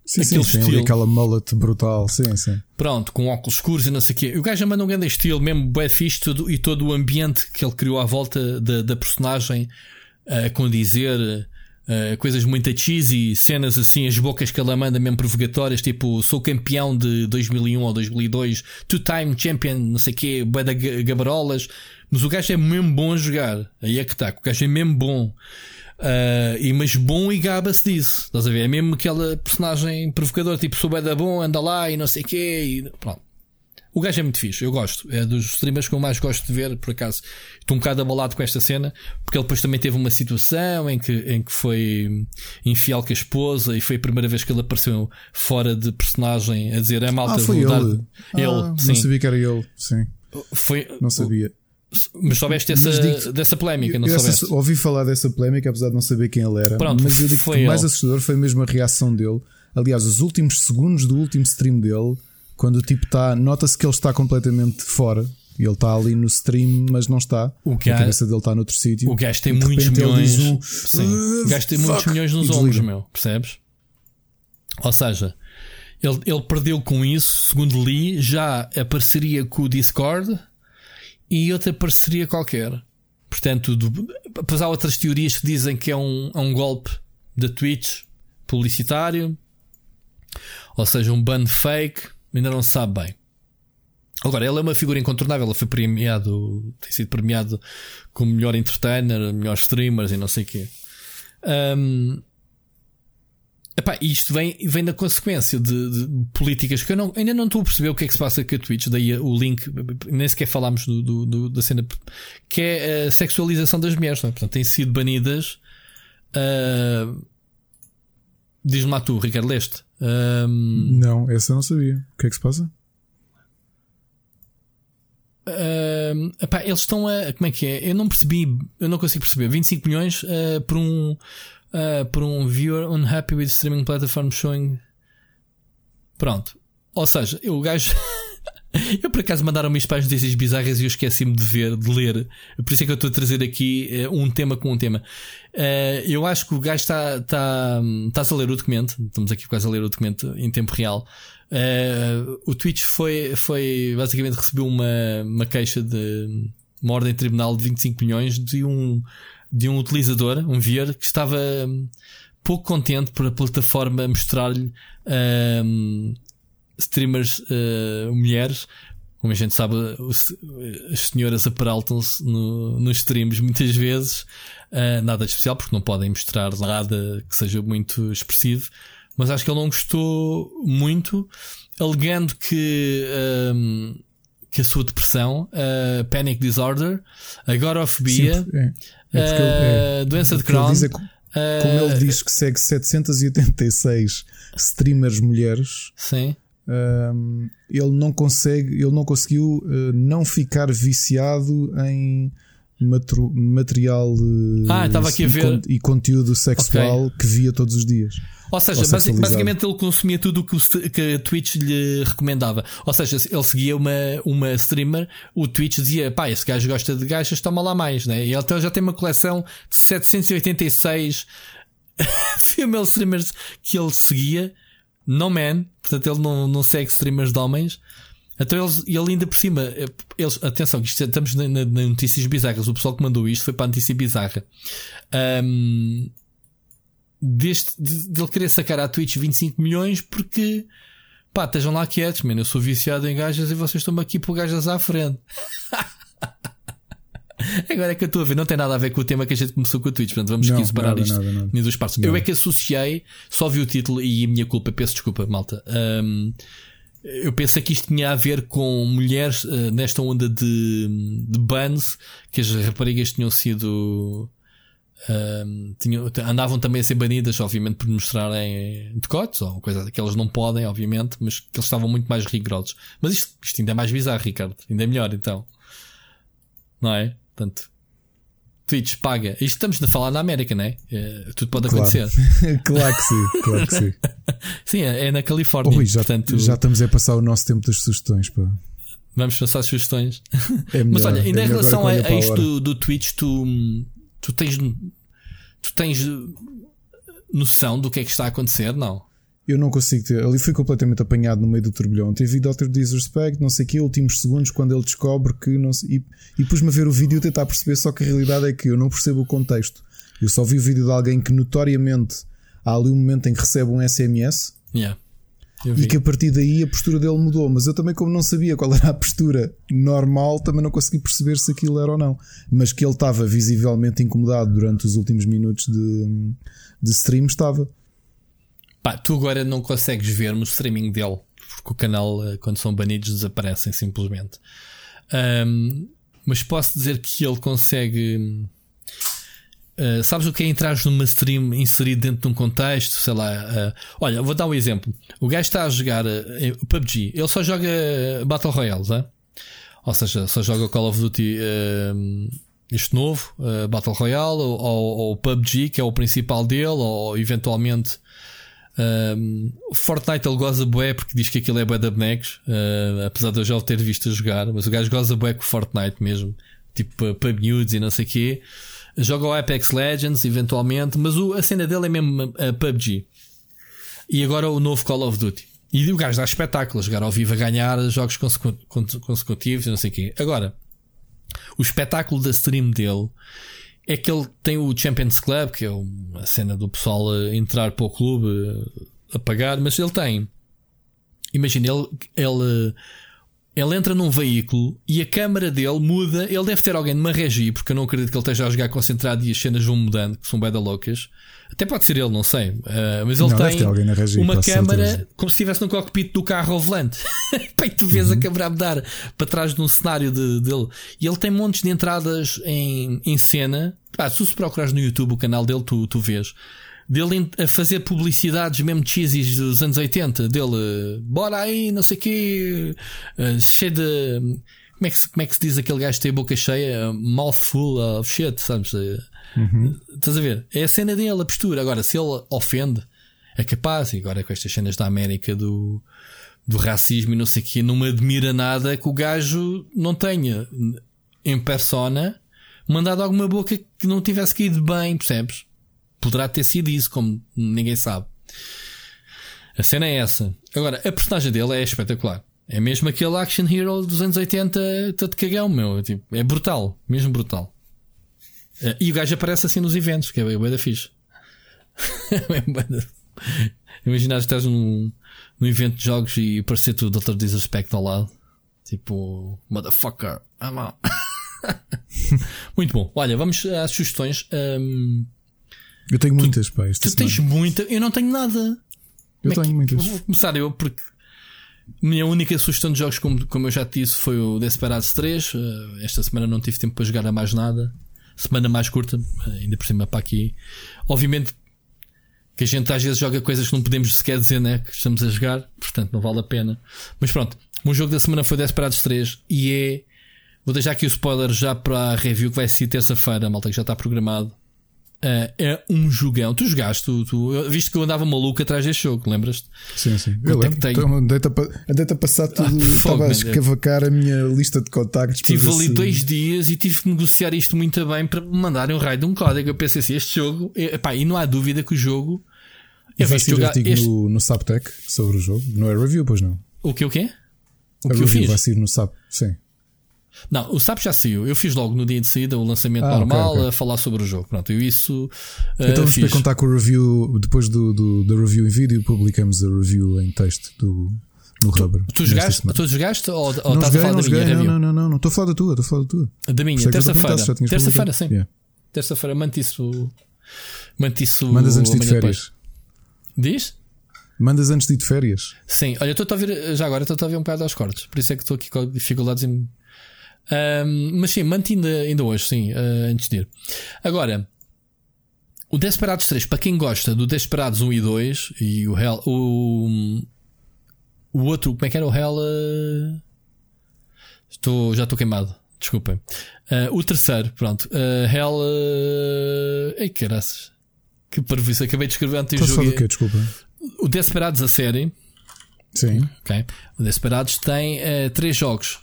Sim, sim, sim, aquela mullet brutal, sim, sim. Pronto, com óculos escuros e não sei o quê. O gajo manda um grande estilo, mesmo bem fixe tudo, e todo o ambiente que ele criou à volta da, da personagem a uh, condizer Uh, coisas muito cheesy, cenas assim, as bocas que ela manda mesmo provocatórias, tipo sou campeão de 2001 ou 2002, two-time champion, não sei o quê, bué da gabarolas. Mas o gajo é mesmo bom a jogar. Aí é que está, o gajo é mesmo bom. Uh, e, mas bom e gaba-se disso. Estás a ver? É mesmo aquela personagem provocadora, tipo sou da bom, anda lá e não sei o quê. E, pronto. O gajo é muito fixe, eu gosto. É dos streamers que eu mais gosto de ver, por acaso. Estou um bocado abalado com esta cena, porque ele depois também teve uma situação em que, em que foi infiel com a esposa e foi a primeira vez que ele apareceu fora de personagem a dizer é, malta. Ah, foi ele. Dar... ele ah, sim. Não sabia que era ele, sim. Foi... Não sabia. Mas soubeste dessa, dessa polémica, não essa, ouvi falar dessa polémica, apesar de não saber quem ele era. Pronto, mas eu digo que o mais assustador foi mesmo a reação dele. Aliás, os últimos segundos do último stream dele quando o tipo está, nota-se que ele está completamente fora. E ele está ali no stream, mas não está. O gajo, a cabeça dele está noutro sítio. O gajo tem muitos milhões. Um, sim, o gajo tem muitos milhões nos ombros, meu. Percebes? Ou seja, ele, ele perdeu com isso, segundo li, já a parceria com o Discord e outra parceria qualquer. Portanto, depois há outras teorias que dizem que é um, é um golpe da Twitch publicitário. ou seja, um ban fake, ainda não se sabe bem. Agora, ele é uma figura incontornável, ele foi premiado, tem sido premiado como melhor entertainer, melhor streamers e não sei o quê. Um, epá, isto vem, vem da consequência de, de, políticas que eu não, ainda não estou a perceber o que é que se passa com a Twitch, daí o link, nem sequer falámos do, do, do, da cena, que é a sexualização das mulheres, é? portanto, têm sido banidas. Uh, Diz-me lá tu, Ricardo Leste. Um, não, essa eu não sabia. O que é que se passa? Uh, epá, eles estão a. Como é que é? Eu não percebi, eu não consigo perceber. 25 milhões uh, por um. Uh, por um viewer unhappy with streaming platform showing. Pronto. Ou seja, o gajo. eu por acaso mandaram-me isto para as notícias bizarras e eu esqueci-me de ver, de ler. Por isso é que eu estou a trazer aqui uh, um tema com um tema. Uh, eu acho que o gajo está. Está tá a ler o documento. Estamos aqui quase a ler o documento em tempo real. Uh, o Twitch foi, foi basicamente recebeu uma, uma queixa de uma ordem de tribunal de 25 milhões de um, de um utilizador, um viewer, que estava pouco contente por a plataforma mostrar-lhe uh, streamers uh, mulheres. Como a gente sabe, as senhoras aparaltam-se no, nos streams muitas vezes. Uh, nada de especial, porque não podem mostrar nada que seja muito expressivo mas acho que ele não gostou muito, alegando que, um, que a sua depressão, uh, panic disorder, agorafobia, Sim, é. É uh, doença de Crohn. É, como ele diz que segue 786 streamers mulheres. Sim. Um, ele não consegue, ele não conseguiu uh, não ficar viciado em material ah, estava aqui a ver. e conteúdo sexual okay. que via todos os dias. Ou seja, basicamente ele consumia tudo o que, que a Twitch lhe recomendava. Ou seja, ele seguia uma, uma streamer, o Twitch dizia, pá, esse gajo gosta de gachas, toma lá mais, né? E ele então já tem uma coleção de 786 female streamers que ele seguia, no man, portanto ele não, não segue streamers de homens. Então eles, ele ainda por cima, eles, atenção, isto, estamos na, na, na, notícias bizarras. O pessoal que mandou isto foi para a notícia bizarra. Um, deste, de, de ele querer sacar à Twitch 25 milhões porque pá, estejam lá quietos, mano. Eu sou viciado em gajas e vocês estão aqui por gajas à frente. Agora é que eu estou a ver, não tem nada a ver com o tema que a gente começou com a Twitch, portanto vamos não, aqui separar nada, isto nada, nada. em duas partes. Não. Eu é que associei, só vi o título e a minha culpa, peço desculpa, malta. Um, eu pensei que isto tinha a ver com mulheres uh, nesta onda de, de bans, que as raparigas tinham sido tinham, andavam também a ser banidas, obviamente, por mostrarem decotes ou coisa que elas não podem, obviamente, mas que eles estavam muito mais rigorosos. Mas isto, isto ainda é mais bizarro, Ricardo. Ainda é melhor, então. Não é? Portanto, Twitch paga. Isto estamos a falar na América, não é? é tudo pode claro. acontecer. claro que sim, claro que sim. sim, é, é na Califórnia. Ui, já, portanto... já estamos a passar o nosso tempo das sugestões, pá. Vamos passar sugestões. É melhor, Mas olha, ainda é em relação a, a isto do, do Twitch, tu tu tens, tu tens noção do que é que está a acontecer? Não. Eu não consigo ter. Ali fui completamente apanhado no meio do turbilhão. Teve Dr. Disrespect, não sei o que, últimos segundos, quando ele descobre que não sei, e, e pus-me a ver o vídeo e tentar perceber. Só que a realidade é que eu não percebo o contexto. Eu só vi o vídeo de alguém que notoriamente há ali um momento em que recebe um SMS. Yeah. E que a partir daí a postura dele mudou. Mas eu também, como não sabia qual era a postura normal, também não consegui perceber se aquilo era ou não. Mas que ele estava visivelmente incomodado durante os últimos minutos de, de stream, estava. Pá, tu agora não consegues ver no streaming dele, porque o canal, eh, quando são banidos, desaparecem simplesmente. Um, mas posso dizer que ele consegue Uh, sabes o que é entrar numa stream inserido dentro de um contexto? Sei lá. Uh, olha, vou dar um exemplo. O gajo está a jogar uh, PUBG. Ele só joga Battle Royale, ou seja, só joga Call of Duty este novo, Battle Royale, ou, ou, PUBG, que é o principal dele, ou eventualmente. Fortnite ele goza bué porque diz que aquilo é bué de bonecos, apesar de eu já o ter visto a jogar, mas o gajo goza bué com Fortnite mesmo, tipo PUBG News e não sei o quê joga o Apex Legends, eventualmente, mas o, a cena dele é mesmo a PUBG. E agora o novo Call of Duty. E o gajo dá espetáculo, jogar ao vivo a ganhar jogos consecutivos, não sei o quê. Agora, o espetáculo da stream dele é que ele tem o Champions Club, que é a cena do pessoal entrar para o clube apagar, mas ele tem. Imagina, ele, ele ele entra num veículo e a câmara dele muda. Ele deve ter alguém numa regi, porque eu não acredito que ele esteja a jogar concentrado e as cenas vão mudando, que são bem loucas. Até pode ser ele, não sei. Uh, mas ele não, tem regi, uma câmara certeza. como se estivesse no cockpit do carro ao volante. e tu vês uhum. a câmara a mudar para trás de um cenário de, dele. E ele tem montes de entradas em, em cena. Ah, se tu procurares no YouTube o canal dele, tu, tu vês dele a fazer publicidades mesmo cheesies dos anos 80, dele, bora aí, não sei o quê, uh, cheio de. Como é, que, como é que se diz aquele gajo que tem a boca cheia? Mouthful of shit, sabes? Uhum. Estás a ver? É a cena dele, a postura. Agora, se ele ofende, é capaz, e agora com estas cenas da América do, do racismo e não sei o quê, não me admira nada que o gajo não tenha em persona mandado alguma boca que não tivesse caído bem, percebes? Poderá ter sido isso, como ninguém sabe. A cena é essa. Agora, a personagem dele é espetacular. É mesmo aquele action hero dos anos 80, todo cagão, meu. Tipo, é brutal, mesmo brutal. Eh, e o gajo aparece assim nos eventos, que é bem da fixe. Imagina que estás num, num evento de jogos e aparecer-te o Dr. Disrespect ao lado. Tipo, motherfucker, I'm out. Muito bom. Olha, vamos às sugestões. Um, eu tenho tu, muitas, pá. Tu tens muita, eu não tenho nada. Eu Como tenho é muitas. Vou começar eu, porque minha única sugestão de jogos, como, como eu já te disse, foi o Desperados 3. Eh, esta semana não tive tempo para jogar a mais nada. Semana mais curta, eh, ainda por cima para aqui. Obviamente que a gente às vezes joga coisas que não podemos sequer dizer, né? Que estamos a jogar, portanto não vale a pena. Mas pronto, o jogo da semana foi Desperados 3 e é. Vou deixar aqui o spoiler já para a review que vai ser terça-feira, malta, que já está programado. Uh, é um jogão. Tu jogaste, tu, tu, visto que eu andava maluco atrás deste jogo, lembras-te? Sim, sim. Eu lembro. É então, andei-te a, passar tudo. Ah, estava a escavacar a minha lista de contactos. Tive ali se... dois dias e tive que negociar isto muito bem para me mandarem um raio de um código. Eu pensei assim: este jogo, é, epá, e não há dúvida que o jogo. Eu vi este jogar este... no, no Subtech sobre o jogo. Não é review, pois não? O que o quê? O a que eu fiz? vai sair no Sub, sim. Não, o SAP já saiu. Eu fiz logo no dia de saída o lançamento ah, normal okay, okay. a falar sobre o jogo. Pronto, eu isso. Então vamos fiz... contar com o review. Depois do, do, da review em vídeo, publicamos a review em texto do, no Rubber. Tu, jogaste, tu jogaste ou, ou não estás joguei, a falar da joguei, minha não, Não, não, não, não. Estou a falar da tua, estou a falar da tua. Da minha, terça-feira. Terça-feira, sim. Yeah. Terça-feira, mante isso. Mante isso. Mandas antes de ir de férias. Diz? Mandas antes de ir de férias. Sim, olha, estou a ver, já agora estou a ver um bocado aos cortes, por isso é que estou aqui com dificuldades em um, mas sim, mantive ainda, hoje, sim, uh, antes de ir. Agora, o Desperados 3, para quem gosta do Desperados 1 e 2 e o Hell. O, o outro, como é que era o Hell? Uh, estou, já estou queimado, desculpem. Uh, o terceiro, pronto. Hell. Ei, caraças. Que parvoíce, acabei de escrever antes do jogo. o quê? Desculpa. O Desperados, a série. Sim. Ok. O Desperados tem uh, três jogos.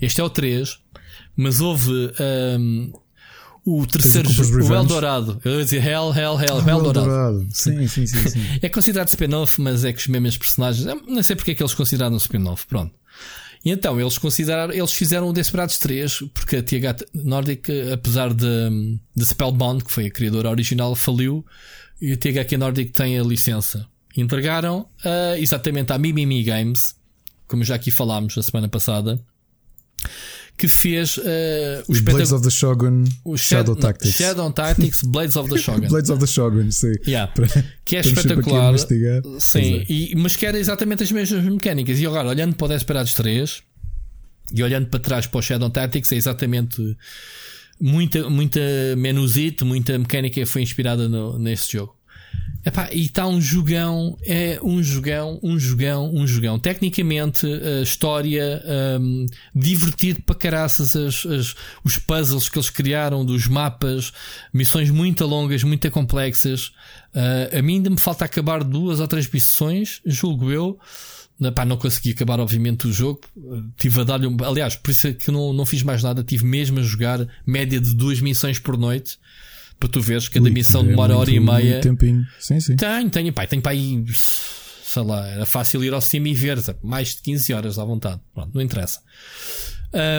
Este é o 3, mas houve um, o terceiro jogo, o Eldorado. Eu ia dizer Hell, Hell, Hell, ah, Eldorado. Eldorado. Sim, sim, sim, sim. é considerado spin-off, mas é que os mesmos personagens. Não sei porque é que eles consideraram spin-off. Pronto. E então eles consideraram, eles fizeram o Desperados 3, porque a TH Nordic, apesar de, de Spellbound, que foi a criadora original, faliu, e a THQ Nordic tem a licença. Entregaram uh, exatamente à Mimimi Games, como já aqui falámos a semana passada, que fez uh, os Blades of the Shogun o Shadow, Shadow Tactics. Shadow Tactics, Blades of the Shogun. Blades of the Shogun, sim. Yeah. que é espetacular. Sim, é. e, mas que era exatamente as mesmas mecânicas. E agora, olhando para o Desperados 3 e olhando para trás para o Shadow Tactics, é exatamente muita, muita menusite, muita mecânica foi inspirada no, nesse jogo. Epá, e está um jogão, é um jogão, um jogão, um jogão. Tecnicamente, a história, um, divertido para caraças, as, as, os puzzles que eles criaram dos mapas, missões muito longas, muito complexas. Uh, a mim ainda me falta acabar duas ou três missões, julgo eu. Epá, não consegui acabar, obviamente, o jogo. Tive a dar-lhe um... Aliás, por isso é que não, não fiz mais nada. Tive mesmo a jogar média de duas missões por noite para tu veres que cada missão é demora hora e meia. Tempinho. Sim, sim. Tenho, tenho, pai, tenho para aí, sei lá, era fácil ir ao cima e ver, mais de 15 horas à vontade. Pronto, não interessa.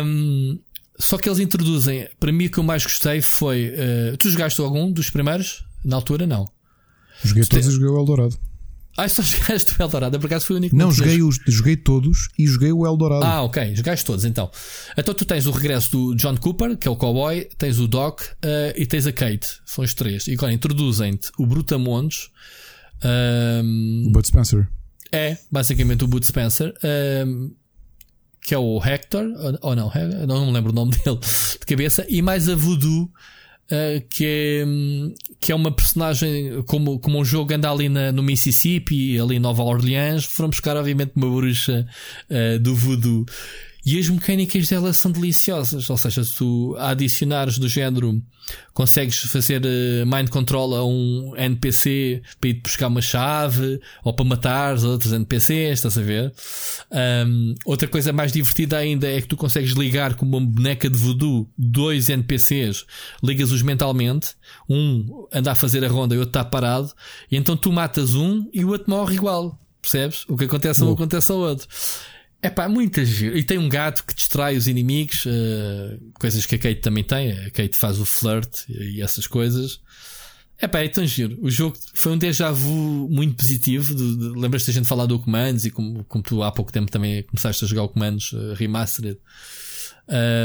Um, só que eles introduzem, para mim o que eu mais gostei foi. Uh, tu jogaste algum dos primeiros? Na altura, não. Joguei todos e joguei o Eldorado. Ah, só jogaste o Eldorado, por acaso foi o único Não, joguei, os, joguei todos e joguei o Eldorado. Ah, ok, jogaste todos então. Então tu tens o regresso do John Cooper, que é o cowboy, tens o Doc uh, e tens a Kate. São os três. E agora introduzem-te o Brutamontes. Um, o Bud Spencer. É, basicamente o Bud Spencer. Um, que é o Hector, ou não, não me lembro o nome dele de cabeça, e mais a Voodoo, Uh, que, é, que é uma personagem como, como um jogo anda ali na, no Mississippi, ali em Nova Orleans. Foram buscar, obviamente, uma bruxa uh, do voodoo. E as mecânicas dela são deliciosas. Ou seja, se tu adicionares do género, consegues fazer uh, mind control a um NPC para ir buscar uma chave ou para matar os outros NPCs, estás a ver? Um, outra coisa mais divertida ainda é que tu consegues ligar com uma boneca de voodoo dois NPCs, ligas-os mentalmente, um anda a fazer a ronda e o outro está parado, e então tu matas um e o outro morre igual. Percebes? O que acontece a um acontece ao outro. É pá, muita giro. E tem um gato que distrai os inimigos, uh, coisas que a Kate também tem. A Kate faz o flirt e essas coisas. É pá, é tão giro. O jogo foi um déjà vu muito positivo. Lembras-te da gente falar do Commandos e como, como tu há pouco tempo também começaste a jogar o Commandos uh, Remastered.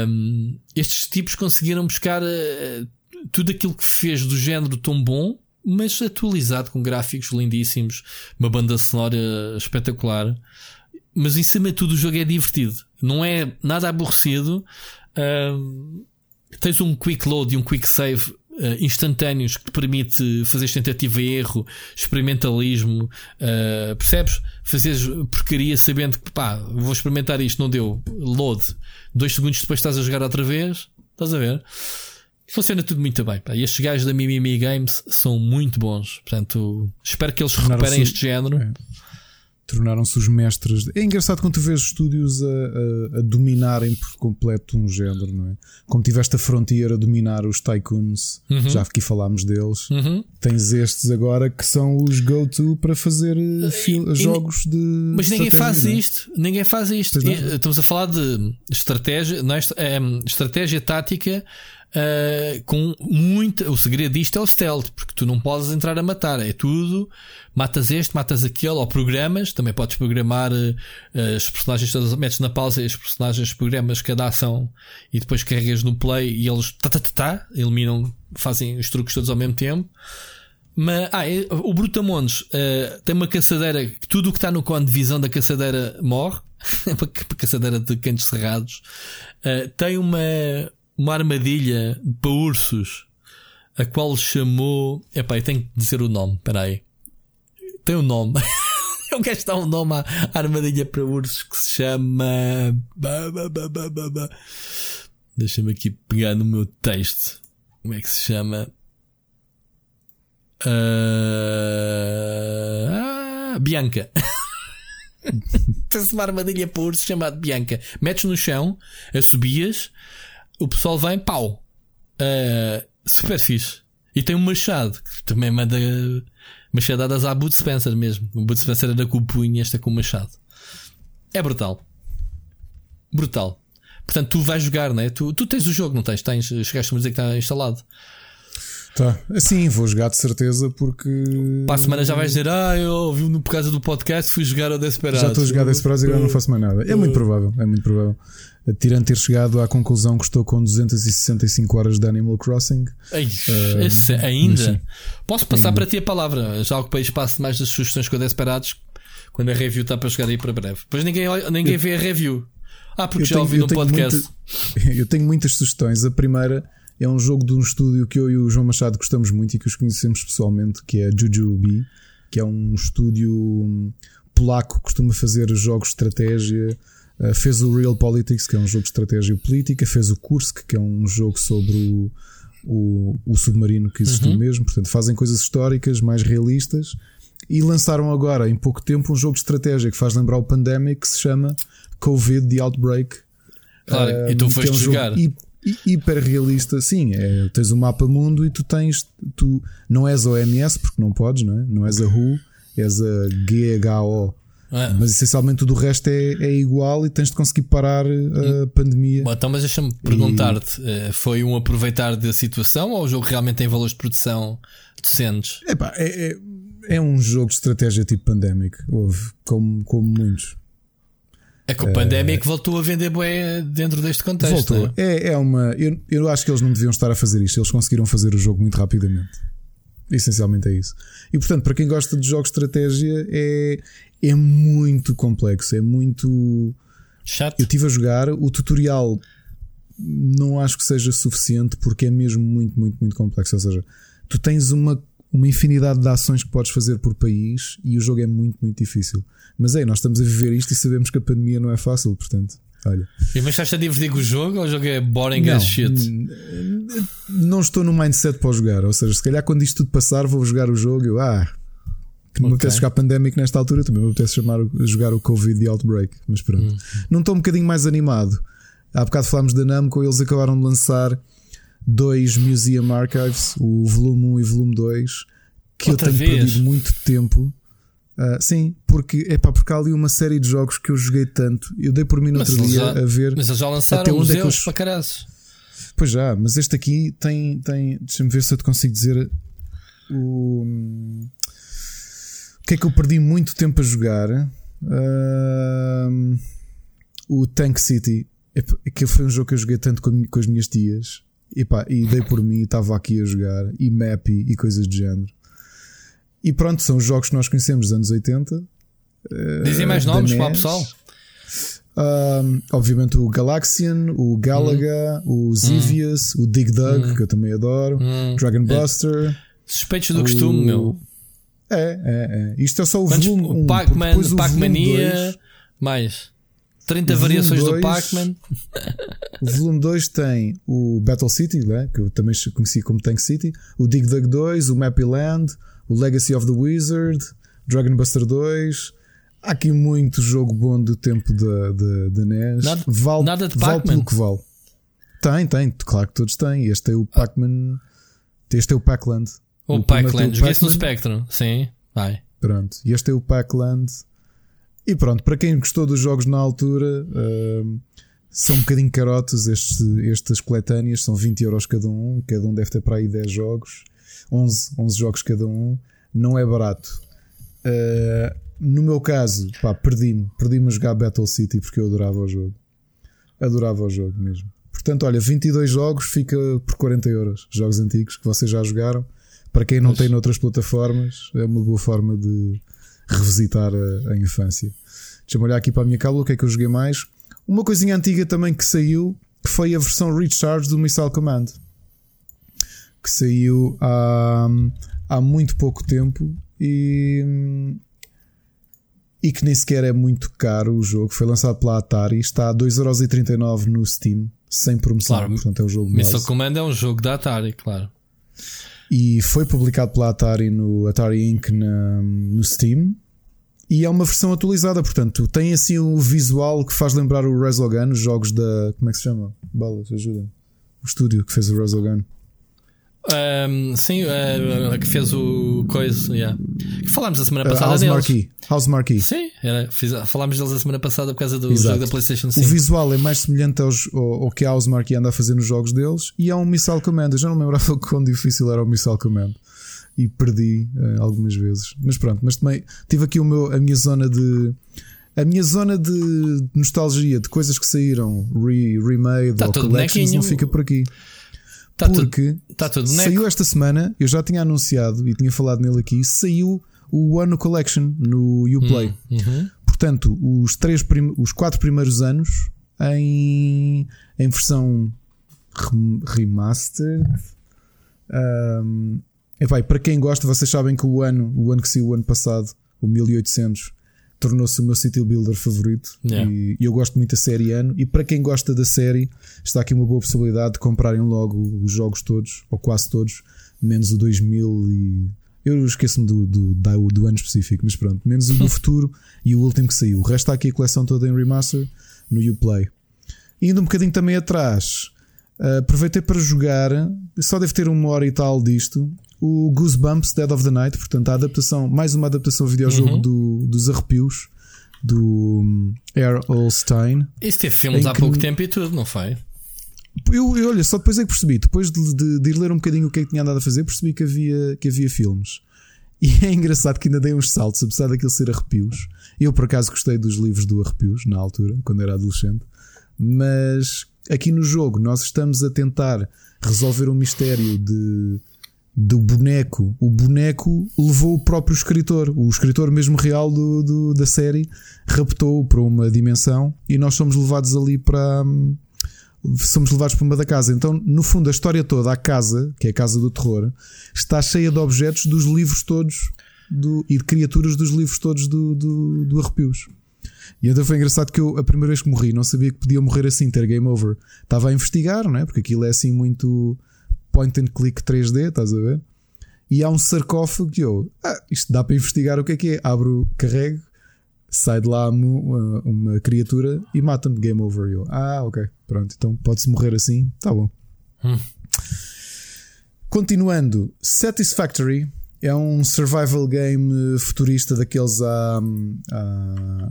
Um, estes tipos conseguiram buscar uh, tudo aquilo que fez do género tão bom, mas atualizado com gráficos lindíssimos, uma banda sonora espetacular mas em cima de tudo o jogo é divertido. Não é nada aborrecido. Uh, tens um quick load e um quick save uh, instantâneos que te permite fazer tentativa e erro, experimentalismo. Uh, percebes? Fazeres porcaria sabendo que pá, vou experimentar isto, não deu. Load. Dois segundos depois estás a jogar outra vez. Estás a ver? Funciona tudo muito bem. Pá. E estes gajos da Mimimi Games são muito bons. Portanto, espero que eles recuperem este género. É tornaram-se os mestres. É engraçado quando tu vês estúdios a, a, a, dominarem por completo um género, não é? Como tiveste a Frontier a dominar os Tycoons, uhum. já aqui falámos deles. Uhum. Tens estes agora que são os go-to para fazer uh, jogos de. Mas ninguém faz é? isto. Ninguém faz isto. Estamos a falar de estratégia, não é? é estratégia tática Uh, com muito. O segredo disto é o stealth, porque tu não podes entrar a matar, é tudo. Matas este, matas aquele, ou programas. Também podes programar uh, as personagens todas, metes na pausa e as personagens programas cada ação e depois carregas no play e eles tá, tá, tá, tá, eliminam, fazem os truques todos ao mesmo tempo. Mas, ah, é, o Brutamontes uh, tem uma caçadeira, tudo o que está no cone de visão da caçadeira morre. uma caçadeira de cantos cerrados. tem uma, uma armadilha para ursos, a qual chamou. Epá, eu tenho que dizer o nome, espera aí. Tem um nome. Eu quero dar um nome à armadilha para ursos que se chama. Deixa-me aqui pegar no meu texto. Como é que se chama? Uh... Ah, Bianca. Tens uma armadilha para ursos chamada Bianca. Metes no chão, assobias o pessoal vem, pau. Uh, super fixe. E tem um machado, que também manda machadadas à Bud Spencer mesmo. O Bud Spencer era com o punho e esta com o machado. É brutal. Brutal. Portanto, tu vais jogar, né? Tu, tu tens o jogo, não tens? tens chegaste a dizer que está instalado. Tá. Assim, vou jogar de certeza porque. Para a semana já vais dizer, ah, eu ouvi por causa do podcast, fui jogar ao Desperado. Já estou a jogar Desperado e agora não faço mais nada. É muito provável, é muito provável tirando ter chegado à conclusão que estou com 265 horas de Animal Crossing. Ei, uh, ainda? Posso passar ainda. para ti a palavra, já ocupei espaço mais das sugestões com a Desperados quando a review está para chegar aí para breve. Pois ninguém, ninguém eu, vê a review. Ah, porque já tenho, ouvi no podcast. Muita, eu tenho muitas sugestões. A primeira é um jogo de um estúdio que eu e o João Machado gostamos muito e que os conhecemos pessoalmente, que é Jujubee, que é um estúdio polaco que costuma fazer jogos de estratégia Uh, fez o Real Politics, que é um jogo de estratégia política, fez o Kursk, que é um jogo sobre o, o, o submarino que existiu uhum. mesmo. Portanto, fazem coisas históricas mais realistas e lançaram agora, em pouco tempo, um jogo de estratégia que faz lembrar o Pandemic que se chama Covid The Outbreak. Claro, uh, e tu foste é um jogar. hiper realista, sim, é, tens o um mapa mundo e tu tens, tu não és a OMS, porque não podes, não é? Não és a WHO, és a GHO é. Mas essencialmente tudo o resto é, é, igual e tens de conseguir parar a hum. pandemia. Bom, então, mas deixa-me perguntar-te: e... Eh, foi um aproveitar da situação ou o jogo realmente tem valores de produção decentes? Epá, é, é, é um jogo de estratégia tipo Pandemic, houve, como, como muitos. É que o Pandemic uh, voltou a vender bué dentro deste contexto. Voltou. É? é, é uma. Eu, eu acho que eles não deviam estar a fazer isto. Eles conseguiram fazer o jogo muito rapidamente. Essencialmente é isso. E portanto, para quem gosta de jogos de estratégia, é, é muito complexo. É muito. Chato. Eu estive a jogar. O tutorial não acho que seja suficiente porque é mesmo muito, muito, muito complexo. Ou seja, tu tens uma, uma infinidade de ações que podes fazer por país e o jogo é muito, muito difícil. Mas é, nós estamos a viver isto e sabemos que a pandemia não é fácil, portanto. Olha. E mas estás a divertir com o jogo ou o jogo é boring não, as shit? Não estou no mindset para jogar. Ou seja, se calhar quando isto tudo passar, vou jogar o jogo e eu, ah, que não okay. me apetece jogar Pandemic nesta altura, também me apetece chamar, jogar o Covid e Outbreak. Mas pronto, hum. não estou um bocadinho mais animado. Há bocado falámos da Namco, eles acabaram de lançar dois Museum Archives, o volume 1 e volume 2, que Outra eu tenho vez? perdido muito tempo. Uh, sim, porque, epá, porque há ali uma série de jogos que eu joguei tanto. Eu dei por mim no outro dia já, a ver. Mas eles já lançaram até onde é que para. Pois já, mas este aqui tem. tem Deixa-me ver se eu te consigo dizer o. O que é que eu perdi muito tempo a jogar? Uh, o Tank City. Que foi um jogo que eu joguei tanto com, com as minhas tias. E, pá, e dei por mim, estava aqui a jogar. E Mappy e coisas do género. E pronto, são os jogos que nós conhecemos dos anos 80. Dizem mais uh, nomes para o pessoal? Um, obviamente o Galaxian, o Galaga, hum. o Zivius, hum. o Dig Dug, hum. que eu também adoro, hum. Dragon Buster. É. Suspeitos do o... costume, meu. É, é, é. Isto é só o Quantos, volume 1. Pac-Man, Pac-Mania, mais 30 variações dois, do Pac-Man. O volume 2 tem o Battle City, né, que eu também conheci como Tank City, o Dig Dug 2, o Mappy Land, o Legacy of the Wizard, Dragon Buster 2. Há aqui muito jogo bom do tempo da, da, da NES. Nada, vale, nada de vale pelo que vale. Tem, tem, claro que todos têm. Este é o Pac-Man. Este é o Pac-Land. O, o Pac-Land, joguei-se no Spectrum, sim, vai. Pronto, e este é o Pac-Land. E pronto, para quem gostou dos jogos na altura, uh, são um bocadinho carotos estes, estas coletâneas, são 20 euros cada um, cada um deve ter para aí 10 jogos. 11, 11 jogos cada um, não é barato. Uh, no meu caso, pá, perdi-me, perdi-me a jogar Battle City porque eu adorava o jogo. Adorava o jogo mesmo. Portanto, olha, 22 jogos fica por 40 euros. Jogos antigos que vocês já jogaram. Para quem não Mas... tem noutras plataformas, é uma boa forma de revisitar a, a infância. Deixa-me olhar aqui para a minha cábula, o que é que eu joguei mais. Uma coisinha antiga também que saiu, que foi a versão Recharge do Missile Command que saiu há, há muito pouco tempo e, e que nem sequer é muito caro o jogo. Foi lançado pela Atari, está a 2,39€ no Steam, sem promoção. Claro, Portanto, é o jogo Missile Command é um jogo da Atari, claro. E foi publicado pela Atari no Atari Inc. Na, no Steam. E é uma versão atualizada, portanto, tem assim o visual que faz lembrar o Resogun, os jogos da. Como é que se chama? Balas, ajuda. O estúdio que fez o Resogun. Um, sim, uh, que fez o coisa, yeah. falámos a semana passada uh, House deles. Marquee. House Marquee. Sim, era, fiz, falámos deles a semana passada por causa do Exato. jogo da PlayStation 5. O visual é mais semelhante aos, ao, ao que a House Marquee anda a fazer nos jogos deles e é um Missile Command. Eu já não lembrava quão difícil era o Missile Command e perdi uh, algumas vezes. Mas pronto, mas também tive aqui o meu, a minha zona de. A minha zona de nostalgia de coisas que saíram re, remade tá ou collections não fica por aqui. Tá porque tá tudo saiu esta semana, eu já tinha anunciado e tinha falado nele aqui, saiu o One Collection no Uplay. Hum, uhum. Portanto, os, três os quatro primeiros anos em, em versão remastered. Um, para quem gosta, vocês sabem que o ano, o ano que saiu o ano passado, o 1800, tornou-se o meu city builder favorito. Yeah. e, e, eu gosto muito da série ano. E para quem gosta da série está aqui uma boa possibilidade de comprarem logo os jogos todos ou quase todos menos o 2000 e eu esqueço-me do, do, do, do, ano específico mas pronto, menos o do futuro e o último que saiu, o resto está aqui a coleção toda em remaster no Uplay. E indo um bocadinho também atrás uh, aproveitei para jogar só deve ter uma hora e tal disto o Goosebumps Dead of the Night, portanto, a adaptação, mais uma adaptação ao videojogo uhum. do, dos arrepios do um, Air Olstein. Isso teve filmes há que... pouco tempo e tudo, não foi? Eu, eu, olha, só depois é que percebi, depois de, de, de, ir ler um bocadinho o que é que tinha andado a fazer, percebi que havia, que havia filmes. E é engraçado que ainda dei uns saltos, apesar daquilo ser arrepios. Eu, por acaso, gostei dos livros do Arrepios, na altura, quando era adolescente. Mas aqui no jogo, nós estamos a tentar resolver um mistério de do boneco. O boneco levou o próprio escritor, o escritor mesmo real do, do da série, raptou-o para uma dimensão e nós somos levados ali para. Somos levados para uma da casa. Então, no fundo, a história toda, a casa, que é a casa do terror, está cheia de objetos dos livros todos do, e de criaturas dos livros todos do, do, do Arrepios. E então foi engraçado que eu, a primeira vez que morri, não sabia que podia morrer assim, ter game over. Estava a investigar, não é? Porque aquilo é assim muito point and click 3D, estás a ver? E há um sarcófago que eu, ah, isto dá para investigar o que é que é. Abro, carrego, sai de lá uma, uma criatura e mata-me. Game over. Eu, ah, ok, pronto, então pode-se morrer assim, tá bom. Hum. Continuando, Satisfactory é um survival game futurista daqueles a. a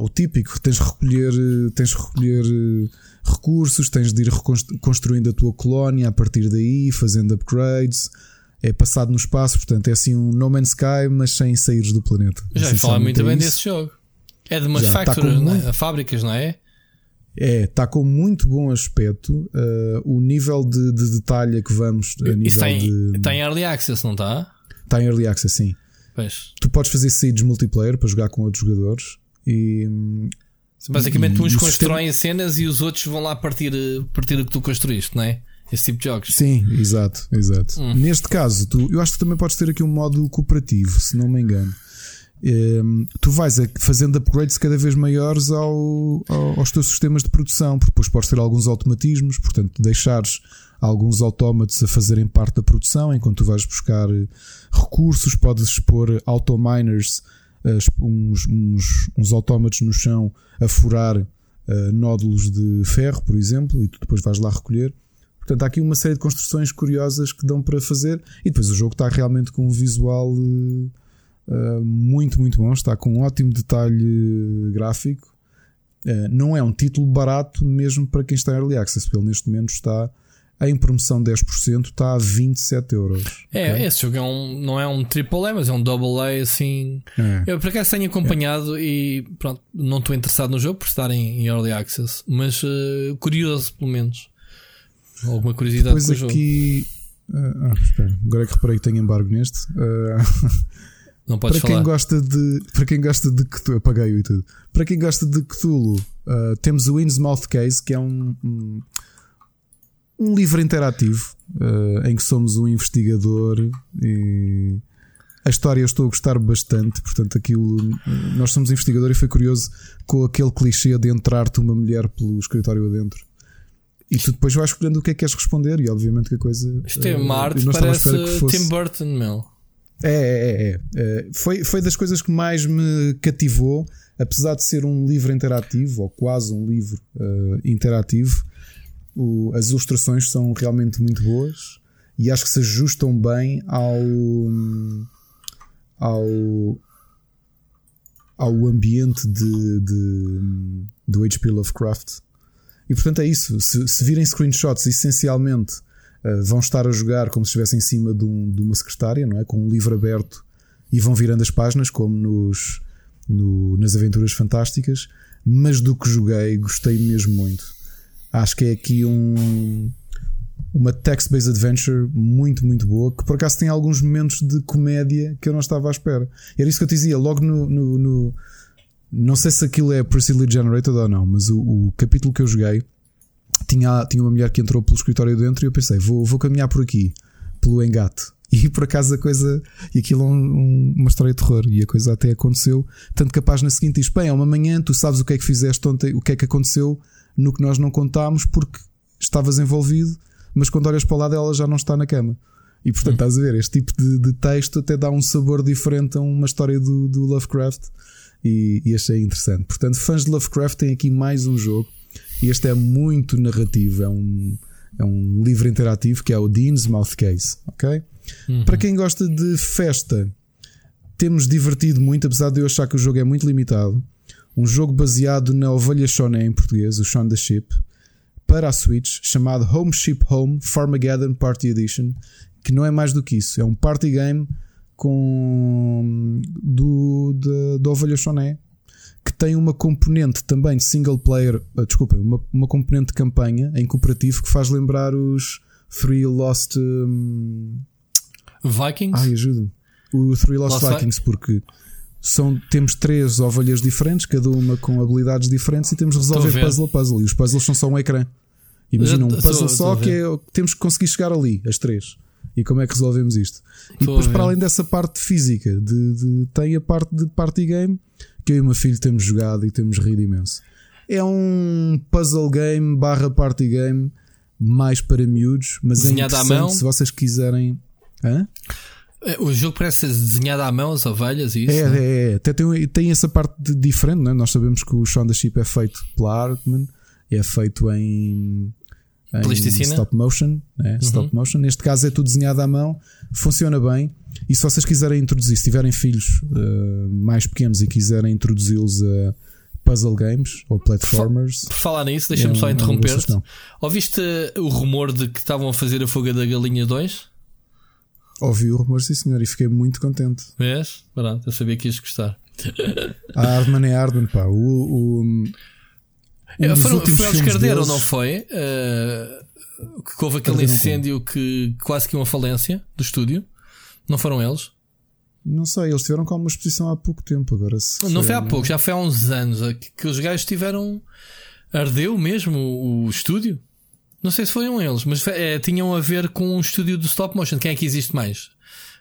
o típico, tens de recolher, tens de recolher recursos, tens de ir construindo a tua colónia a partir daí, fazendo upgrades. É passado no espaço, portanto é assim um No Man's Sky, mas sem sair do planeta. Já falar muito é bem desse jogo. É de umas Já, tá factories, tá muito... né? fábricas, não é? É, está com muito bom aspecto. Uh, o nível de, de detalhe que vamos. A nível está em, de... está em Early Access, não está? Está em Early Access, sim. Pois. Tu podes fazer seeds multiplayer para jogar com outros jogadores e Basicamente, uns constroem sistema... cenas e os outros vão lá partir, partir do que tu construíste, não é? Esse tipo de jogos. Sim, exato, exato. Hum. Neste caso, tu, eu acho que também podes ter aqui um modo cooperativo, se não me engano. Um, ehm, tu vais fazendo upgrades cada vez maiores ao, ao, aos teus sistemas de produção, porque depois podes ter alguns automatismos, portanto, deixares alguns autómatos a fazerem parte da produção enquanto tu vais buscar recursos, podes expor autominers uns, uns, uns autómatos no chão a furar uh, nódulos de ferro, por exemplo, e tu depois vais lá recolher. Portanto, há aqui uma série de construções curiosas que dão para fazer, e depois o jogo está realmente com um visual uh, uh, muito, muito bom, está com um ótimo detalhe gráfico. não é um título barato mesmo para quem está em Early Access, porque ele neste momento está em promoção 10% está a 27 euros. É, okay? esse jogo é um, não é um AAA, mas é um double A assim. É. Eu por acaso tenho acompanhado é. e pronto, não estou interessado no jogo por estar em, em Early Access, mas uh, curioso pelo menos. Alguma curiosidade Depois com aqui... o jogo. Uh, ah, espera, agora é que reparei que tenho embargo neste. Uh, não podes para falar. quem gosta de para quem gosta de Cthulhu, apaguei-o e tudo. Para quem gosta de Cthulhu, uh, temos o Innsmouth Case, que é um, um um livro interativo uh, em que somos um investigador e a história eu estou a gostar bastante, portanto aquilo nós somos investigador e foi curioso com aquele clichê de entrar-te uma mulher pelo escritório adentro. E tu depois vais escolhendo o que é que queres responder, e obviamente que a coisa. Isto é uma arte, parece Tim Burton, meu. É, é, é, é. Foi, foi das coisas que mais me cativou, apesar de ser um livro interativo, ou quase um livro uh, interativo, o, as ilustrações são realmente muito boas e acho que se ajustam bem ao ao ao ambiente de, de do H.P. Lovecraft. E portanto é isso. Se, se virem screenshots essencialmente uh, vão estar a jogar como se estivessem em cima de, um, de, uma secretária não é? Com um livro aberto e vão virando as páginas como nos no, nas aventuras fantásticas. Mas do que joguei gostei mesmo muito Acho que é aqui um, uma text-based adventure muito, muito boa, que por acaso tem alguns momentos de comédia que eu não estava à espera. Era isso que eu te dizia, logo no. no, no não sei se aquilo é procedurally generated ou não, mas o, o, capítulo que eu joguei tinha, tinha uma mulher que entrou pelo escritório dentro e eu pensei, vou, vou caminhar por aqui, pelo engate. E por acaso a coisa. E aquilo é um, um, uma história de terror. E a coisa até aconteceu. Tanto que a página seguinte diz: Bem, é uma manhã, tu sabes o que é que fizeste ontem, o que é que aconteceu no que nós não contámos porque estavas envolvido, mas quando olhas para o lado ela já não está na cama. E portanto, uhum. estás a ver, este tipo de, de, texto até dá um sabor diferente a uma história do, do Lovecraft e, e, achei interessante. Portanto, fãs de Lovecraft têm aqui mais um jogo e este é muito narrativo, é um, é um livro interativo que é o Dean's Mouth Case. Ok? Uhum. Para quem gosta de festa, temos divertido muito, apesar de eu achar que o jogo é muito limitado um jogo baseado na ovelha Shonen em português, o Shaun the Ship. para a Switch chamado Home Ship Home Farmageddon Party Edition, que não é mais do que isso, é um party game com do, de, do Ovelha Choné que tem uma componente também de single player, uh, desculpa, uma, uma componente de campanha em cooperativo que faz lembrar os Three Lost um... Vikings. Ai, ajuda-me. O Three Lost, Lost Vikings, porque são, temos três ovelhas diferentes, cada uma com habilidades diferentes, e temos de resolver puzzle a puzzle. E os puzzles são só um ecrã. Imagina um puzzle só que é, temos que conseguir chegar ali, as três. E como é que resolvemos isto? E depois, para além dessa parte física, de, de, tem a parte de party game que eu e o meu filho temos jogado e temos rido imenso. É um puzzle game barra party game mais para miúdos, mas é desenhado é interessante à mão. se vocês quiserem. Hã? É, o jogo parece ser desenhado à mão, as ovelhas e isso. É, é, é. Até tem, tem essa parte de diferente, né? nós sabemos que o Shaun Ship é feito pela Artman, é feito em, em stop motion, né? uhum. stop motion. Neste caso é tudo desenhado à mão, funciona bem. E se vocês quiserem introduzir, se tiverem filhos uh, mais pequenos e quiserem introduzi-los a puzzle games ou platformers. Por, falar nisso, deixa-me é só interromper-te. Ouviste o rumor de que estavam a fazer a fuga da Galinha 2? Ouvi o rumor, sim senhor, e fiquei muito contente. Vês? Pronto, eu sabia que ias gostar. A Hardman é Hardman, pá. O, o, um é, foi, foi eles que arderam, não foi? Uh, que houve aquele incêndio que quase que uma falência do estúdio. Não foram eles? Não sei, eles tiveram com uma exposição há pouco tempo agora. Se não foi há pouco, já foi há uns anos que, que os gajos tiveram. Ardeu mesmo o, o estúdio. Não sei se foram eles, mas é, tinham a ver com um estúdio do stop motion. Quem é que existe mais?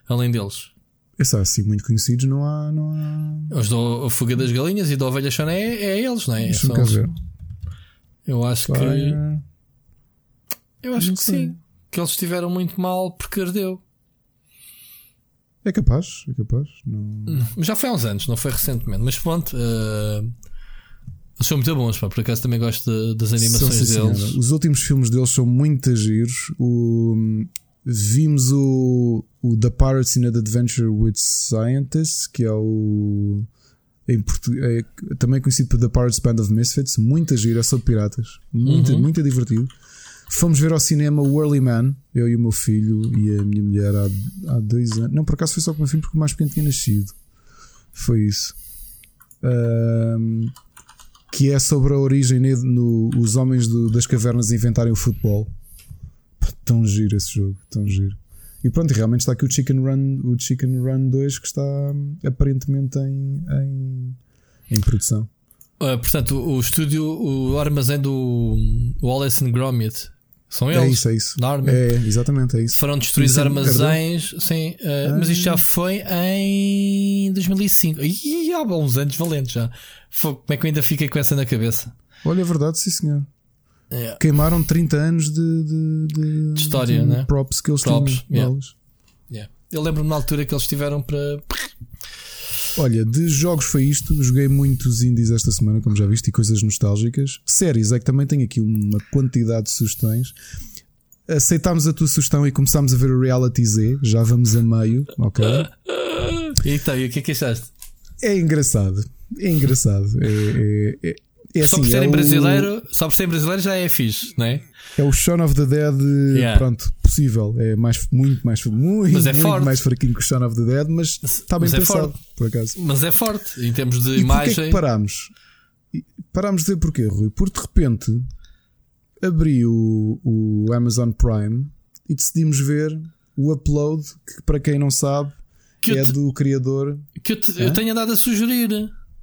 Além deles. Essa, assim, muito conhecidos, não há. Não há... Os do Fuga das Galinhas e do Ovelha Chana é, é eles, não é? Deixa-me cá ver. Eu acho Vai, que. Eu acho que sei. sim. Que eles estiveram muito mal porque ardeu. É capaz, é capaz. Não... Já foi há uns anos, não foi recentemente, mas pronto. Uh, eles são muito bons, pá, por acaso também gosto das animações são, deles. Os últimos filmes deles são muito giros. O, vimos o, o The Pirates in an Adventure with Scientists, que é o. Em é, também conhecido por The Pirates Band of Misfits, muita gira, é sobre piratas, muito, uhum. muito divertido. Fomos ver ao cinema o Early Man, eu e o meu filho e a minha mulher há, há dois anos. Não, por acaso foi só com o meu filho porque o mais pequeno tinha nascido. Foi isso. Um, que é sobre a origem no, os homens do, das cavernas inventarem o futebol. tão giro esse jogo, tão giro. E pronto, realmente está aqui o Chicken Run, o Chicken Run 2 que está aparentemente em, em, em produção. Uh, portanto, o, o estúdio, o armazém do Wallace and Gromit são é eles. É isso, é isso. É, exatamente, é isso. Foram destruídos armazéns, sim, uh, ah. mas isto já foi em 2005. Ih, há uns anos valentes já. como é que eu ainda fiquei com essa na cabeça? Olha, é verdade, sim, senhor. Yeah. Queimaram 30 anos de, de, de, de história, de né? props que eles props, tinham. Yeah. Yeah. Eu lembro-me na altura que eles tiveram para. Olha, de jogos foi isto. Joguei muitos indies esta semana, como já viste, e coisas nostálgicas. Séries é que também tenho aqui uma quantidade de sugestões. Aceitámos a tua sugestão e começámos a ver o Reality Z. Já vamos a meio, ok? Então, e o que é que achaste? É engraçado. É engraçado. É, é, é, é só assim, por serem é brasileiro, o... só por serem brasileiro já é fixe, não é? É o Shaun of the Dead, yeah. pronto, possível. É mais, muito mais, muito, mas é muito forte. mais fraquinho que o Shaun of the Dead, mas está bem mas é pensado, é por acaso. Mas é forte em termos de e imagem. Porquê é que parámos? Parámos de ver porquê, Rui? Porque de repente abri o, o Amazon Prime e decidimos ver o upload, que para quem não sabe que é te, do criador. Que eu, te, eu tenho andado a sugerir.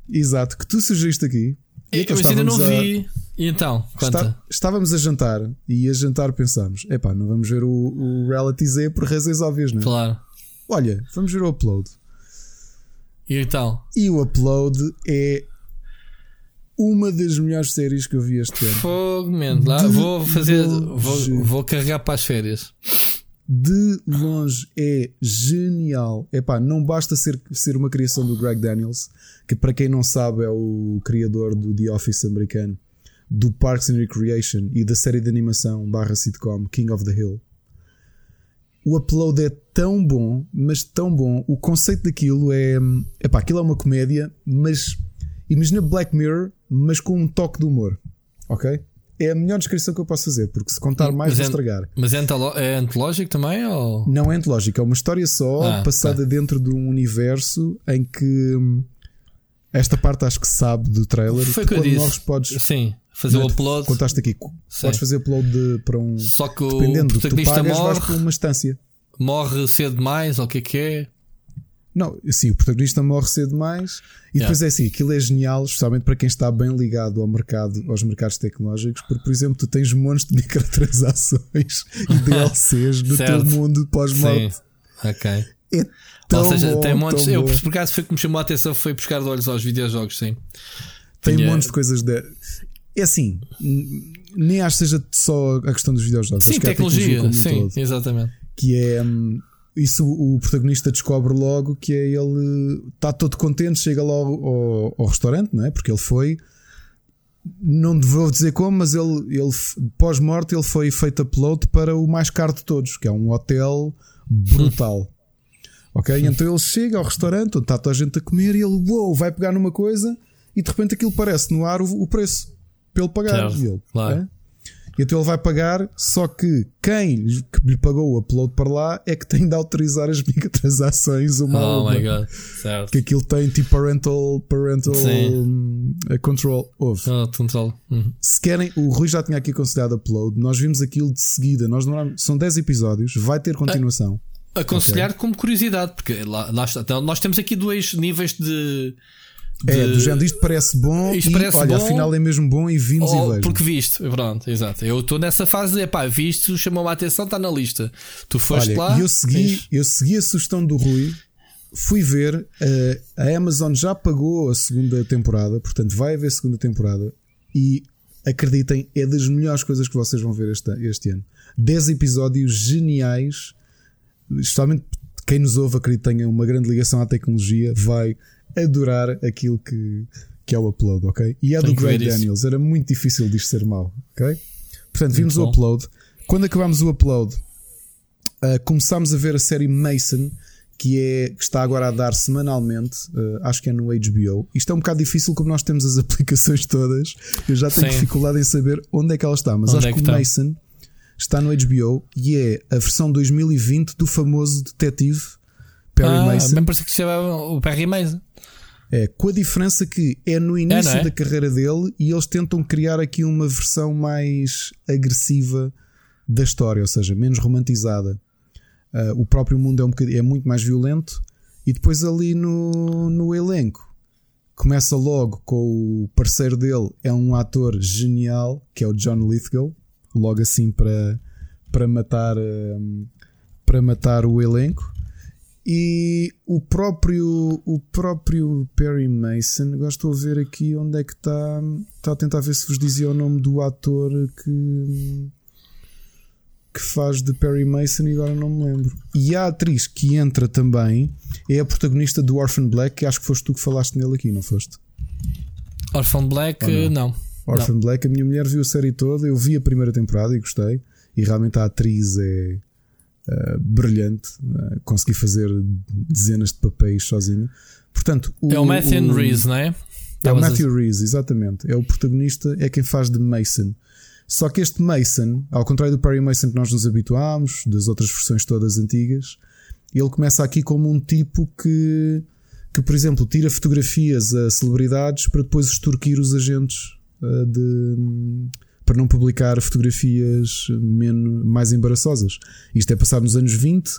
Exato, que tu sugeriste aqui. E então mas ainda não vi. E então, Está, estávamos a jantar e a jantar pensámos: epá, não vamos ver o, o Reality Z por razões óbvias, não é? Claro. Olha, vamos ver o upload. E então? E o upload é uma das melhores séries que eu vi este ano. Fogo, man. Lá, vou fazer. Vou, vou carregar para as férias de longe é genial. Epá, não basta ser, ser uma criação do Greg Daniels, que para quem não sabe é o criador do The Office americano, do Parks and Recreation e da série de animação barra sitcom King of the Hill. O upload é tão bom, mas tão bom. O conceito daquilo é. Epá, aquilo é uma comédia, mas imagina Black Mirror, mas com um toque de humor. Ok? É, a melhor descrição que eu posso fazer, porque se contar mais mas vou é, estragar. Mas é, é antológico também? Ou? Não é antológico, é uma história só ah, passada tá. dentro de um universo em que hum, esta parte acho que sabe do trailer. Foi que eu disse. Podes, Sim, fazer o upload. Contaste aqui, Sim. podes fazer upload de, para um. Só que o dependendo do que tu pagas, morre, vais para uma instância. Morre cedo demais, ou o que é que é? Não, sim, o protagonista morre cedo demais e depois yeah. é assim, aquilo é genial, especialmente para quem está bem ligado ao mercado, aos mercados tecnológicos, porque, por exemplo, tu tens montes de microtransações e DLCs no teu mundo pós-morte. Ok. É tão Ou seja, bom, tem montes. Eu, por acaso, foi que me chamou a atenção foi buscar de olhos aos videojogos, sim. Tem Tinha... montes de coisas de. É assim, nem acho que seja só a questão dos videojogos. Sim, tecnologia, tecnologia sim, todo, exatamente. Que é. Hum, isso o protagonista descobre logo que é ele está todo contente, chega logo ao, ao, restaurante, não é? Porque ele foi, não vou dizer como, mas ele, ele pós-morte ele foi feito upload para o mais caro de todos, que é um hotel brutal. ok? Então ele chega ao restaurante onde está toda a gente a comer e ele uou, vai pegar numa coisa e de repente aquilo parece no ar o, o preço pelo pagar. Claro, ele, claro. É? E então ele vai pagar, só que quem que lhe pagou o upload para lá é que tem de autorizar as microtransações uma oh uma. my god, certo. Que aquilo tem tipo parental, parental um, control. Houve. Oh, control. Uhum. Se querem, o Rui já tinha aqui considerado upload. Nós vimos aquilo de seguida. Nós são 10 episódios, vai ter continuação. Aconselhar okay. como curiosidade, porque lá, lá está. Então, nós temos aqui dois níveis de de... É, do género, isto parece bom isto e parece olha, bom, afinal é mesmo bom e vimos e vejo. Porque viste, pronto, exato. Eu estou nessa fase de, pá, viste, chamou-me a atenção, está na lista. Tu foste olha, lá. Eu segui, eu segui a sugestão do Rui, fui ver, uh, a Amazon já pagou a segunda temporada, portanto vai haver segunda temporada e acreditem, é das melhores coisas que vocês vão ver este, este ano. 10 episódios geniais, especialmente quem nos ouve, acredito que tenha uma grande ligação à tecnologia, vai adorar aquilo que, que é o upload, ok? E é do Greg Daniels, era muito difícil disto ser mau, ok? Portanto, vimos o upload. Quando acabámos o upload, uh, começámos a ver a série Mason, que, é, que está agora a dar semanalmente, uh, acho que é no HBO. Isto é um bocado difícil, como nós temos as aplicações todas. Eu já tenho Sim. dificuldade em saber onde é que ela está, mas onde acho é que, que o Mason está no HBO e é a versão 2020 do famoso detetive Perry ah, Mason. Bem parece que se chama o Perry Mason. É, com a diferença que é no início é, é? da carreira dele e eles tentam criar aqui uma versão mais agressiva da história, ou seja, menos romantizada. Uh, o próprio mundo é, um é muito mais violento e depois ali no, no elenco começa logo com o parceiro dele, é um ator genial que é o John Lithgow, logo assim para, para matar uh, para matar o elenco. E o próprio, o próprio Perry Mason, agora estou a ver aqui onde é que está. Está a tentar ver se vos dizia o nome do ator que, que faz de Perry Mason e agora não me lembro. E a atriz que entra também é a protagonista do Orphan Black, que acho que foste tu que falaste nele aqui, não foste? Orphan Black, não. não. Orphan não. Black, a minha mulher viu a série toda, eu vi a primeira temporada e gostei. E realmente a atriz é uh, brilhante, uh, consegui fazer dezenas de papéis sozinho. Portanto, o, é o Matthew o, Reese, não é? É o Matthew Reese, exatamente. É o protagonista, é quem faz de Mason. Só que este Mason, ao contrário do Perry Mason que nós nos habituámos, das outras versões todas antigas, ele começa aqui como um tipo que, que por exemplo, tira fotografias a celebridades para depois extorquir os agentes de, para não publicar fotografias menos, mais embaraçosas. Isto é passado nos anos 20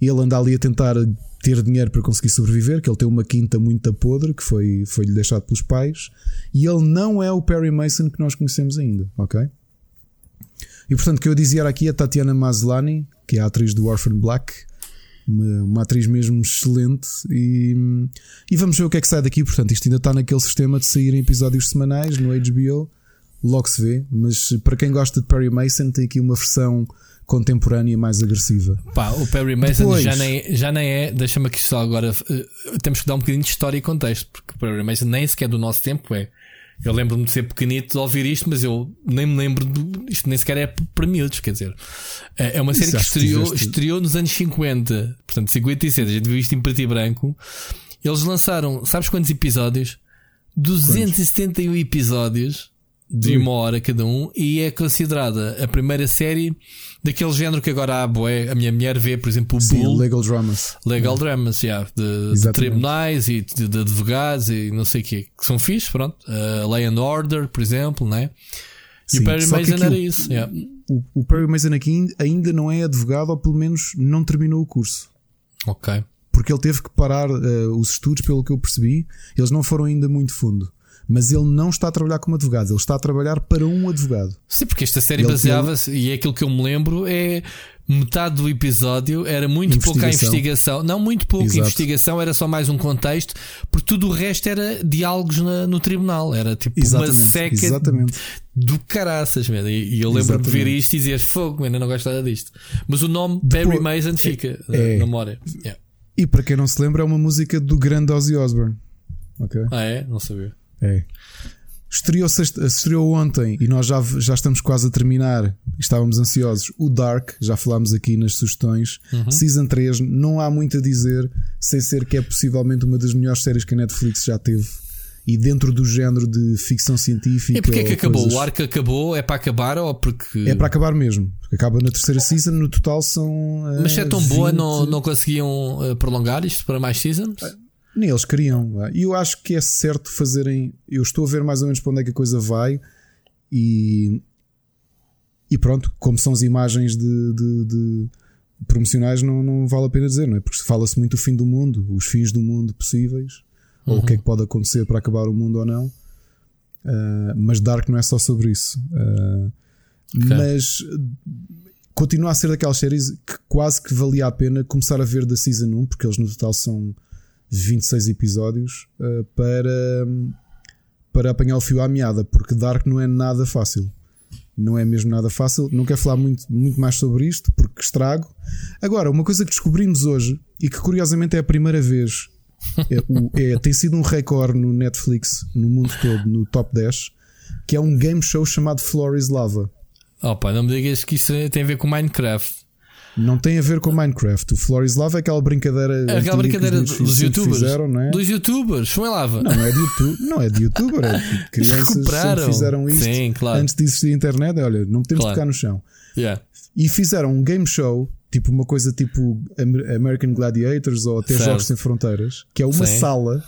e ele anda ali a tentar ter dinheiro para conseguir sobreviver, que ele tem uma quinta muito podre que foi, foi-lhe deixado pelos pais, e ele não é o Perry Mason que nós conhecemos ainda, ok? E portanto, o que eu dizia era aqui a Tatiana Maslany, que é a atriz do Orphan Black, uma, uma, atriz mesmo excelente, e, e vamos ver o que é que sai daqui. Portanto, isto ainda está naquele sistema de sair em episódios semanais no HBO logo se vê, mas para quem gosta de Perry Mason, tem aqui uma versão contemporânea mais agressiva. Pá, o Perry Mason Depois, já, nem, já nem é, deixa-me aqui só agora, uh, temos que dar um bocadinho de história e contexto, porque o Perry Mason nem sequer do nosso tempo é. Eu lembro-me de ser pequenito de ouvir isto, mas eu nem me lembro do, isto nem sequer é para miúdos, quer dizer. É, é uma série que estreou, estreou nos anos 50, portanto 56, a gente viu isto em preto e branco. Eles lançaram, sabes quantos episódios? 271 episódios de uma hora cada um e é considerada a primeira série daquele género que agora há boé, a minha mulher vê, por exemplo, o Sim, Bull. Legal Dramas. Legal Dramas, yeah, de, de tribunais e de, de, advogados e não sei o quê, que são fixos, pronto. Uh, Lay and Order, por exemplo, né? E Sim, o Perry Mason era isso. Yeah. O, o Perry Mason aqui ainda não é advogado, ou pelo menos não terminou o curso. Ok. Porque ele teve que parar uh, os estudos, pelo que eu percebi, eles não foram ainda muito fundo mas ele não está a trabalhar como advogado, ele está a trabalhar para um advogado. Sim, porque esta série baseava-se, e é aquilo que eu me lembro, é metade do episódio era muito pouca investigação. Não, muito pouca Exato. investigação, era só mais um contexto, porque tudo o resto era diálogos na, no tribunal. Era tipo Exatamente. uma seca Exatamente. do caraças, mesmo. E, e eu lembro de ver isto e dizer fogo, ainda não gosto nada disto. Mas o nome Depois, Barry Mason fica é, na memória. Yeah. E para quem não se lembra, é uma música do grande Ozzy Osbourne. Okay? Ah, é? Não sabia. É. Estreou, estreou ontem e nós já, já estamos quase a terminar. Estávamos ansiosos. O Dark, já falámos aqui nas sugestões. Uhum. Season 3, não há muito a dizer, sem ser que é possivelmente uma das melhores séries que a Netflix já teve. E dentro do género de ficção científica. E porquê é que acabou? Coisas... O arco acabou? É para acabar ou porque. É para acabar mesmo. Acaba na terceira season, no total são. Mas se é tão 20... boa, não, não conseguiam eh, prolongar isto para mais seasons? Nem eles queriam. E eu acho que é certo fazerem. Eu estou a ver mais ou menos para onde é que a coisa vai. E. E pronto, como são as imagens de, de, de promocionais, não, não vale a pena dizer, não é? Porque fala-se muito do fim do mundo, os fins do mundo possíveis, uhum. ou o que é que pode acontecer para acabar o mundo ou não. Uh, mas Dark não é só sobre isso. Uh, okay. Mas continua a ser daquelas séries que quase que valia a pena começar a ver da Season 1, porque eles no total são 26 episódios uh, para, para apanhar o fio à meada, porque Dark não é nada fácil. Não é mesmo nada fácil. Não quero falar muito, muito mais sobre isto, porque estrago. Agora, uma coisa que descobrimos hoje, e que curiosamente é a primeira vez, é, o, é, tem sido um recorde no Netflix, no mundo todo, no top 10, que é um game show chamado Floor is Lava. Opa, não me digas que isso tem a ver com Minecraft. Não tem a ver com Minecraft. O Floor is Lava é aquela brincadeira. É aquela brincadeira dos youtubers. Fizeram, não é? Dos youtubers, foi lava. Não, não é de YouTube, não é de youtuber. É de crianças que fizeram isto Sim, claro. antes de existir a internet. Olha, não podemos claro. tocar no chão. Yeah. E fizeram um game show, tipo uma coisa tipo American Gladiators ou até certo. Jogos Sem Fronteiras, que é uma Sim. sala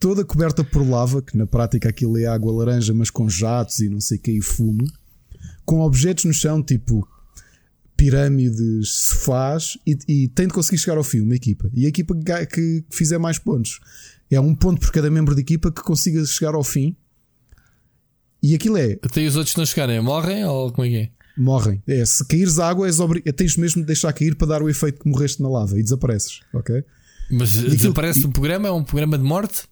toda coberta por lava, que na prática aquilo é água laranja, mas com jatos e não sei o que, e fumo, com objetos no chão, tipo pirâmides, sofás e, e tem de conseguir chegar ao fim, uma equipa. E a equipa que, que fizer mais pontos é um ponto por cada membro da equipa que consiga chegar ao fim. E aquilo é. Até os outros não chegarem, morrem ou como é que é? Morrem. É, se caíres água, és obri... tens mesmo de deixar cair para dar o efeito que morreste na lava e desapareces, ok? Mas e desaparece aquilo... programa? É um programa de morte?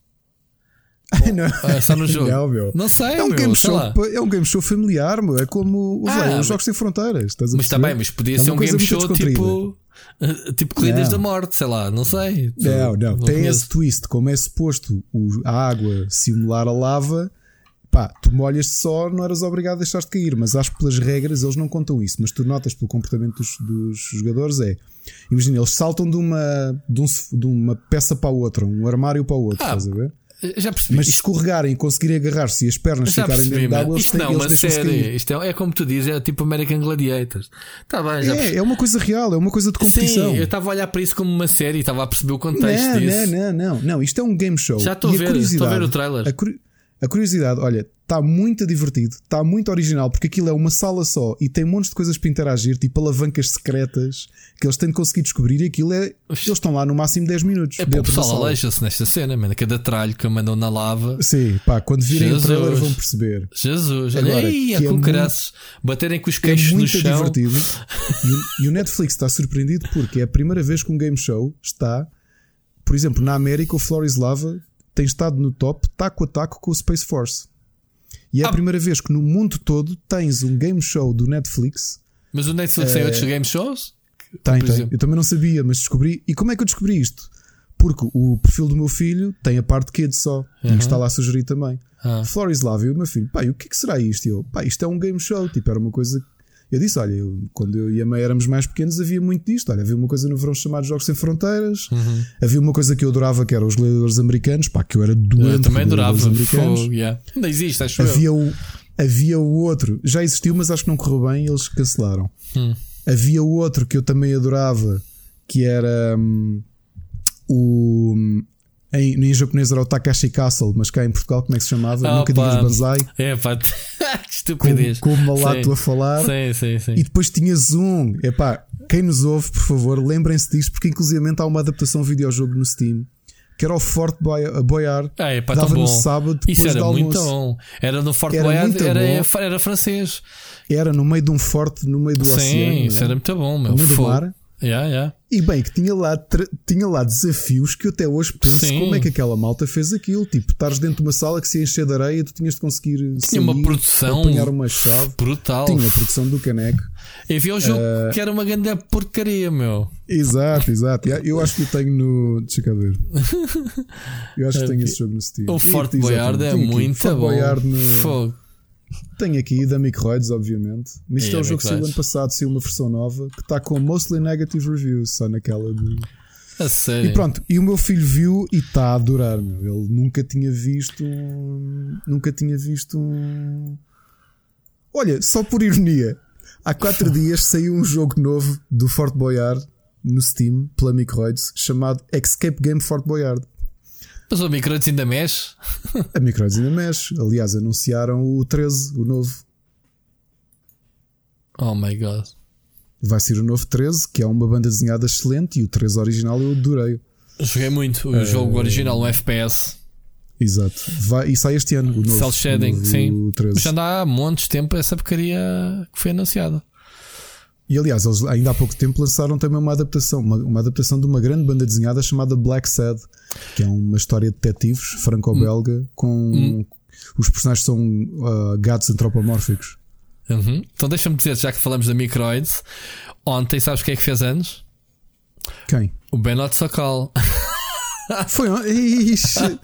não. Ah, só no jogo. Não, meu. Não sei, é um meu, game show, é um game show familiar, meu. É como os, ah, os Jogos Sem Fronteiras. Estás mas está bem, mas podia é ser um game show tipo. Tipo Corridas da Morte, sei lá, não sei. Não, não. não Tem conheço. esse twist, como é suposto a água simular a lava. Pá, tu molhas só, não eras obrigado a deixar-te cair, mas acho que pelas regras eles não contam isso. Mas tu notas pelo comportamento dos, dos jogadores é. Imagina, eles saltam de uma, de, um, de, uma peça para a outra, um armário para o outro, ah, estás a ver? Já percebi. Mas se escorregarem e conseguirem agarrar-se e as pernas já ficarem dentro d'água, isto não, uma série. Isto é, é, como tu dizes, é tipo American Gladiators. Tá bem, já é, é uma coisa real, é uma coisa de competição. Sim, eu estava a olhar para isso como uma série e estava a perceber o contexto não, disso. Não, não, não, não. Isto é um game show. Já estou a ver, estou a ver o trailer. A, a curiosidade, olha, está muito divertido, está muito original, porque aquilo é uma sala só e tem montes de coisas para interagir, tipo alavancas secretas que eles têm de conseguir descobrir e aquilo é. Eles estão lá no máximo 10 minutos. É o pessoal aleija-se nesta cena, mano. Cada tralho que mandam na lava. Sim, pá, quando virem Jesus. o trailer vão perceber. Jesus, Agora, Ei, é com é caraças. Baterem com os queixos é muito no chão. divertido. e, e o Netflix está surpreendido porque é a primeira vez que um game show está. Por exemplo, na América, o Floris Lava tem estado no top taco a taco com o Space Force. E é ah. a primeira vez que no mundo todo tens um game show do Netflix. Mas o Netflix é... tem outros game shows? Tem, tem. Eu também não sabia, mas descobri. E como é que eu descobri isto? Porque o perfil do meu filho tem a parte kids só. Uhum. E está lá a sugerir também. Ah. Florislav e o meu filho, pai, o que, é que será isto? E eu, pá, isto é um game show. Tipo, era uma coisa eu disse: Olha, eu, quando eu e a mãe éramos mais pequenos, havia muito disto. Olha, havia uma coisa no verão chamada Jogos Sem Fronteiras. Uhum. Havia uma coisa que eu adorava que era os gladiadores americanos. Pá, que eu era doente. Eu também adorava. Americanos. Fogo, yeah. Ainda existe, acho havia eu. o Havia o outro, já existiu, mas acho que não correu bem e eles cancelaram. Hum. Havia o outro que eu também adorava, que era hum, o. Em, em japonês era o Takashi Castle, mas cá em Portugal como é que se chamava? Oh, Nunca digas Banzai. É pá, que estupidez. Com, com o malato a falar. Sim, sim, sim. E depois tinhas um. É pá, quem nos ouve, por favor, lembrem-se disto, porque inclusive há uma adaptação videojogo no Steam que era o Fort Boyard. Ah, é, pá, dava no sábado depois Isso era muito bom. Era no Fort era Boyard, era, era, francês. Era no meio de um forte, no meio do Sim, oceano. Sim, isso era muito bom, meu. No mar. Yeah, yeah. E bem, que tinha lá, tinha lá desafios que eu até hoje penso Sim. como é que aquela malta fez aquilo. Tipo, estares dentro de uma sala que se encher de areia, tu tinhas de conseguir tinha sair, uma produção apanhar uma chave. Brutal. Tinha a produção do caneco. E vi o jogo uh... que era uma grande porcaria, meu. Exato, exato. Eu acho que eu tenho no. Deixa cá ver. Eu acho que tenho esse jogo no Steam. O Fort Boyard é muito Fort bom. Boyard no... Fogo. Tenho aqui da Microids, obviamente. Mas isto é, é um jogo que saiu ano passado, saiu uma versão nova que está com mostly negative reviews, só naquela de. A sério? E pronto, e o meu filho viu e está a adorar, meu. Ele nunca tinha visto um, Nunca tinha visto um. Olha, só por ironia, há quatro dias saiu um jogo novo do Fort Boyard no Steam, pela Microids, chamado Escape Game Fort Boyard. Mas o Microids ainda mexe? A Microids ainda mexe. Aliás, anunciaram o 13, o novo. Oh my god. Vai ser o novo 13, que é uma banda desenhada excelente, e o 13 original eu adorei. Joguei muito o uh, jogo original, o FPS. Exato. Vai, e sai este ano, o novo. Cell shading, sim. O 13. Mas já anda há montes de tempo essa porcaria que foi anunciada. E aliás, eles ainda há pouco tempo lançaram também uma adaptação, uma, uma adaptação de uma grande banda desenhada chamada Black Sad, que é uma história de detetives franco-belga hum. com hum. os personagens são uh, gatos antropomórficos. Uhum. Então deixa-me dizer, já que falamos da Microids, ontem sabes quem é que fez anos? Quem? O Benot Sokal. Foi Ixi.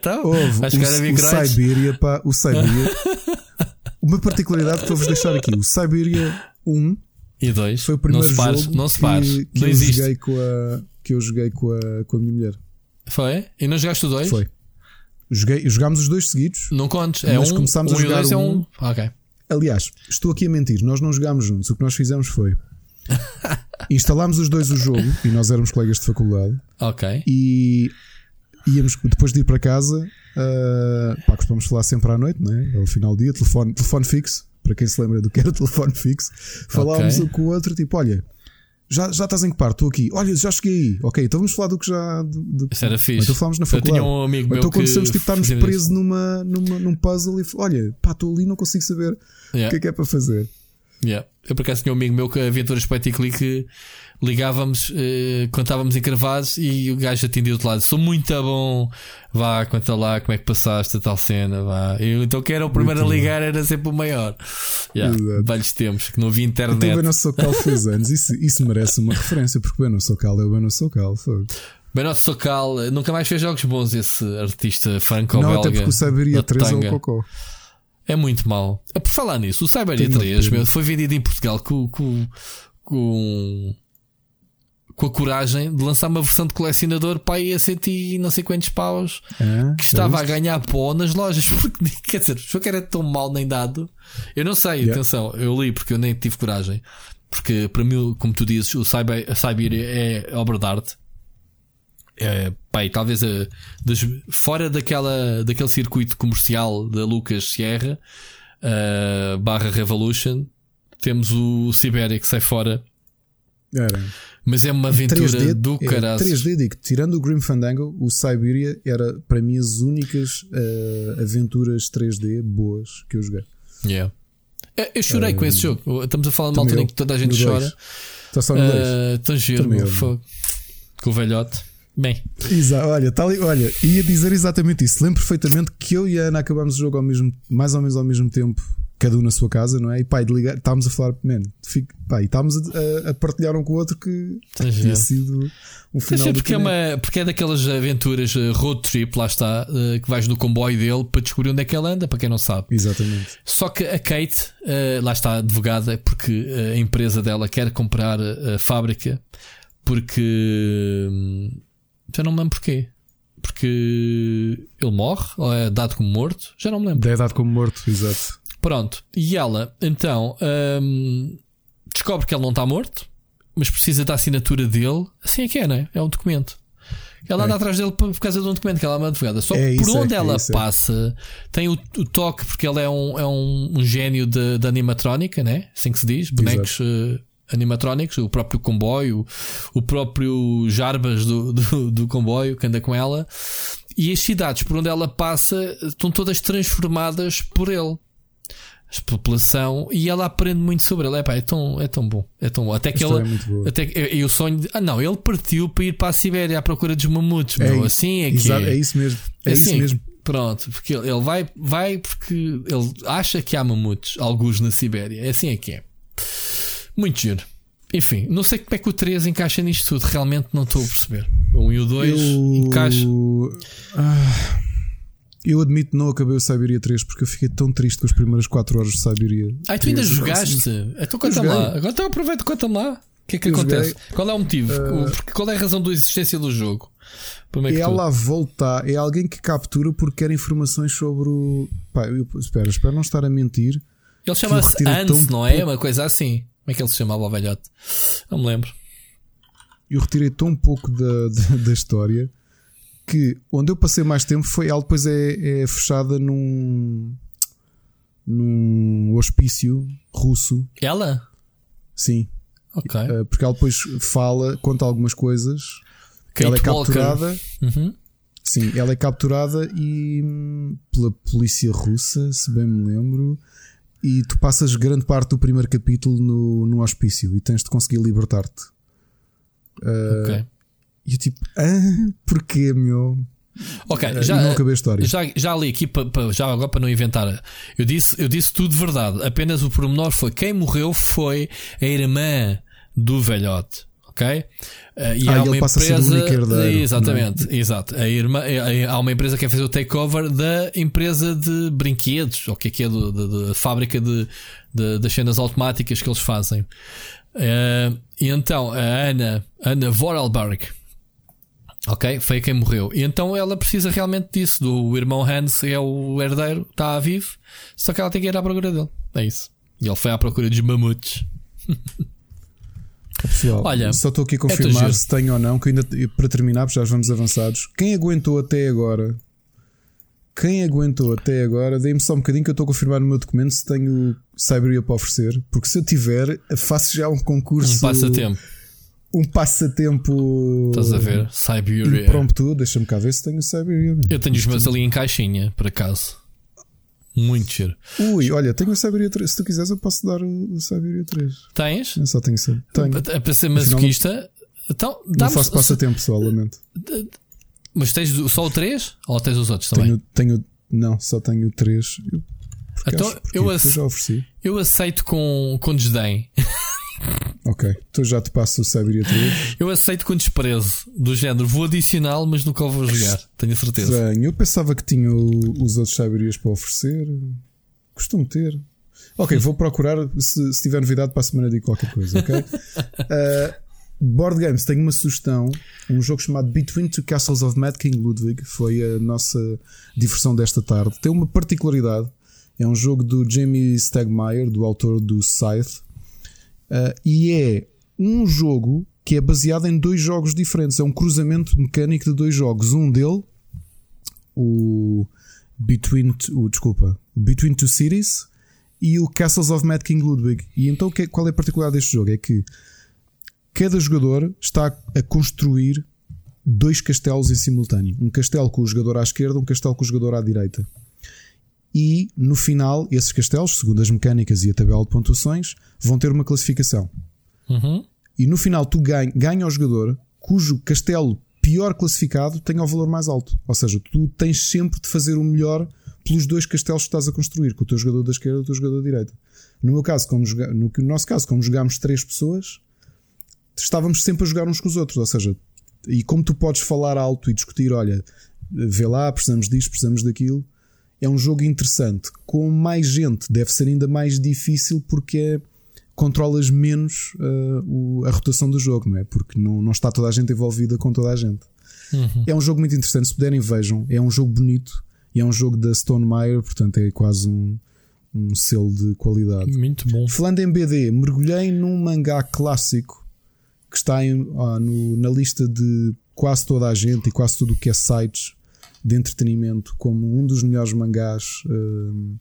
Tá, Houve, acho que era o, o Siberia, pá, o Siberia. uma particularidade que vou-vos deixar aqui: o Siberia 1 e dois. Foi o primeiro não se pares, jogo não se pares. que, que não eu existe. joguei com a que eu joguei com a, com a minha mulher. Foi? E não jogaste o dois? Foi. Joguei, jogámos os dois seguidos. Não contes, é um, começámos um a jogar dois um. É um... Okay. Aliás, estou aqui a mentir, nós não jogámos juntos. O que nós fizemos foi instalámos os dois o jogo e nós éramos colegas de faculdade. Ok. E íamos, depois de ir para casa, uh, pá, costumamos falar sempre à noite, não é? Ao final do dia, telefone, telefone fixo para quem se lembra do que era o telefone fixo, falávamos okay. um com o outro, tipo, olha, já, já estás em que parte? Estou aqui, olha, já cheguei aí, ok, então vamos falar do que já. Do, do... Isso era fixe. Então falámos na faculdade. Eu tinha um amigo meu então quando estamos tipo, estarmos presos numa, numa, num puzzle e olha, pá, estou ali não consigo saber yeah. o que é que é para fazer. Yeah. Eu por acaso tinha um amigo meu que a aventuras Point click ligávamos uh, quando estávamos encravados e o gajo atendia do outro lado. Sou muito bom, vá, conta lá como é que passaste a tal cena, vá. Eu, então que era o primeiro muito a ligar, bom. era sempre o maior. Yeah, velhos tempos, que não havia internet. Então o Socal fez anos, isso, isso merece uma referência, porque o Beno Socal é o Beno Socal. Beno Socal nunca mais fez jogos bons, esse artista franco-belga. Não, até porque o Siberia 3 é o Cocó. É muito mau. Por falar nisso, o Cyberia 3 meu, foi vendido em Portugal com, com, com, com, a coragem de lançar uma versão de colecionador para aí a cento e não sei quantos paus é, que estava é a ganhar pó nas lojas. Porque, quer dizer, o jogo era tão mal nem dado. Eu não sei, yeah. atenção, eu li porque eu nem tive coragem. Porque para mim, como tu dizes, o Cyber, a Siberia é obra de arte é, pai, talvez a, eh, das, fora daquela, daquele circuito comercial da Lucas Sierra uh, barra Revolution, temos o Sibéria que sai fora. Era. Mas é uma aventura 3D, do caralho. 3D, digo, tirando o Grim Fandango, o Siberia era para mim as únicas uh, aventuras 3D boas que eu joguei. Yeah. Eu chorei com esse jogo. Estamos a falar de uma altura em que toda a gente chora. Está só no 2. Uh, tão giro, com o velhote. Bem. Exa olha, tal, olha, ia dizer exatamente isso. Lembro perfeitamente que eu e a Ana acabámos o jogo ao mesmo, mais ou menos ao mesmo tempo, cada um na sua casa, não é? E pai, de ligar, estávamos a falar, man, fico, pá, e estávamos a, a, partilhar um com o outro que tinha sido um final. porque, é uma, porque é daquelas aventuras uh, road trip, lá está, uh, que vais no comboio dele para descobrir onde é que ele anda, para quem não sabe. Exatamente. Só que a Kate, uh, lá está, advogada, porque a empresa dela quer comprar a fábrica porque hum, já não me lembro porquê. Porque ele morre ou é dado como morto? Já não me lembro. É dado como morto, exato. Pronto. E ela, então, hum, descobre que ele não está morto, mas precisa da assinatura dele. Assim é que é, não é? É um documento. Ela anda é. atrás dele por causa de um documento que ela é uma advogada. Só é por onde é, ela passa, tem o, o, toque, porque ela é um, é um, um gênio de, de animatrónica, né? Assim que se diz, bonecos uh, animatrónicos, o próprio comboio, o próprio Jarbas do, do, do comboio que anda com ela. E as cidades por onde ela passa estão todas transformadas por ele população e ela aprende muito sobre ele. É, pá, é, tão, é tão bom. É tão bom. Até que ele. É até que, eu, sonho. De, ah, não, ele partiu para ir para a Sibéria à procura dos mamutos. É, assim é que. É. é isso mesmo. É assim, isso mesmo. Pronto, porque ele vai, vai porque ele acha que há mamutos, alguns na Sibéria. É assim é que é. Muito giro. Enfim, não sei como é que o 3 encaixa nisto tudo. Realmente não estou a perceber. O 1 e o 2 eu... encaixa. Ah. Eu admito não acabei o Siberia 3 porque eu fiquei tão triste com as primeiras 4 horas de Siberia. Ah, tu ainda jogaste? Então conta-me lá. Agora então aproveita e conta-me lá. O que é que eu acontece? Joguei, qual é o motivo? Uh, qual é a razão da existência do jogo? É, é ela voltar, é alguém que captura porque quer informações sobre o. Pá, eu, espera, espero não estar a mentir. Ele chama-se Hans, não é? Uma coisa assim. Como é que ele se chamava o velhote? Não me lembro. Eu retirei tão pouco da, da, da história que onde eu passei mais tempo foi ela depois é, é fechada num num hospício russo. Ela? Sim. Ok. Uh, porque ela depois fala, conta algumas coisas. Kate ela é capturada. Uhum. Sim, ela é capturada e pela polícia russa, se bem me lembro. E tu passas grande parte do primeiro capítulo no, no hospício e tens de conseguir libertar-te. Uh, ok. E eu tipo, ah, porquê, meu? Ok, já, não acabei a história. Já, já li aqui, pa, pa, já agora para não inventar. Eu disse, eu disse tudo verdade. Apenas o pormenor foi: quem morreu foi a irmã do velhote. Ok? Uh, e ah, há uma empresa. exatamente, é? exato. A irmã, há uma empresa que quer fazer o takeover da empresa de brinquedos, ou o que é que é, da fábrica de, de, das cenas automáticas que eles fazem. Uh, e então a Ana, Ana Vorarlberg Ok? Foi quem morreu. E então ela precisa realmente disso. Do irmão Hans é o herdeiro, está vivo, só que ela tem que ir à procura dele. É isso. E ele foi à procura dos mamutes. Pessoal, Olha, só estou aqui a é confirmar é se tenho ou não, que ainda para terminar, já vamos avançados. Quem aguentou até agora? Quem aguentou até agora? Dê-me só um bocadinho que eu estou a confirmar no meu documento se tenho Cyberia para oferecer, porque se eu tiver, faço já um concurso. Um passatempo um passatempo. Estás a ver? Siberia. Prompto, deixa-me cá ver se tenho Siberia. Eu tenho os meus ali em caixinha, por acaso. Muito cheiro. Ui, olha, tenho o Siberia 3. Se tu quiseres, eu posso dar o Siberia 3. Tens? Eu só tenho sempre. Tenho. É para ser masoquista. Então, não faço passatempo só, lamento. Mas tens só o 3 ou tens os outros também? Tenho, tenho não, só tenho o 3. então, eu, ofereci. Eu aceito com, com desdém. Ok, então já te passo o Siberia 3. Eu aceito com desprezo, do género, vou adicioná-lo, mas nunca o vou jogar, tenho certeza. Estranho. Eu pensava que tinha os outros Siberias para oferecer. Costumo ter. Ok, vou procurar. Se, se tiver novidade para a semana, digo qualquer coisa, ok? uh, Board Games, tenho uma sugestão. Um jogo chamado Between Two Castles of Mad King Ludwig. Foi a nossa diversão desta tarde. Tem uma particularidade. É um jogo do Jamie Stegmaier, do autor do Scythe. Uh, e é um jogo que é baseado em dois jogos diferentes. É um cruzamento mecânico de dois jogos. Um dele, o Between, o, desculpa, Between Two Cities e o Castles of Mad King Ludwig. E então qual é a particularidade deste jogo? É que cada jogador está a construir dois castelos em simultâneo. Um castelo com o jogador à esquerda, um castelo com o jogador à direita e no final, esses castelos, segundo as mecânicas e a tabela de pontuações, vão ter uma classificação. Uhum. E no final, tu ganha, ganha o jogador cujo castelo pior classificado tenha o valor mais alto. Ou seja, tu tens sempre de fazer o melhor pelos dois castelos que estás a construir, com o teu jogador da esquerda e o teu jogador da direita. No meu caso, como joga, no, no nosso caso, como jogámos três pessoas, estávamos sempre a jogar uns com os outros. Ou seja, e como tu podes falar alto e discutir, olha, vê lá, precisamos disto, precisamos daquilo é um jogo interessante. Com mais gente deve ser ainda mais difícil porque é, controlas menos uh, o, a rotação do jogo, não é? Porque não, não está toda a gente envolvida com toda a gente. Uhum. É um jogo muito interessante, se puderem vejam. É um jogo bonito e é um jogo da Stone Meyer, portanto é quase um, um selo de qualidade. Muito bom. Falando em BD, mergulhei num mangá clássico que está em, ah, no, na lista de quase toda a gente e quase tudo o que é sites de entretenimento como um dos melhores mangás uh,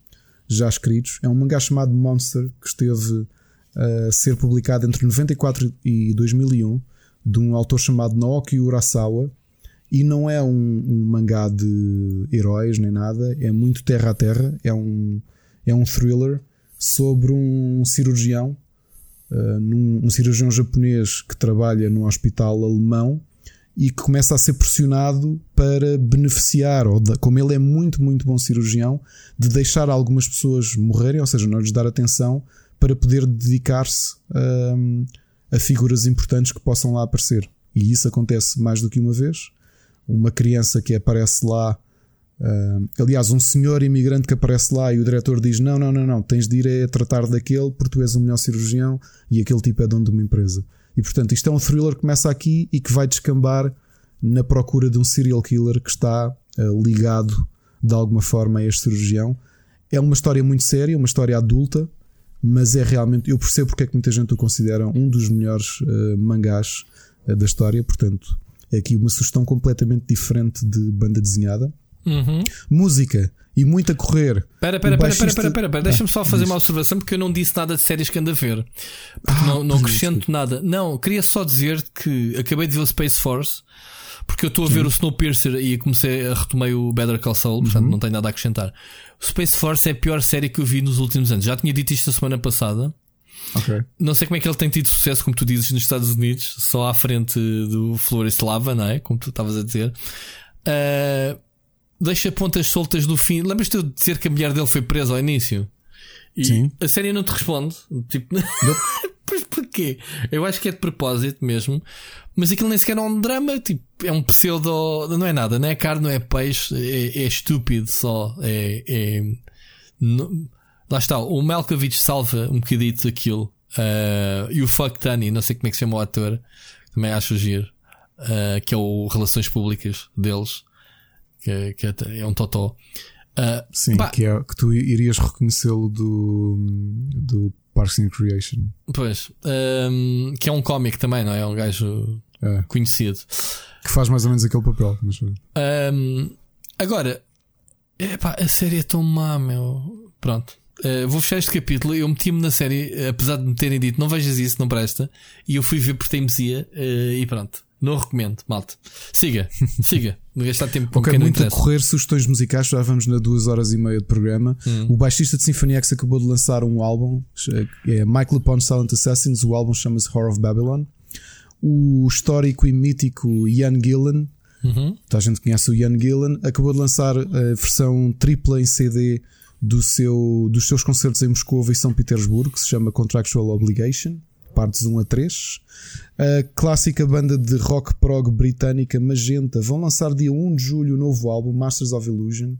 já escritos. É um mangá chamado Monster que esteve a ser publicado entre 94 e 2001 de um autor chamado Naoki Urasawa e não é um, um, mangá de heróis nem nada, é muito terra a terra, é um, é um thriller sobre um cirurgião, uh, num, um cirurgião japonês que trabalha num hospital alemão e que começa a ser pressionado para beneficiar, ou de, como ele é muito, muito bom cirurgião, de deixar algumas pessoas morrerem, ou seja, não lhes dar atenção para poder dedicar-se a, a figuras importantes que possam lá aparecer. E isso acontece mais do que uma vez. Uma criança que aparece lá, uh, aliás, um senhor imigrante que aparece lá e o diretor diz: Não, não, não, não, tens de ir a tratar daquele porque tu és o melhor cirurgião e aquele tipo é dono de uma empresa. E portanto, isto é um thriller que começa aqui e que vai descambar na procura de um serial killer que está uh, ligado de alguma forma a este cirurgião. É uma história muito séria, uma história adulta, mas é realmente. Eu percebo porque é que muita gente o considera um dos melhores uh, mangás uh, da história. Portanto, é aqui uma sugestão completamente diferente de banda desenhada. Uhum. Música e muito a correr. Espera, espera, espera, espera, espera, deixa-me só fazer uma observação porque eu não disse nada de séries que ando a ver. Porque ah, não, não acrescento nada. Não, queria só dizer que acabei de ver o Space Force porque eu estou a ver o Snowpiercer e comecei a retomei o Better Call Saul, portanto uhum. não tenho nada a acrescentar. O Space Force é a pior série que eu vi nos últimos anos. Já tinha dito isto a semana passada. Okay. Não sei como é que ele tem tido sucesso, como tu dizes, nos Estados Unidos, só à frente do Flores Lava, não é? Como tu estavas a dizer. Uh, deixa pontas soltas no fim. Lembras-te de dizer que a mulher dele foi presa ao início? E Sim. a série não te responde. Tipo, pois porquê? Eu acho que é de propósito mesmo. Mas aquilo nem sequer é um drama. Tipo, é um pseudo. Não é nada, não é carne, não é peixe. É, é estúpido só. É. é não, lá está. O Malkovich salva um bocadito aquilo. Uh, e o Fuck Tani, não sei como é que se chama o ator. Também acho giro. Uh, que é o Relações Públicas deles que, é, que é, é um totó. Uh, Sim, que, é, que tu irias reconhecê-lo do, do Parks and Recreation. Pois, um, que é um cómic também, não é? É um gajo é. conhecido. Que faz mais ou menos aquele papel. Mas... Um, agora, epá, a série é tão má, meu. Pronto. Uh, vou fechar este capítulo. Eu meti-me na série, apesar de me terem dito não vejas isso, não presta. E eu fui ver por teimosia uh, e pronto. Não recomendo, malta. Siga, siga. Não gastar tempo com okay, muito a correr sugestões musicais. Já vamos na duas horas e meia de programa. Hum. O baixista de Symphony X acabou de lançar um álbum. É Michael Upon Silent Assassins. O álbum chama-se Horror of Babylon. O histórico e mítico Ian Gillan. Uhum. Então a gente conhece o Ian Gillan. Acabou de lançar a versão tripla em CD do seu, dos seus concertos em Moscou e São Petersburgo, que se chama Contractual Obligation partes 1 a 3. A clássica banda de rock prog britânica Magenta vão lançar dia 1 de julho o novo álbum Masters of Illusion.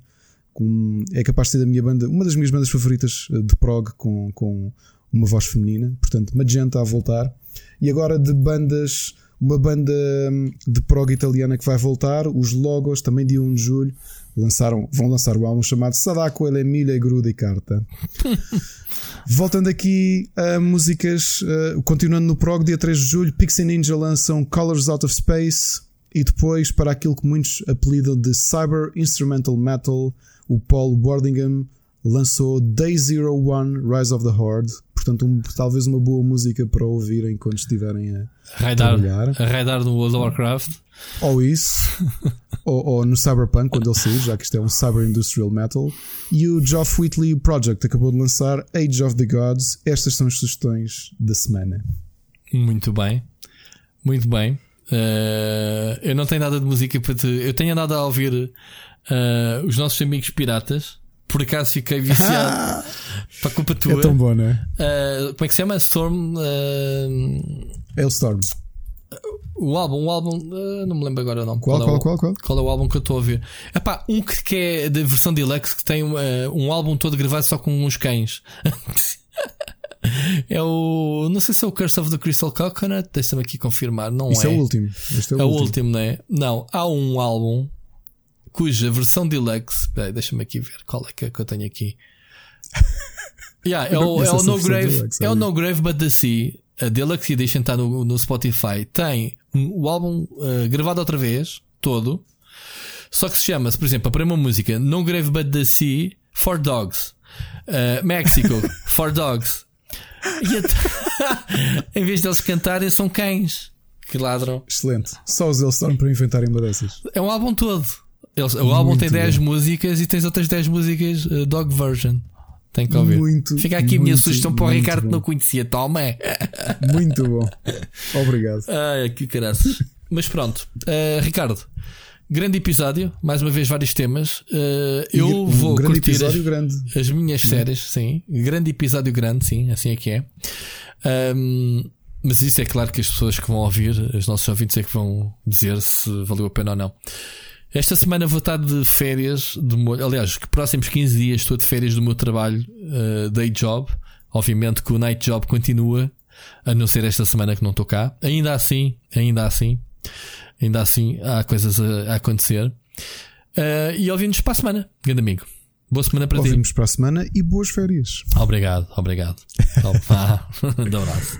Com, é capaz de ser da minha banda, uma das minhas bandas favoritas eh, de prog com, com uma voz feminina. Portanto, Magenta a voltar. E agora de bandas, uma banda hum, de prog italiana que vai voltar, os Logos, também dia 1 de julho, lançaram, vão lançar o álbum chamado Sadako El Emília Gruda e Carta. Voltando aqui a músicas, uh, continuando no prog, dia 3 de julho, Pixie Ninja lançam Colors Out of Space e depois, para aquilo que muitos apelidam de Cyber Instrumental Metal, o Paul Wardingham lançou Day Zero One Rise of the Horde. Portanto, um, talvez uma boa música para ouvirem quando estiverem a raidar, trabalhar. A raidar no World of Warcraft. Ou isso, ou, ou, no Cyberpunk, quando ele sair, já que isto é um Cyber Industrial Metal. E o Geoff Whitley Project acabou de lançar Age of the Gods. Estas são as sugestões da semana. Muito bem, muito bem. Uh, eu não tenho nada de música para te. Eu tenho andado a ouvir uh, os nossos amigos piratas por acaso fiquei viciado ah, para culpa tua. É tão bom, né? Uh, como é que se chama? Storm. Uh, Hailstorm. O álbum, o álbum, uh, não me lembro agora o nome. Qual, qual, é o, qual, qual? Qual é o álbum que eu estou a ver? Epá, um que, que é da versão deluxe que tem uh, um álbum todo gravado só com uns cães. é o. Não sei se é o Curse of the Crystal Coconut. Deixa-me aqui confirmar. Não Isso é. é o último. Este é o, é último. último, não é? Não, há um álbum cuja versão deluxe. Deixa-me aqui ver qual é que, é que eu tenho aqui. Yeah, é, o, é, o no grave, Deluxe, é o No Grave But The Sea. A Deluxe Edition está no, no Spotify. Tem o álbum uh, gravado outra vez, todo. Só que se chama-se, por exemplo, a primeira música No Grave But The Sea for Dogs. Uh, México for Dogs. E em vez deles cantarem, são cães que ladram. Excelente. Só os eles estão para inventarem uma dessas. É um álbum todo. Eles, o álbum tem 10 músicas e tens outras 10 músicas uh, dog version. Tem que ouvir. Muito, Fica aqui a minha sugestão para o Ricardo que não conhecia. Toma. Muito bom. Obrigado. Ai, que graças. Mas pronto, uh, Ricardo, grande episódio. Mais uma vez, vários temas. Uh, eu um vou curtir as, as minhas séries, sim. Grande episódio grande, sim. Assim é que é. Um, mas isso é claro que as pessoas que vão ouvir, os nossos ouvintes, é que vão dizer se valeu a pena ou não. Esta semana vou estar de férias, de, aliás, que próximos 15 dias estou de férias do meu trabalho, uh, day job. Obviamente que o night job continua, a não ser esta semana que não estou cá. Ainda assim, ainda assim, ainda assim há coisas a, a acontecer. Uh, e ouvimos para a semana, grande amigo. Boa semana para ouvimos ti. Ouvimos para a semana e boas férias. Obrigado, obrigado. Então, vá, um abraço.